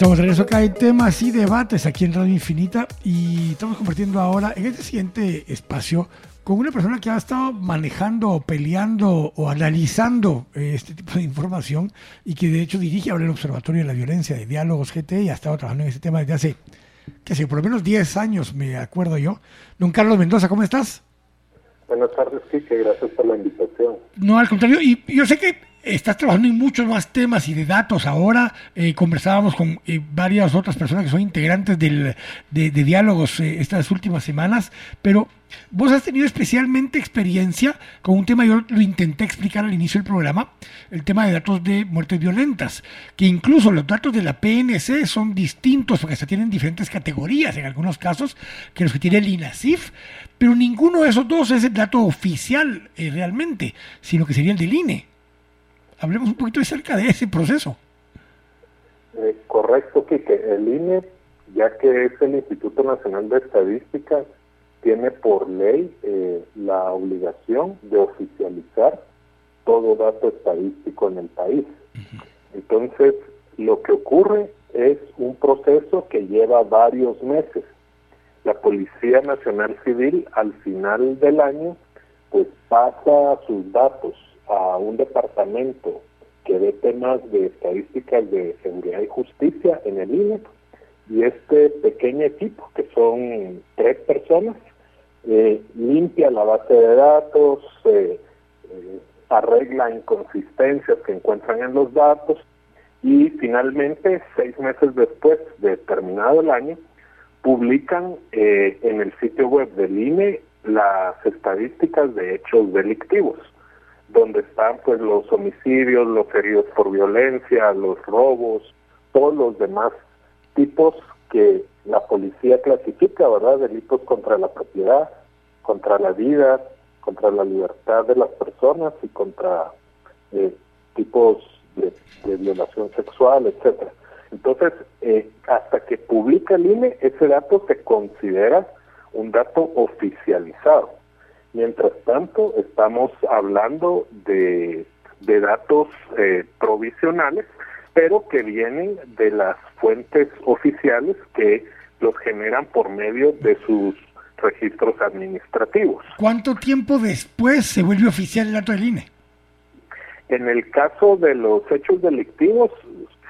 Estamos de regreso acá en temas y debates aquí en Radio Infinita y estamos compartiendo ahora en este siguiente espacio con una persona que ha estado manejando, peleando o analizando eh, este tipo de información y que de hecho dirige ahora el Observatorio de la Violencia de Diálogos GT y ha estado trabajando en este tema desde hace, qué sé, por lo menos 10 años, me acuerdo yo. Don Carlos Mendoza, ¿cómo estás? Buenas tardes, Kike, gracias por la invitación. No, al contrario, y yo sé que Estás trabajando en muchos más temas y de datos ahora. Eh, conversábamos con eh, varias otras personas que son integrantes del, de, diálogos eh, estas últimas semanas, pero vos has tenido especialmente experiencia con un tema, yo lo intenté explicar al inicio del programa, el tema de datos de muertes violentas, que incluso los datos de la PNC son distintos porque se tienen diferentes categorías en algunos casos que los que tiene el INASIF, pero ninguno de esos dos es el dato oficial realmente, sino que sería el del INE. Hablemos un poquito acerca de ese proceso. Eh, correcto, que El INE, ya que es el Instituto Nacional de Estadística, tiene por ley eh, la obligación de oficializar todo dato estadístico en el país. Entonces, lo que ocurre es un proceso que lleva varios meses. La Policía Nacional Civil al final del año pues pasa sus datos a un departamento que ve temas de estadísticas de seguridad y justicia en el INE y este pequeño equipo, que son tres personas, eh, limpia la base de datos, eh, eh, arregla inconsistencias que encuentran en los datos y finalmente, seis meses después de terminado el año, publican en el sitio web del INE las estadísticas de hechos delictivos donde están pues los homicidios, los heridos por violencia, los robos, todos los demás tipos que la policía clasifica, ¿verdad? Delitos contra la propiedad, contra la vida, contra la libertad de las personas y contra eh, tipos de, violación sexual, etcétera. Entonces, eh, hasta que publica el INE, ese dato se considera un dato oficializado. Mientras tanto, estamos hablando de, datos eh, provisionales, pero que vienen de las fuentes oficiales que los generan por medio de sus registros administrativos. ¿Cuánto tiempo después se vuelve oficial el dato del INE? En el caso de los hechos delictivos,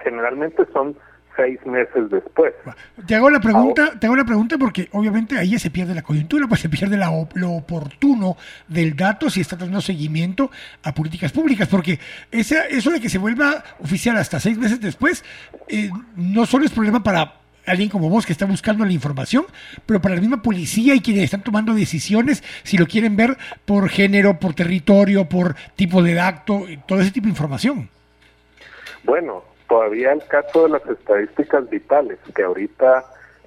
generalmente son seis meses después. Te hago la pregunta, te hago la pregunta porque obviamente ahí se pierde la coyuntura, pues se pierde lo oportuno del dato si está dando seguimiento a políticas públicas, porque ese, eso de que se vuelva oficial hasta seis meses después, eh, no solo es problema para alguien como vos que está buscando la información, pero para la misma policía y quienes están tomando decisiones, si lo quieren ver por género, por territorio, por tipo de acto, todo ese tipo de información. Bueno, todavía el caso de las estadísticas vitales, que ahorita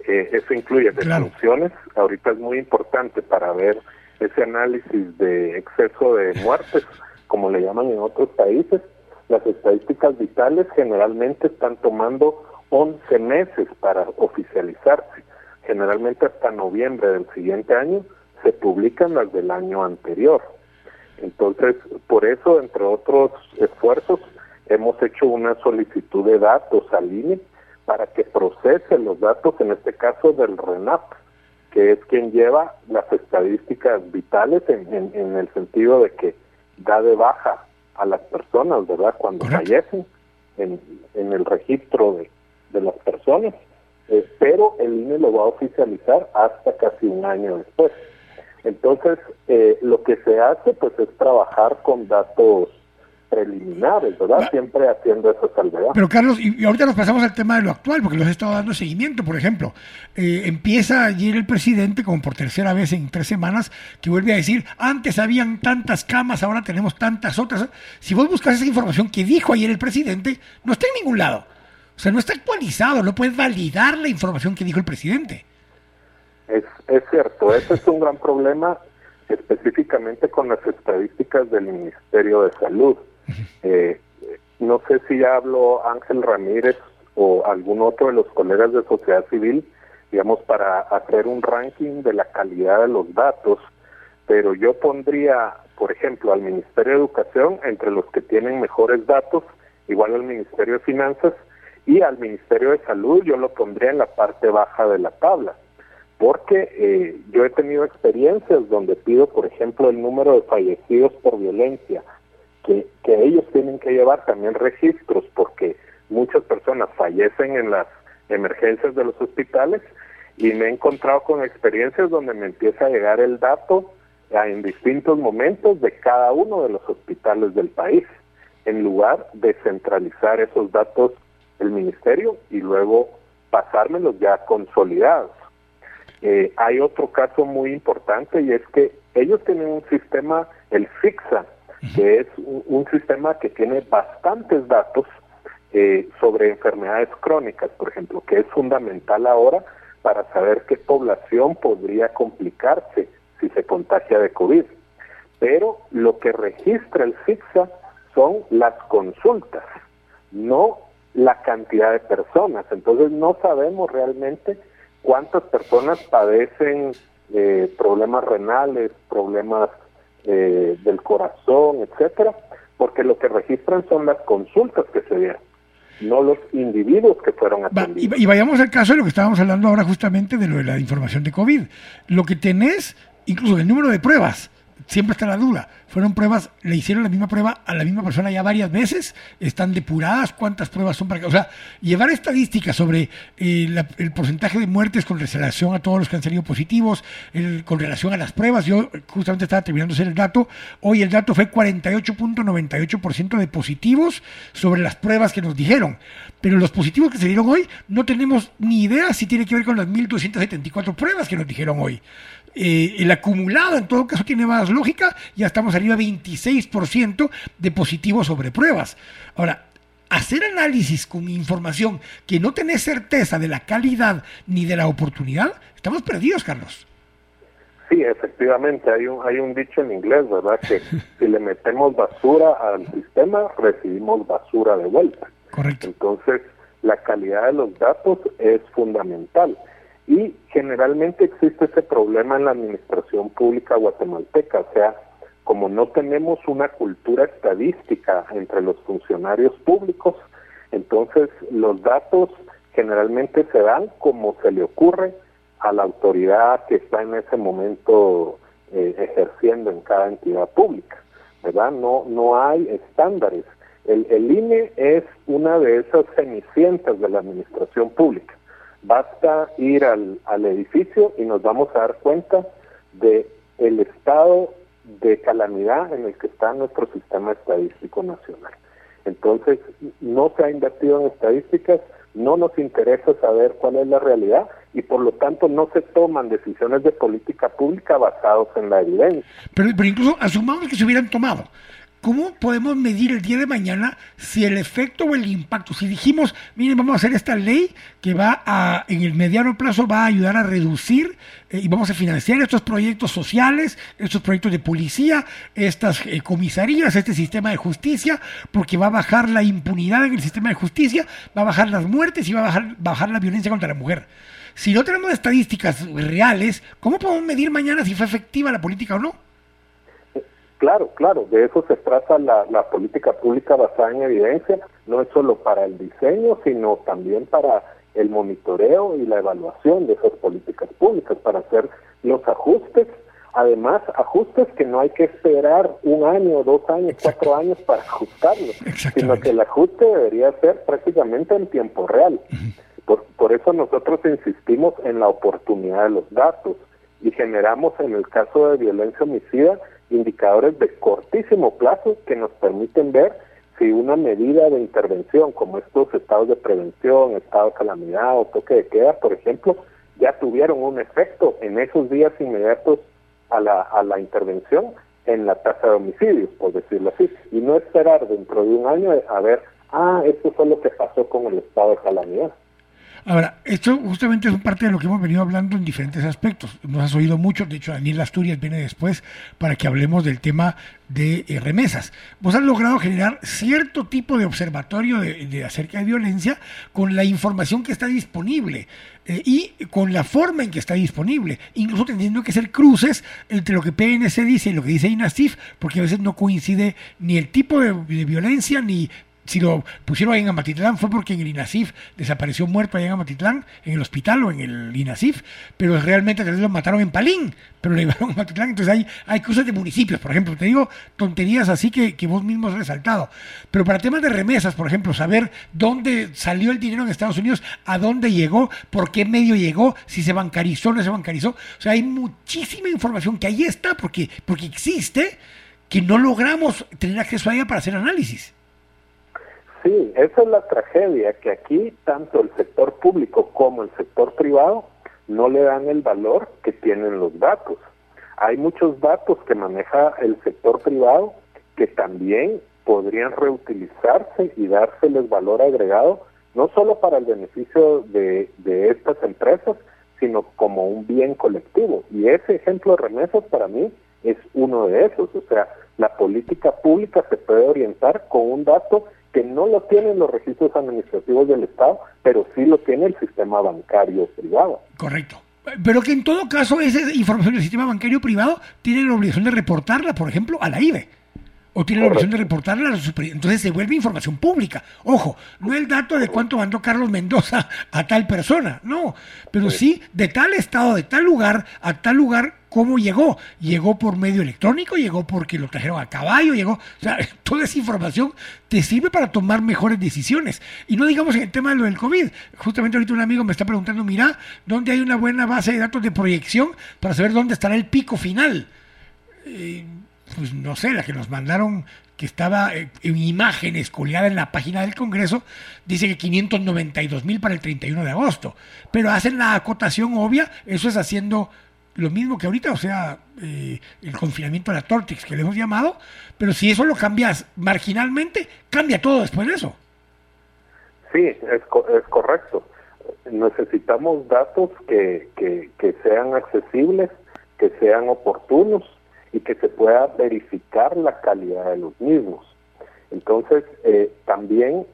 eh, eso incluye defunciones, ahorita es muy importante para ver ese análisis de exceso de muertes, como le llaman en otros países. Las estadísticas vitales generalmente están tomando 11 meses para oficializarse. Generalmente hasta noviembre del siguiente año se publican las del año anterior. Entonces, por eso, entre otros esfuerzos, hemos hecho una solicitud de datos al INE para que procese los datos, en este caso del RENAP, que es quien lleva las estadísticas vitales en, en, el sentido de que da de baja a las personas, ¿verdad? Cuando fallecen en, en el registro de, de las personas personas, eh, pero el INE lo va a oficializar hasta casi un año después. Entonces, eh, lo que se hace pues es trabajar con datos preliminares, ¿verdad? Siempre haciendo esa salvedad. Pero Carlos, y, ahorita nos pasamos al tema de lo actual, porque los he estado dando seguimiento, por ejemplo. Eh, empieza ayer el presidente, como por tercera vez en tres semanas, que vuelve a decir, antes habían tantas camas, ahora tenemos tantas otras. Si vos buscas esa información que dijo ayer el presidente, no está en ningún lado. O sea, no está actualizado, no puedes validar la información que dijo el presidente. Es, es cierto, ese es un gran problema específicamente con las estadísticas del Ministerio de Salud. Eh, no sé si hablo Ángel Ramírez o algún otro de los colegas de sociedad civil, digamos, para hacer un ranking de la calidad de los datos, pero yo pondría, por ejemplo, al Ministerio de Educación entre los que tienen mejores datos, igual al Ministerio de Finanzas, y al Ministerio de Salud yo lo pondría en la parte baja de la tabla, porque eh, yo he tenido experiencias donde pido, por ejemplo, el número de fallecidos por violencia, que, ellos tienen que llevar también registros porque muchas personas fallecen en las emergencias de los hospitales y me he encontrado con experiencias donde me empieza a llegar el dato en distintos momentos de cada uno de los hospitales del país, en lugar de centralizar esos datos el ministerio y luego pasármelos ya consolidados. Eh, hay otro caso muy importante y es que ellos tienen un sistema, el FIXA, que es un, sistema que tiene bastantes datos eh, sobre enfermedades crónicas, por ejemplo, que es fundamental ahora para saber qué población podría complicarse si se contagia de COVID. Pero lo que registra el FIXA son las consultas, no la cantidad de personas. Entonces no sabemos realmente cuántas personas padecen eh, problemas renales, problemas eh, del corazón, etcétera, porque lo que registran son las consultas que se dieron, no los individuos que fueron atendidos. y, vayamos al caso de lo que estábamos hablando ahora justamente de lo de la información de COVID. Lo que tenés, incluso el número de pruebas, siempre está la duda. Fueron pruebas, le hicieron la misma prueba a la misma persona ya varias veces, están depuradas, cuántas pruebas son para O sea, llevar estadísticas sobre eh, el porcentaje de muertes con relación a todos los que han salido positivos, con relación a las pruebas. Yo justamente estaba terminando de hacer el dato. Hoy el dato fue 48.98% de positivos sobre las pruebas que nos dijeron. Pero los positivos que se dieron hoy no tenemos ni idea si tiene que ver con las 1.274 pruebas que nos dijeron hoy. Eh, el acumulado en todo caso tiene más lógica, ya estamos arriba 26% de positivos sobre pruebas. Ahora, hacer análisis con información que no tenés certeza de la calidad ni de la oportunidad, estamos perdidos, Carlos. Sí, efectivamente, hay un, hay un dicho en inglés, ¿verdad? Que si le metemos basura al sistema, recibimos basura de vuelta. Correcto. Entonces, la calidad de los datos es fundamental. Y generalmente existe ese problema en la administración pública guatemalteca, o sea, como no tenemos una cultura estadística entre los funcionarios públicos, entonces los datos generalmente se dan como se le ocurre a la autoridad que está en ese momento eh, ejerciendo en cada entidad pública, ¿verdad? No, no hay estándares. El, el INE es una de esas cenicientas de la administración pública. Basta ir al, al edificio y nos vamos a dar cuenta de el estado de calamidad en el que está nuestro sistema estadístico nacional. Entonces, no se ha invertido en estadísticas, no nos interesa saber cuál es la realidad y por lo tanto no se toman decisiones de política pública basadas en la evidencia. Pero, pero incluso asumamos que se hubieran tomado. ¿Cómo podemos medir el día de mañana si el efecto o el impacto? Si dijimos, miren, vamos a hacer esta ley que va a, en el mediano plazo, va a ayudar a reducir eh, y vamos a financiar estos proyectos sociales, estos proyectos de policía, estas eh, comisarías, este sistema de justicia, porque va a bajar la impunidad en el sistema de justicia, va a bajar las muertes y va a bajar, bajar la violencia contra la mujer. Si no tenemos estadísticas reales, ¿cómo podemos medir mañana si fue efectiva la política o no? Claro, claro, de eso se trata la, política pública basada en evidencia, no es solo para el diseño, sino también para el monitoreo y la evaluación de esas políticas públicas, para hacer los ajustes, además ajustes que no hay que esperar un año, dos años, cuatro años para ajustarlos, sino que el ajuste debería ser prácticamente en tiempo real. Por, por eso nosotros insistimos en la oportunidad de los datos y generamos en el caso de violencia homicida indicadores de cortísimo plazo que nos permiten ver si una medida de intervención como estos estados de prevención, estado de calamidad o toque de queda, por ejemplo, ya tuvieron un efecto en esos días inmediatos a la, a la intervención en la tasa de homicidios, por decirlo así, y no esperar dentro de un año a ver, ah, esto fue lo que pasó con el estado de calamidad. Ahora, esto justamente es parte de lo que hemos venido hablando en diferentes aspectos. Nos has oído mucho, de hecho Daniel Asturias viene después para que hablemos del tema de eh, remesas. Vos has logrado generar cierto tipo de observatorio de, acerca de violencia con la información que está disponible eh, y con la forma en que está disponible, incluso teniendo que hacer cruces entre lo que PNC dice y lo que dice INASIF, porque a veces no coincide ni el tipo de violencia ni si lo pusieron ahí en Amatitlán fue porque en el INASIF desapareció muerto allá en Amatitlán, en el hospital o en el INASIF, pero realmente lo mataron en Palín, pero lo llevaron a Amatitlán. Entonces hay, hay cruces de municipios, por ejemplo. Te digo tonterías así que, que vos mismo has resaltado. Pero para temas de remesas, por ejemplo, saber dónde salió el dinero en Estados Unidos, a dónde llegó, por qué medio llegó, si se bancarizó o no se bancarizó. O sea, hay muchísima información que ahí está porque, porque existe, que no logramos tener acceso a ella para hacer análisis. Sí, esa es la tragedia, que aquí tanto el sector público como el sector privado no le dan el valor que tienen los datos. Hay muchos datos que maneja el sector privado que también podrían reutilizarse y dárseles valor agregado, no solo para el beneficio de, de estas empresas, sino como un bien colectivo. Y ese ejemplo de remesas para mí es uno de esos. O sea, la política pública se puede orientar con un dato que no lo tienen los registros administrativos del Estado, pero sí lo tiene el sistema bancario privado. Correcto. Pero que en todo caso esa información del sistema bancario privado tiene la obligación de reportarla, por ejemplo, a la IBE. O tiene la obligación de reportarla a la Entonces se vuelve información pública. Ojo, no el dato de cuánto mandó Carlos Mendoza a tal persona, no. Pero sí de tal estado, de tal lugar, a tal lugar, cómo llegó. Llegó por medio electrónico, llegó porque lo trajeron a caballo, llegó. O sea, toda esa información te sirve para tomar mejores decisiones. Y no digamos en el tema de lo del COVID. Justamente ahorita un amigo me está preguntando, mira, ¿dónde hay una buena base de datos de proyección para saber dónde estará el pico final? Eh, pues no sé, la que nos mandaron que estaba eh, en imágenes colgada en la página del Congreso, dice que 592 mil para el 31 de agosto. Pero hacen la acotación obvia, eso es haciendo lo mismo que ahorita, o sea, eh, el confinamiento de la Tortix que le hemos llamado, pero si eso lo cambias marginalmente, cambia todo después de eso. Sí, es, es correcto. Necesitamos datos que, que, que sean accesibles, que sean oportunos y que se pueda verificar la calidad de los mismos. Entonces, eh, también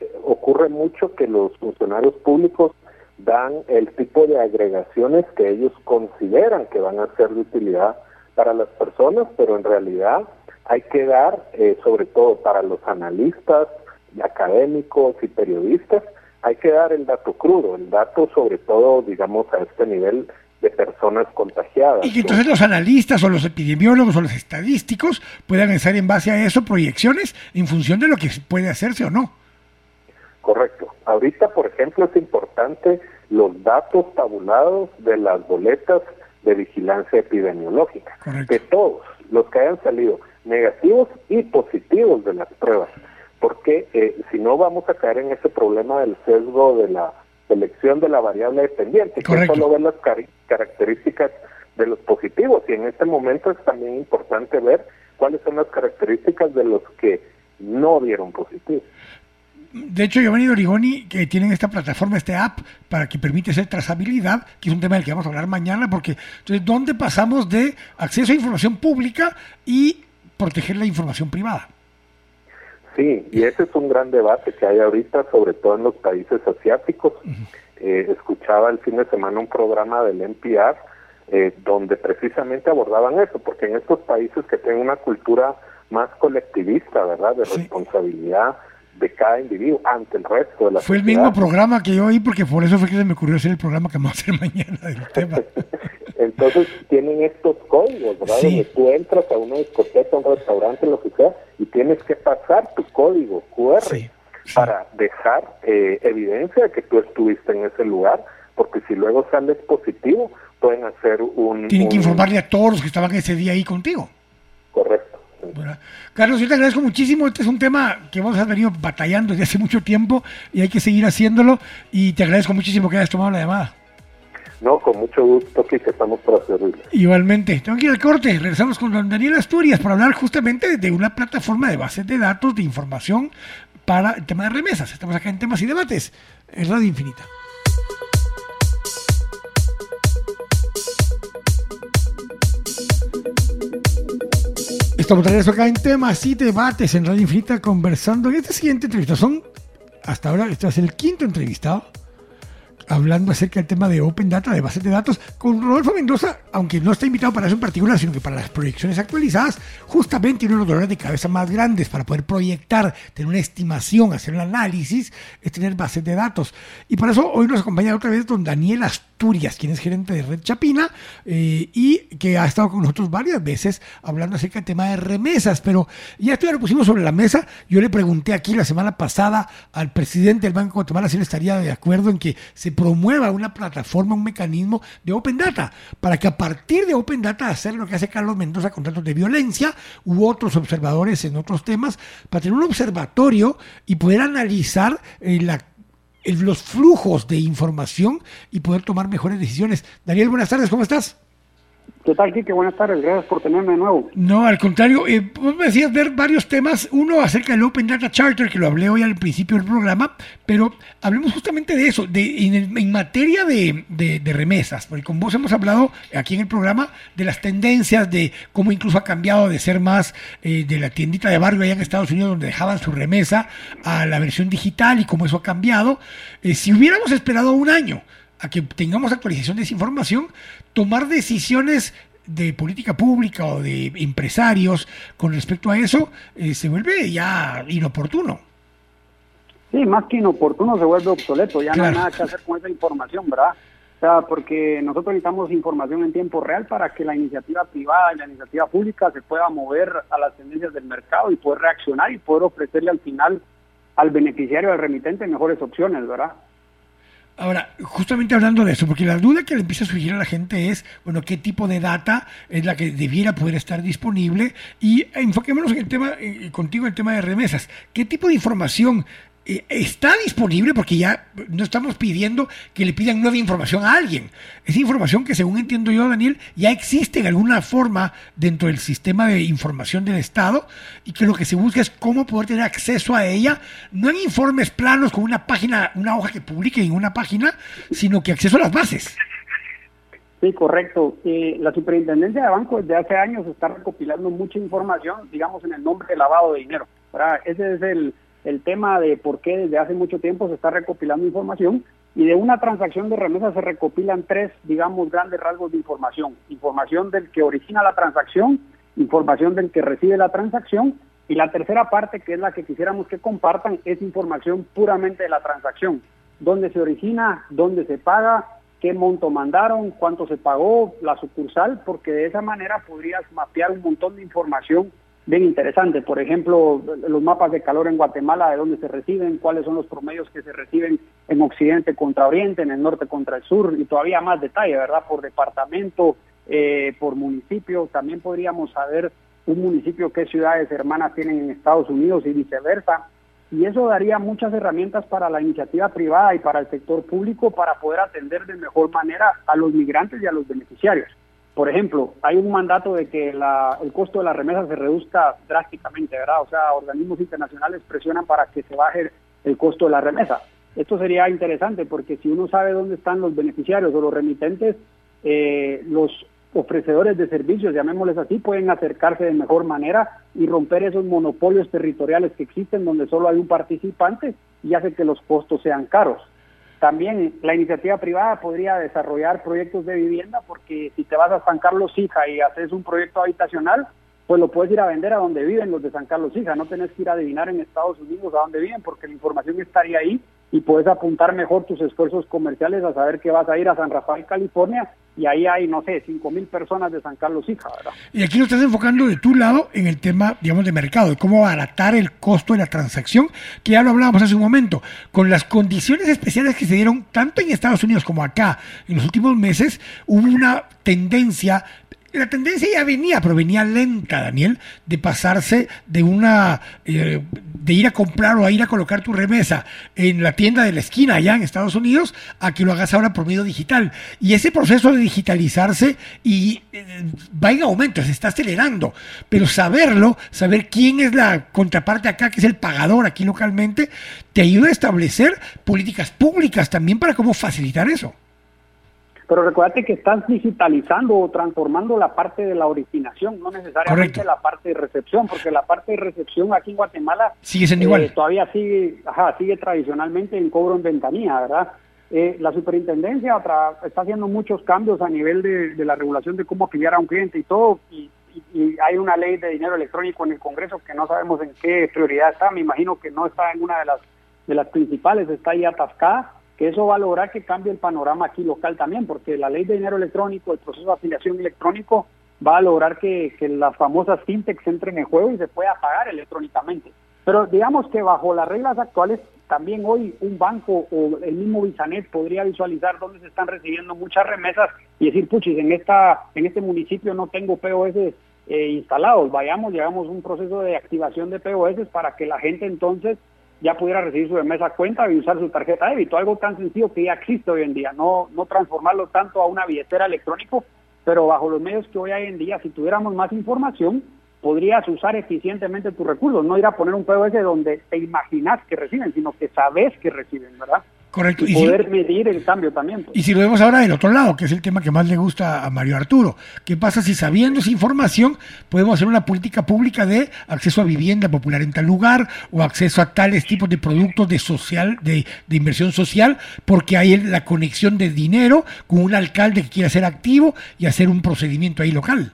eh, ocurre mucho que los funcionarios públicos dan el tipo de agregaciones que ellos consideran que van a ser de utilidad para las personas, pero en realidad hay que dar, eh, sobre todo para los analistas, y académicos y periodistas, hay que dar el dato crudo, el dato sobre todo, digamos, a este nivel de personas contagiadas. Y que entonces los analistas o los epidemiólogos o los estadísticos puedan hacer en base a eso proyecciones en función de lo que puede hacerse o no. Correcto. Ahorita, por ejemplo, es importante los datos tabulados de las boletas de vigilancia epidemiológica, de todos los que hayan salido negativos y positivos de las pruebas, porque eh, si no vamos a caer en ese problema del sesgo de la selección de la variable dependiente, que solo ve las características de los positivos. Y en este momento es también importante ver cuáles son las características de los que no dieron positivo. De hecho, Giovanni Dorigoni, que tienen esta plataforma, este app, para que permite hacer trazabilidad, que es un tema del que vamos a hablar mañana, porque entonces, ¿dónde pasamos de acceso a información pública y proteger la información privada? Sí, y ese es un gran debate que hay ahorita, sobre todo en los países asiáticos. Eh, escuchaba el fin de semana un programa del NPR eh, donde precisamente abordaban eso, porque en estos países que tienen una cultura más colectivista, ¿verdad? De responsabilidad de cada individuo ante el resto de la Fue el mismo programa que yo oí, porque por eso fue que se me ocurrió hacer el programa que vamos a hacer mañana del tema. Entonces tienen estos códigos, ¿verdad? Donde tú entras a una discoteca, a un restaurante, lo que sea, y tienes que pasar tu código QR. para dejar eh, evidencia de que tú estuviste en ese lugar, porque si luego sales positivo, pueden hacer un... Tienen que informarle a todos los que estaban ese día ahí contigo. Carlos, yo te agradezco muchísimo. Este es un tema que has venido batallando desde hace mucho tiempo y hay que seguir haciéndolo. Y te agradezco muchísimo que hayas tomado la llamada. No, con mucho gusto, que estamos para servirle. Igualmente. Tengo que ir al corte. Regresamos con don Daniel Asturias para hablar justamente de una plataforma de bases de datos de información para el tema de remesas. Estamos acá en temas y debates en Radio Infinita. Estamos de acá en temas y debates en Radio Infinita conversando en esta siguiente entrevista. Son, hasta ahora, este es el quinto entrevistado hablando acerca del tema de Open Data, de bases de datos, con Rodolfo Mendoza, aunque no está invitado para eso en particular, sino que para las proyecciones actualizadas, justamente uno de los dolores de cabeza más grandes para poder proyectar, tener una estimación, hacer un análisis, es tener bases de datos. Y por eso hoy nos acompaña otra vez don Daniel Asturias, quien es gerente de Red Chapina eh, y que ha estado con nosotros varias veces hablando acerca del tema de remesas. Pero ya esto ya lo pusimos sobre la mesa. Yo le pregunté aquí la semana pasada al presidente del Banco de Guatemala si él estaría de acuerdo en que se promueva una plataforma, un mecanismo de Open Data, para que a partir de Open Data hacer lo que hace Carlos Mendoza con datos de violencia u otros observadores en otros temas, para tener un observatorio y poder analizar eh, los flujos de información y poder tomar mejores decisiones. Daniel, buenas tardes, ¿cómo estás? ¿Qué tal, Kike? Buenas tardes, gracias por tenerme de nuevo. No, al contrario, eh, vos me decías ver varios temas, uno acerca del Open Data Charter, que lo hablé hoy al principio del programa, pero hablemos justamente de eso, de, en, materia de, remesas, porque con vos hemos hablado aquí en el programa de las tendencias, de cómo incluso ha cambiado de ser más eh, de la tiendita de barrio allá en Estados Unidos, donde dejaban su remesa, a la versión digital y cómo eso ha cambiado. Eh, si hubiéramos esperado un año, a que tengamos actualización de esa información, tomar decisiones de política pública o de empresarios con respecto a eso eh, se vuelve ya inoportuno. Sí, más que inoportuno se vuelve obsoleto, ya no hay nada que hacer con esa información, ¿verdad? O sea, porque nosotros necesitamos información en tiempo real para que la iniciativa privada y la iniciativa pública se pueda mover a las tendencias del mercado y poder reaccionar y poder ofrecerle al final al beneficiario, al remitente, mejores opciones, ¿verdad? Ahora, justamente hablando de eso, porque la duda que le empieza a surgir a la gente es, bueno, qué tipo de data es la que debiera poder estar disponible y enfoquémonos en el tema, eh, contigo el tema de remesas. ¿Qué tipo de información está disponible porque ya no estamos pidiendo que le pidan nueva información a alguien. Es información que, según entiendo yo, Daniel, ya existe en alguna forma dentro del sistema de información del Estado y que lo que se busca es cómo poder tener acceso a ella, no en informes planos con una página, una hoja que publique en una página, sino que acceso a las bases. Sí, correcto. Eh, la Superintendencia de Bancos desde hace años está recopilando mucha información, digamos, en el nombre de lavado de dinero. Ese es el, el tema de por qué desde hace mucho tiempo se está recopilando información y de una transacción de remesa se recopilan tres, digamos, grandes rasgos de información. Información del que origina la transacción, información del que recibe la transacción y la tercera parte, que es la que quisiéramos que compartan, es información puramente de la transacción. Dónde se origina, dónde se paga, qué monto mandaron, cuánto se pagó, la sucursal, porque de esa manera podrías mapear un montón de información bien interesante. Por ejemplo, los mapas de calor en Guatemala, de dónde se reciben, cuáles son los promedios que se reciben en Occidente contra Oriente, en el norte contra el sur, y todavía más detalle, ¿verdad? Por departamento, eh, por municipio. También podríamos saber un municipio qué ciudades hermanas tienen en Estados Unidos y viceversa. Y eso daría muchas herramientas para la iniciativa privada y para el sector público para poder atender de mejor manera a los migrantes y a los beneficiarios. Por ejemplo, hay un mandato de que el costo de la remesa se reduzca drásticamente, ¿verdad? O sea, organismos internacionales presionan para que se baje el costo de la remesa. Esto sería interesante porque si uno sabe dónde están los beneficiarios o los remitentes, eh, los ofrecedores de servicios, llamémosles así, pueden acercarse de mejor manera y romper esos monopolios territoriales que existen donde solo hay un participante y hace que los costos sean caros. También la iniciativa privada podría desarrollar proyectos de vivienda porque si te vas a San Carlos Hija y haces un proyecto habitacional, pues lo puedes ir a vender a donde viven los de San Carlos Hija. No tenés que ir a adivinar en Estados Unidos a dónde viven porque la información estaría ahí y puedes apuntar mejor tus esfuerzos comerciales a saber que vas a ir a San Rafael, California y ahí hay, no sé, cinco mil personas de San Carlos Hija, ¿verdad? Y aquí lo estás enfocando de tu lado en el tema, digamos, de mercado, de cómo abaratar el costo de la transacción, que ya lo hablábamos hace un momento, con las condiciones especiales que se dieron tanto en Estados Unidos como acá en los últimos meses, hubo una tendencia la tendencia ya venía, pero venía lenta, Daniel, de pasarse de una eh, de ir a comprar o a ir a colocar tu remesa en la tienda de la esquina allá en Estados Unidos a que lo hagas ahora por medio digital. Y ese proceso de digitalizarse y eh, va en aumento, se está acelerando. Pero saberlo, saber quién es la contraparte acá, que es el pagador aquí localmente, te ayuda a establecer políticas públicas también para cómo facilitar eso. Pero recuérdate que estás digitalizando o transformando la parte de la originación, no necesariamente la parte de recepción, porque la parte de recepción aquí en Guatemala sigue siendo igual. Eh, todavía sigue, ajá, sigue tradicionalmente en cobro en ventanilla, ¿verdad? Eh, la superintendencia está haciendo muchos cambios a nivel de, la regulación de cómo afiliar a un cliente y todo, y, hay una ley de dinero electrónico en el Congreso que no sabemos en qué prioridad está, me imagino que no está en una de las, de las principales, está ahí atascada que eso va a lograr que cambie el panorama aquí local también, porque la ley de dinero electrónico, el proceso de afiliación electrónico, va a lograr que, las famosas fintechs entren en juego y se pueda pagar electrónicamente. Pero digamos que bajo las reglas actuales, también hoy un banco o el mismo Bisanet podría visualizar dónde se están recibiendo muchas remesas y decir, puchis, en, esta, en este municipio no tengo POS eh, instalados, vayamos, llegamos un proceso de activación de POS para que la gente entonces ya pudiera recibir su remesa cuenta y usar su tarjeta de débito, algo tan sencillo que ya existe hoy en día, no, no transformarlo tanto a una billetera electrónico, pero bajo los medios que hoy hay en día, si tuviéramos más información, podrías usar eficientemente tus recursos, no ir a poner un POS donde te imaginas que reciben, sino que sabes que reciben, ¿verdad? Correcto. Y, poder medir el cambio también. Pues. Y si lo vemos ahora del otro lado, que es el tema que más le gusta a Mario Arturo, ¿qué pasa si sabiendo esa información podemos hacer una política pública de acceso a vivienda popular en tal lugar o acceso a tales tipos de productos de social, de, de inversión social, porque hay la conexión de dinero con un alcalde que quiera ser activo y hacer un procedimiento ahí local?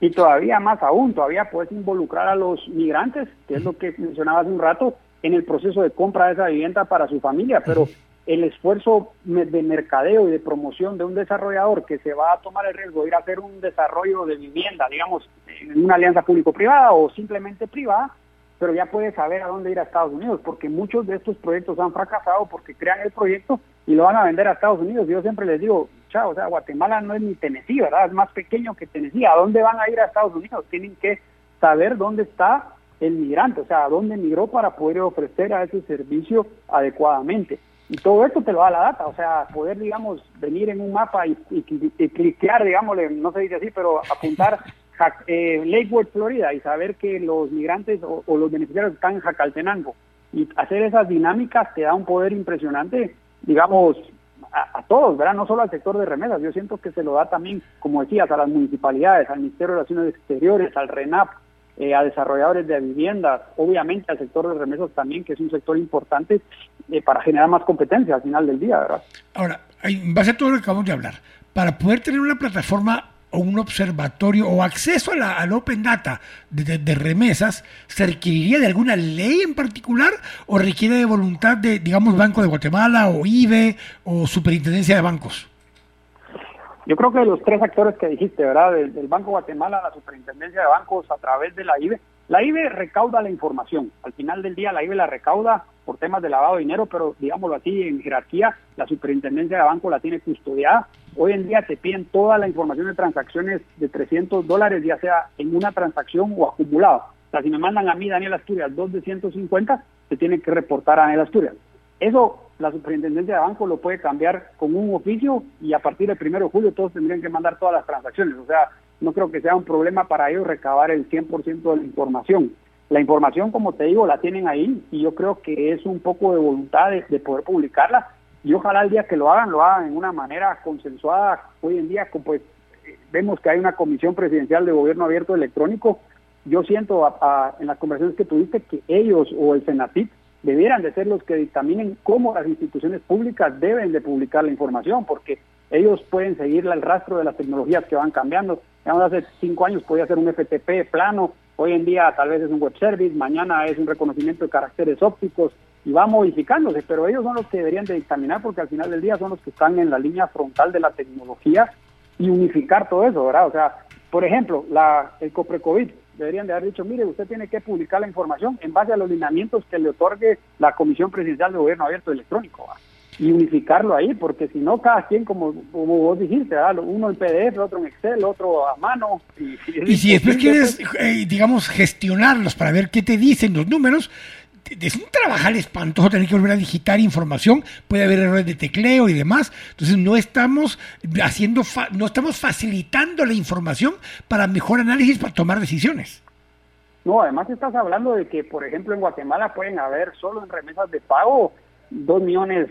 Y todavía más aún, todavía puedes involucrar a los migrantes, que es lo que mencionaba hace un rato, en el proceso de compra de esa vivienda para su familia, pero el esfuerzo de mercadeo y de promoción de un desarrollador que se va a tomar el riesgo de ir a hacer un desarrollo de vivienda, digamos, en una alianza público-privada o simplemente privada, pero ya puede saber a dónde ir a Estados Unidos, porque muchos de estos proyectos han fracasado porque crean el proyecto y lo van a vender a Estados Unidos. Yo siempre les digo, chao, o sea, Guatemala no es ni Tennessee, ¿verdad? Es más pequeño que Tennessee. ¿A dónde van a ir a Estados Unidos? Tienen que saber dónde está el migrante, o sea, a dónde migró para poder ofrecer a ese servicio adecuadamente. Y todo esto te lo da la data, o sea, poder, digamos, venir en un mapa y, cliquear, digámosle, no se dice así, pero apuntar eh, Lakewood, Florida, y saber que los migrantes o, los beneficiarios están en Jacaltenango. Y hacer esas dinámicas te da un poder impresionante, digamos, a, a, todos, ¿verdad? No solo al sector de remesas, yo siento que se lo da también, como decías, a las municipalidades, al Ministerio de Relaciones Exteriores, al RENAP, eh, a desarrolladores de viviendas, obviamente al sector de remesas también, que es un sector importante eh, para generar más competencia al final del día, ¿verdad? Ahora, en base a todo lo que acabamos de hablar, para poder tener una plataforma o un observatorio o acceso a la, al Open Data de, remesas, ¿se requeriría de alguna ley en particular o requiere de voluntad de, digamos, Banco de Guatemala o IBE o Superintendencia de Bancos? Yo creo que los tres actores que dijiste, ¿verdad? Del, Banco Guatemala, la Superintendencia de Bancos, a través de la IBE. La IBE recauda la información. Al final del día, la IBE la recauda por temas de lavado de dinero, pero digámoslo así, en jerarquía, la Superintendencia de Bancos la tiene custodiada. Hoy en día te piden toda la información de transacciones de 300 dólares, ya sea en una transacción o acumulado. O sea, si me mandan a mí, Daniel Asturias, dos de 150, se tiene que reportar a Daniel Asturias. Eso la superintendencia de banco lo puede cambiar con un oficio y a partir del 1 de julio todos tendrían que mandar todas las transacciones. O sea, no creo que sea un problema para ellos recabar el 100% de la información. La información, como te digo, la tienen ahí y yo creo que es un poco de voluntad de, poder publicarla y ojalá el día que lo hagan, lo hagan en una manera consensuada. Hoy en día, pues vemos que hay una comisión presidencial de gobierno abierto electrónico. Yo siento en las conversaciones que tuviste que ellos o el Senatip debieran de ser los que dictaminen cómo las instituciones públicas deben de publicar la información, porque ellos pueden seguir el rastro de las tecnologías que van cambiando. hace cinco años podía ser un FTP plano, hoy en día tal vez es un web service, mañana es un reconocimiento de caracteres ópticos, y va modificándose, pero ellos son los que deberían de dictaminar porque al final del día son los que están en la línea frontal de la tecnología y unificar todo eso, ¿verdad? O sea, por ejemplo, la, el COPRECOVID, deberían de haber dicho, mire, usted tiene que publicar la información en base a los lineamientos que le otorgue la Comisión Presidencial de Gobierno Abierto Electrónico, y unificarlo ahí, porque si no, cada quien, como, como vos dijiste, uno en PDF, otro en Excel, otro a mano. Y, y si después quieres, eh, digamos, gestionarlos para ver qué te dicen los números, es un trabajar espantoso tener que volver a digitar información, puede haber errores de tecleo y demás, entonces no estamos haciendo, no estamos facilitando la información para mejor análisis, para tomar decisiones. No, además estás hablando de que, por ejemplo, en Guatemala pueden haber solo en remesas de pago dos millones,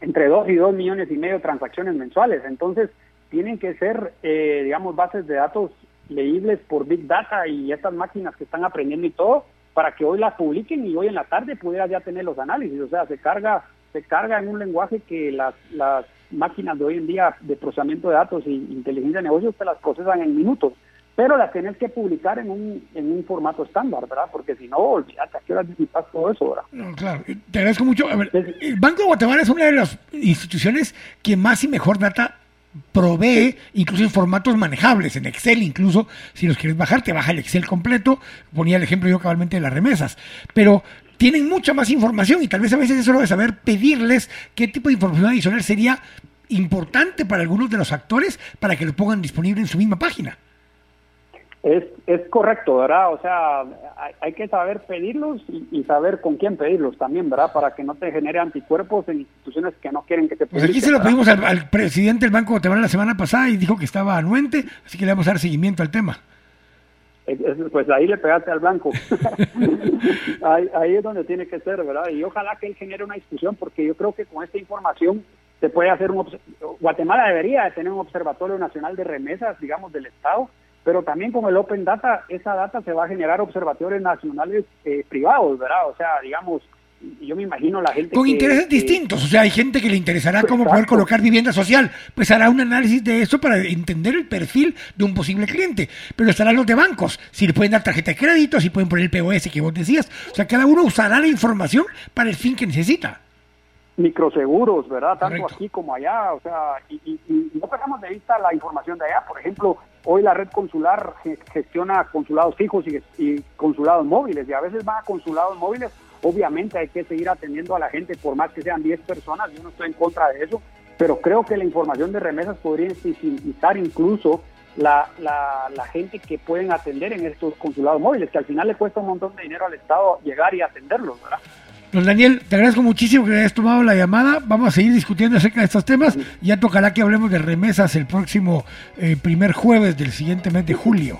entre dos y dos millones y medio de transacciones mensuales, entonces tienen que ser, eh, digamos, bases de datos leíbles por Big Data y estas máquinas que están aprendiendo y todo, para que hoy las publiquen y hoy en la tarde pudiera ya tener los análisis. O sea, se carga, se carga en un lenguaje que las, las máquinas de hoy en día de procesamiento de datos y inteligencia de negocios te las procesan en minutos. Pero las tenés que publicar en un, en un formato estándar, ¿verdad? Porque si no, olvídate, ¿a qué hora visitas todo eso, ¿verdad? No, claro, te agradezco mucho. A ver, el Banco de Guatemala es una de las instituciones que más y mejor data provee incluso en formatos manejables, en Excel incluso, si los quieres bajar, te baja el Excel completo, ponía el ejemplo yo cabalmente de las remesas, pero tienen mucha más información y tal vez a veces eso lo de saber pedirles qué tipo de información adicional sería importante para algunos de los actores para que lo pongan disponible en su misma página. Es, es correcto, ¿verdad? O sea, hay, que saber pedirlos y, saber con quién pedirlos también, ¿verdad? Para que no te genere anticuerpos en instituciones que no quieren que te Pues aquí se lo pedimos al, presidente del Banco de Guatemala la semana pasada y dijo que estaba anuente, así que le vamos a dar seguimiento al tema. Pues ahí le pegaste al blanco. ahí, es donde tiene que ser, ¿verdad? Y ojalá que él genere una discusión, porque yo creo que con esta información se puede hacer un... Guatemala debería tener un observatorio nacional de remesas, digamos, del Estado, pero también con el Open Data, esa data se va a generar observatorios nacionales eh, privados, ¿verdad? O sea, digamos, yo me imagino la gente... Con intereses distintos, o sea, hay gente que le interesará cómo poder colocar vivienda social, pues hará un análisis de eso para entender el perfil de un posible cliente, pero estarán los de bancos, si le pueden dar tarjeta de crédito, si pueden poner el POS que vos decías, o sea, cada uno usará la información para el fin que necesita microseguros, ¿verdad? Tanto aquí como allá, o sea, y, no perdamos de vista la información de allá. Por ejemplo, hoy la red consular gestiona consulados fijos y, consulados móviles, y a veces van a consulados móviles. Obviamente hay que seguir atendiendo a la gente, por más que sean 10 personas, yo no estoy en contra de eso, pero creo que la información de remesas podría sintetizar incluso la, la, la, gente que pueden atender en estos consulados móviles, que al final le cuesta un montón de dinero al Estado llegar y atenderlos, ¿verdad? Don Daniel, te agradezco muchísimo que hayas tomado la llamada. Vamos a seguir discutiendo acerca de estos temas. Ya tocará que hablemos de remesas el próximo eh, primer jueves del siguiente mes de julio.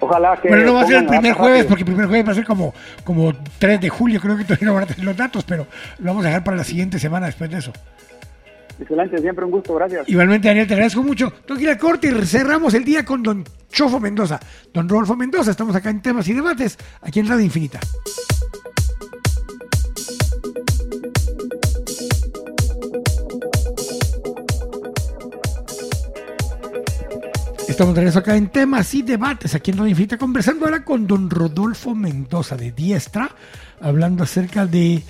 Ojalá que. Bueno, no va a ser el primer jueves, porque el primer jueves va a ser como, como 3 de julio. Creo que todavía no van a tener los datos, pero lo vamos a dejar para la siguiente semana después de eso. Excelente, siempre un gusto, gracias. Igualmente, Daniel, te agradezco mucho. Tengo que ir a corte y cerramos el día con don Chofo Mendoza. Don Rodolfo Mendoza, estamos acá en temas y debates, aquí en Radio Infinita. Estamos de regreso acá en temas y debates aquí en Radio Infinita, conversando ahora con don Rodolfo Mendoza de Diestra, hablando acerca de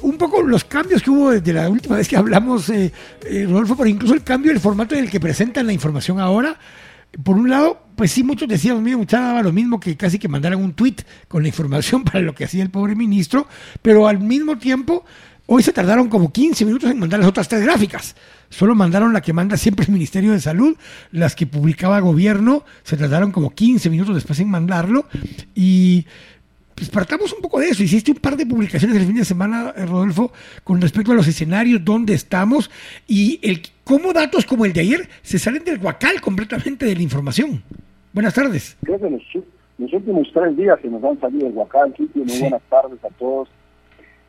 un poco los cambios que hubo desde la última vez que hablamos, eh, eh, Rodolfo, pero incluso el cambio del formato en el que presentan la información ahora. Por un lado, pues sí, muchos decían, mira, daba lo mismo que casi que mandaran un tweet con la información para lo que hacía el pobre ministro, pero al mismo tiempo Hoy se tardaron como 15 minutos en mandar las otras tres gráficas. Solo mandaron la que manda siempre el Ministerio de Salud, las que publicaba gobierno, se tardaron como 15 minutos después en mandarlo. Y pues partamos un poco de eso. Hiciste un par de publicaciones el fin de semana, eh, Rodolfo, con respecto a los escenarios, dónde estamos y el cómo datos como el de ayer se salen del guacal completamente de la información. Buenas tardes. Creo que los, últimos tres días se nos han salido del guacal. Muy buenas tardes a todos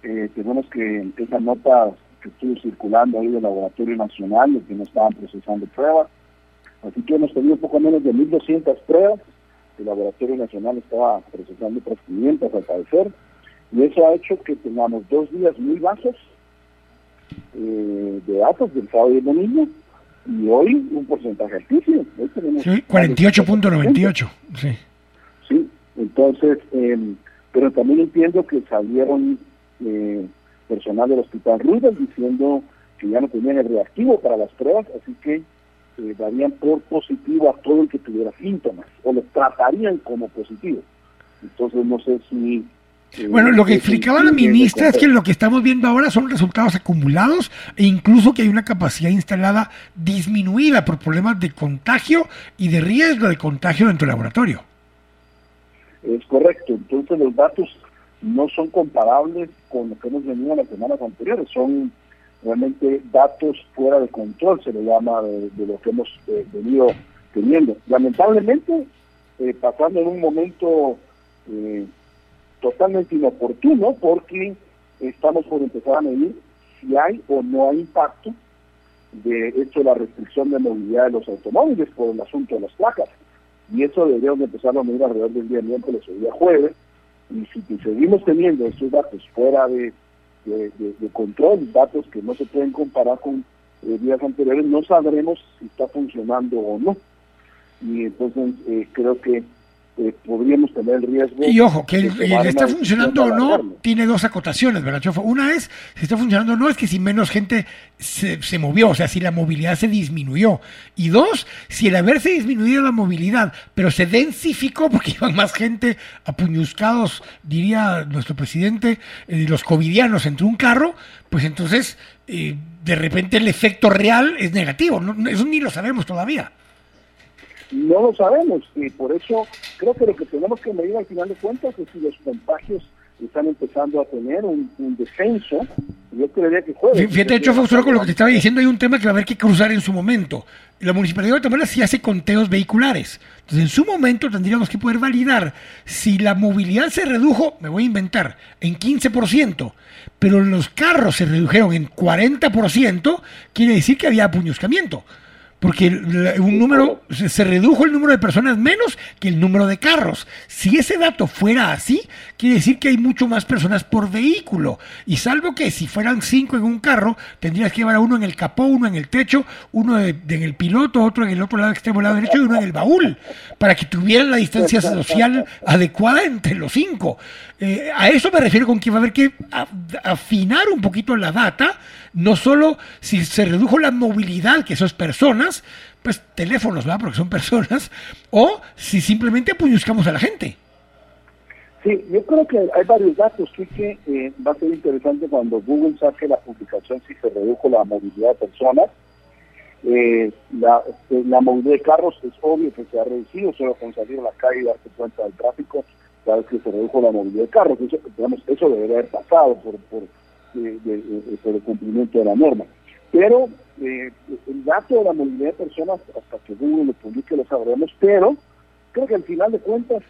eh, tenemos que esa nota que estuvo circulando ahí del Laboratorio Nacional, de que no estaban procesando pruebas. Así que hemos tenido poco menos de 1.200 pruebas. El Laboratorio Nacional estaba procesando otras 500 al parecer. Y eso ha hecho que tengamos dos días muy bajos eh, de datos del sábado y el domingo. Y hoy un porcentaje altísimo. sí, 48.98. Sí. sí, entonces, eh, pero también entiendo que salieron eh, personal del Hospital Rubens diciendo que ya no tenían el reactivo para las pruebas, así que eh, darían por positivo a todo el que tuviera síntomas o lo tratarían como positivo. Entonces no sé si bueno, lo que explicaba la ministra es que lo que estamos viendo ahora son resultados acumulados e incluso que hay una capacidad instalada disminuida por problemas de contagio y de riesgo de contagio dentro del laboratorio. Es correcto, entonces los datos no son comparables con lo que hemos venido en las semanas anteriores, son realmente datos fuera de control, se le llama de, lo que hemos eh, venido teniendo. Lamentablemente, eh, pasando en un momento eh, totalmente inoportuno porque estamos por empezar a medir si hay o no hay impacto de hecho la restricción de movilidad de los automóviles por el asunto de las placas. Y eso deberíamos empezar a medir alrededor del día miércoles o día jueves. Y si seguimos teniendo estos datos fuera de, de, control, datos que no se pueden comparar con eh, días anteriores, no sabremos si está funcionando o no. Y entonces eh, creo que eh, podríamos tener el riesgo. Y ojo, que el, está funcionando o no tiene dos acotaciones, ¿verdad, Chofo? Una es, si está funcionando o no, es que si menos gente se, se, movió, o sea, si la movilidad se disminuyó. Y dos, si el haberse disminuido la movilidad, pero se densificó porque iban más gente apuñuscados, diría nuestro presidente, eh, los covidianos entre un carro, pues entonces, eh, de repente el efecto real es negativo. No, eso ni lo sabemos todavía. No lo sabemos y por eso creo que lo que tenemos que medir al final de cuentas es si los contagios están empezando a tener un, descenso. Yo creería que juegue. Fíjate, de hecho, con lo que te estaba diciendo, hay un tema que va a haber que cruzar en su momento. La Municipalidad de Guatemala sí hace conteos vehiculares. Entonces, en su momento tendríamos que poder validar si la movilidad se redujo, me voy a inventar, en 15%, pero los carros se redujeron en 40%, quiere decir que había apuñuscamiento porque un número se redujo el número de personas menos que el número de carros. Si ese dato fuera así, quiere decir que hay mucho más personas por vehículo. Y salvo que si fueran cinco en un carro, tendrías que llevar a uno en el capó, uno en el techo, uno en el piloto, otro en el otro lado extremo lado derecho y uno en el baúl, para que tuvieran la distancia social adecuada entre los cinco. Eh, a eso me refiero con que va a haber que afinar un poquito la data, no solo si se redujo la movilidad, que eso es personas, pues teléfonos, ¿verdad? Porque son personas, o si simplemente apuñuscamos a la gente. Sí, yo creo que hay varios datos que, eh, va a ser interesante cuando Google saque la publicación si se redujo la movilidad de personas. Eh, la, la, movilidad de carros es obvio que se ha reducido, solo con salir a la calle y darse cuenta del tráfico vez que se redujo la movilidad de carros. Eso, digamos, eso debería haber pasado por, por, eh, por el cumplimiento de la norma. Pero eh, el dato de la movilidad de personas, hasta que Google lo publique, lo sabremos, pero creo que al final de cuentas,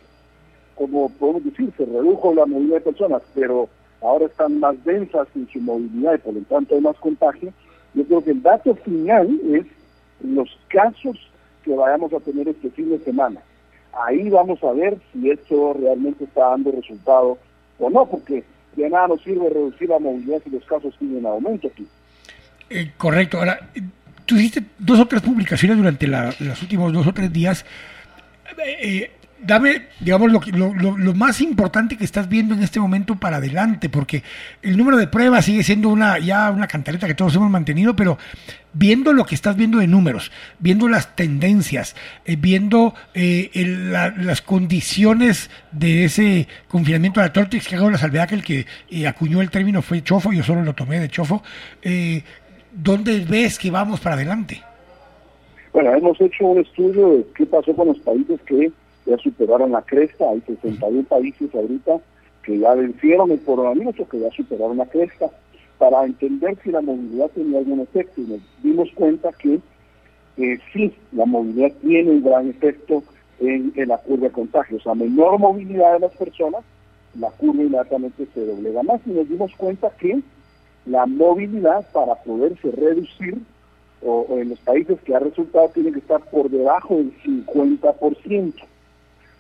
como podemos decir, se redujo la movilidad de personas, pero ahora están más densas en su movilidad y por lo tanto hay más contagio. Yo creo que el dato final es los casos que vayamos a tener este fin de semana ahí vamos a ver si esto realmente está dando resultado o no, porque de nada nos sirve reducir la movilidad si los casos siguen en aumento aquí. Eh, correcto. Ahora, tú hiciste dos o tres publicaciones durante los últimos dos o tres días. Eh, eh, dame, digamos, lo, lo, lo, más importante que estás viendo en este momento para adelante, porque el número de pruebas sigue siendo una ya una cantareta que todos hemos mantenido, pero viendo lo que estás viendo de números, viendo las tendencias, eh, viendo eh, las condiciones de ese confinamiento de la Tortix, que hago la salvedad que el que eh, acuñó el término fue Chofo, yo solo lo tomé de Chofo, ¿dónde ves que vamos para adelante? Bueno, hemos hecho un estudio de qué pasó con los países que ya superaron la cresta, hay 61 países ahorita que ya vencieron el coronavirus que ya superaron la cresta, para entender si la movilidad tenía algún efecto y nos dimos cuenta que eh, sí, la movilidad tiene un gran efecto en, la curva de contagios. A menor movilidad de las personas, la curva inmediatamente se doblega más y nos dimos cuenta que la movilidad para poderse reducir o, o en los países que ha resultado tiene que estar por debajo del 50%.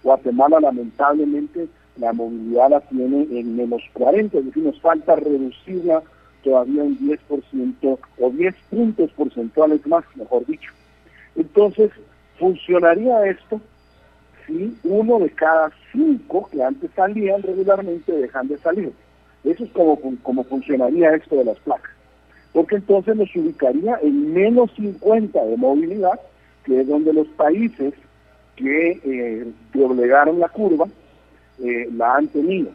Guatemala lamentablemente la movilidad la tiene en menos 40, es decir, nos falta reducirla todavía un 10% o 10 puntos porcentuales más, mejor dicho. Entonces, funcionaría esto si uno de cada cinco que antes salían regularmente dejan de salir. Eso es como, como funcionaría esto de las placas. Porque entonces nos ubicaría en menos 50 de movilidad, que es donde los países que eh, doblegaron la curva eh, la han tenido.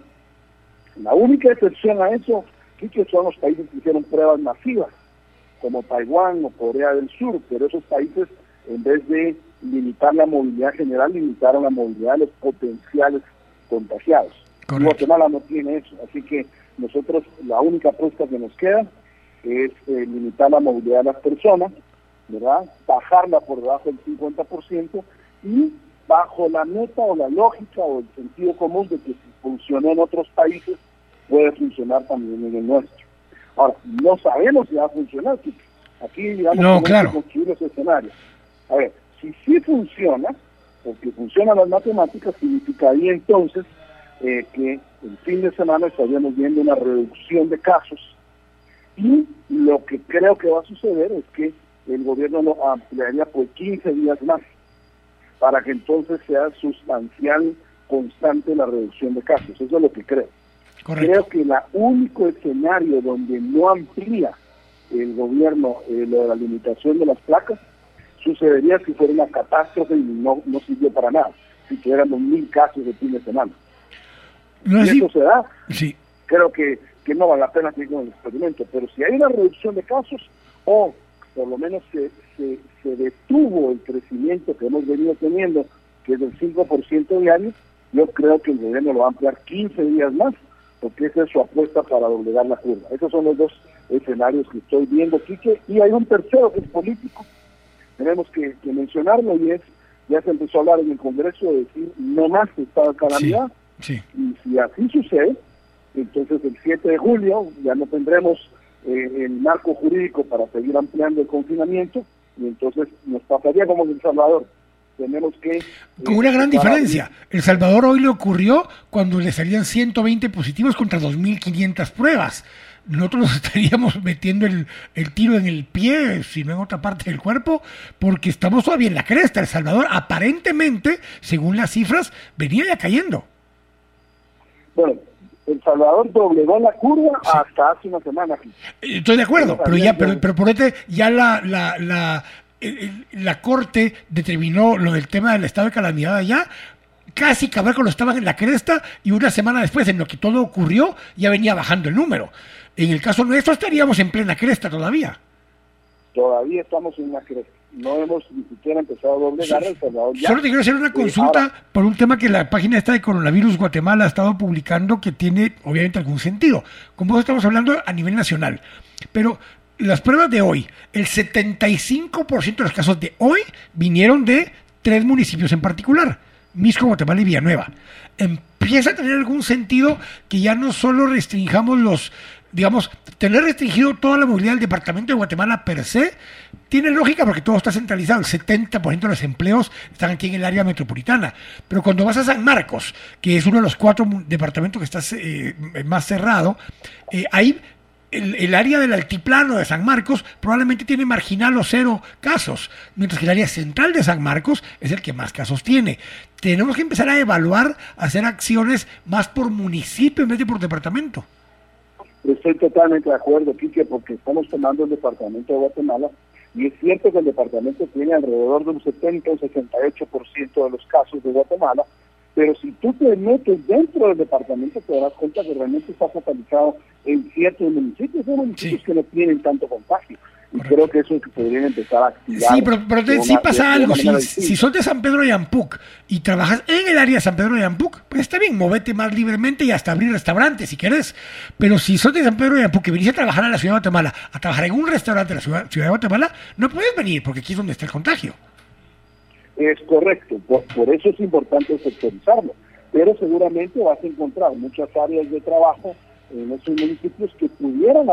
La única excepción a eso, sí que son los países que hicieron pruebas masivas, como Taiwán o Corea del Sur, pero esos países, en vez de limitar la movilidad general, limitaron la movilidad de los potenciales contagiados. Guatemala no tiene eso, así que nosotros la única apuesta que nos queda es eh, limitar la movilidad de las personas, ¿verdad? Bajarla por debajo del 50% y bajo la meta o la lógica o el sentido común de que si funciona en otros países, puede funcionar también en el nuestro. Ahora, no sabemos si va a funcionar, aquí digamos no, claro. construir los escenarios. A ver, si sí funciona, porque funcionan las matemáticas, significaría entonces eh, que el fin de semana estaríamos viendo una reducción de casos y lo que creo que va a suceder es que el gobierno lo ampliaría por 15 días más para que entonces sea sustancial, constante la reducción de casos. Eso es lo que creo. Creo que el único escenario donde no amplía el gobierno eh, lo de la limitación de las placas sucedería si fuera una catástrofe y no, no sirvió para nada, si tuviéramos mil casos de fin de semana. No si eso se da, sí. creo que, que no vale la pena seguir con el experimento, pero si hay una reducción de casos o por lo menos se, se, se detuvo el crecimiento que hemos venido teniendo, que es del 5% diario, yo creo que el gobierno lo va a ampliar 15 días más, porque esa es su apuesta para doblegar la curva. Esos son los dos escenarios que estoy viendo, Quique, y hay un tercero que es político, tenemos que, mencionarlo y es, ya se empezó a hablar en el Congreso de decir no más estado de calamidad, y si así sucede, entonces el 7 de julio ya no tendremos eh, el marco jurídico para seguir ampliando el confinamiento y entonces nos pasaría como en El Salvador. Tenemos que... Con una gran diferencia. El Salvador hoy le ocurrió cuando le salían 120 positivos contra 2.500 pruebas nosotros nos estaríamos metiendo el, el, tiro en el pie, si no en otra parte del cuerpo, porque estamos todavía en la cresta. El Salvador, aparentemente, según las cifras, venía ya cayendo. Bueno, El Salvador doblegó la curva hasta hace una semana. Estoy de acuerdo, pero ya, pero, pero por este, ya la, la, la, la Corte determinó lo del tema del estado de calamidad allá, casi cuando estaban en la cresta y una semana después, en lo que todo ocurrió, ya venía bajando el número. En el caso nuestro estaríamos en plena cresta todavía. Todavía estamos en la cresta. No hemos ni siquiera empezado a doblegar el Salvador. Solo te quiero hacer una consulta por un tema que la página esta de Coronavirus Guatemala ha estado publicando que tiene obviamente algún sentido. Como estamos hablando a nivel nacional. Pero las pruebas de hoy, el 75% de los casos de hoy vinieron de tres municipios en particular. Misco, Guatemala y Villanueva. Empieza a tener algún sentido que ya no solo restringamos los, digamos, tener restringido toda la movilidad del departamento de Guatemala per se, tiene lógica porque todo está centralizado, el 70% de los empleos están aquí en el área metropolitana. Pero cuando vas a San Marcos, que es uno de los cuatro departamentos que está eh, más cerrado, eh, ahí el, área del altiplano de San Marcos probablemente tiene marginal o cero casos, mientras que el área central de San Marcos es el que más casos tiene. Tenemos que empezar a evaluar, hacer acciones más por municipio en vez de por departamento. Estoy totalmente de acuerdo, Quique, porque estamos tomando el departamento de Guatemala y es cierto que el departamento tiene alrededor de un 70 o 68% de los casos de Guatemala, pero si tú te metes dentro del departamento te darás cuenta que realmente está focalizado en ciertos municipios, hay municipios que no tienen tanto contagio. Y creo que eso es que podrían empezar a activar. Sí, pero, pero sí pasa algo. Si, si sos de San Pedro de Ampuc y trabajas en el área de San Pedro de Ampuc, pues está bien, movete más libremente y hasta abrir restaurantes si quieres. Pero si sos de San Pedro de Ampuc y venís a trabajar a la ciudad de Guatemala, a trabajar en un restaurante de la ciudad, ciudad de Guatemala, no puedes venir porque aquí es donde está el contagio. Es correcto, por, eso es importante sectorizarlo, pero seguramente vas a encontrar muchas áreas de trabajo en esos municipios que pudieran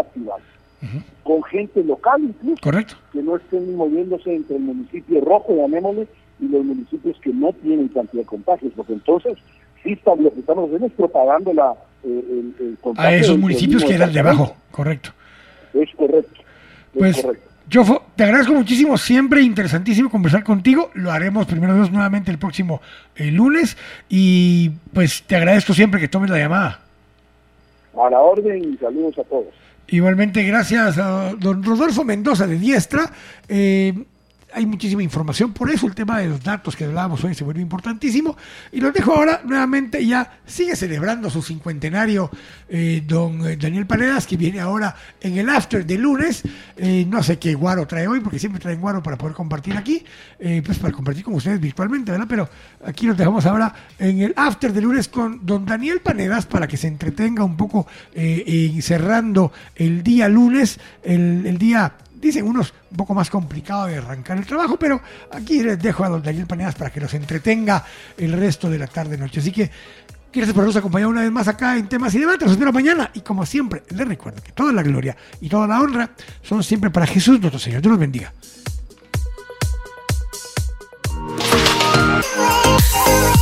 con gente local incluso, Correcto. que no estén moviéndose entre el municipio rojo, llamémosle, y los municipios que no tienen cantidad de contagios, porque entonces sí está, lo que estamos haciendo es propagando la, eh, el, contagio. A esos municipios que eran de abajo, correcto. Es correcto. pues, correcto. Yo te agradezco muchísimo, siempre interesantísimo conversar contigo. Lo haremos primero Dios nuevamente el próximo eh, lunes y pues te agradezco siempre que tomes la llamada. A la orden y saludos a todos. Igualmente, gracias a don Rodolfo Mendoza de Diestra. Eh, hay muchísima información, por eso el tema de los datos que hablábamos hoy se vuelve importantísimo. Y los dejo ahora nuevamente, ya sigue celebrando su cincuentenario eh, don eh, Daniel Paredas, que viene ahora en el after de lunes. Eh, no sé qué guaro trae hoy, porque siempre traen guaro para poder compartir aquí, pues para compartir con ustedes virtualmente, ¿verdad? Pero aquí nos dejamos ahora en el after de lunes con don Daniel Panedas para que se entretenga un poco cerrando el día lunes, el día dicen unos un poco más complicado de arrancar el trabajo, pero aquí les dejo a don Daniel Panedas para que los entretenga el resto de la tarde noche. Así que gracias por habernos acompañado una vez más acá en temas y debates. Los espero mañana y como siempre les recuerdo que toda la gloria y toda la honra son siempre para Jesús nuestro Señor. Dios los bendiga.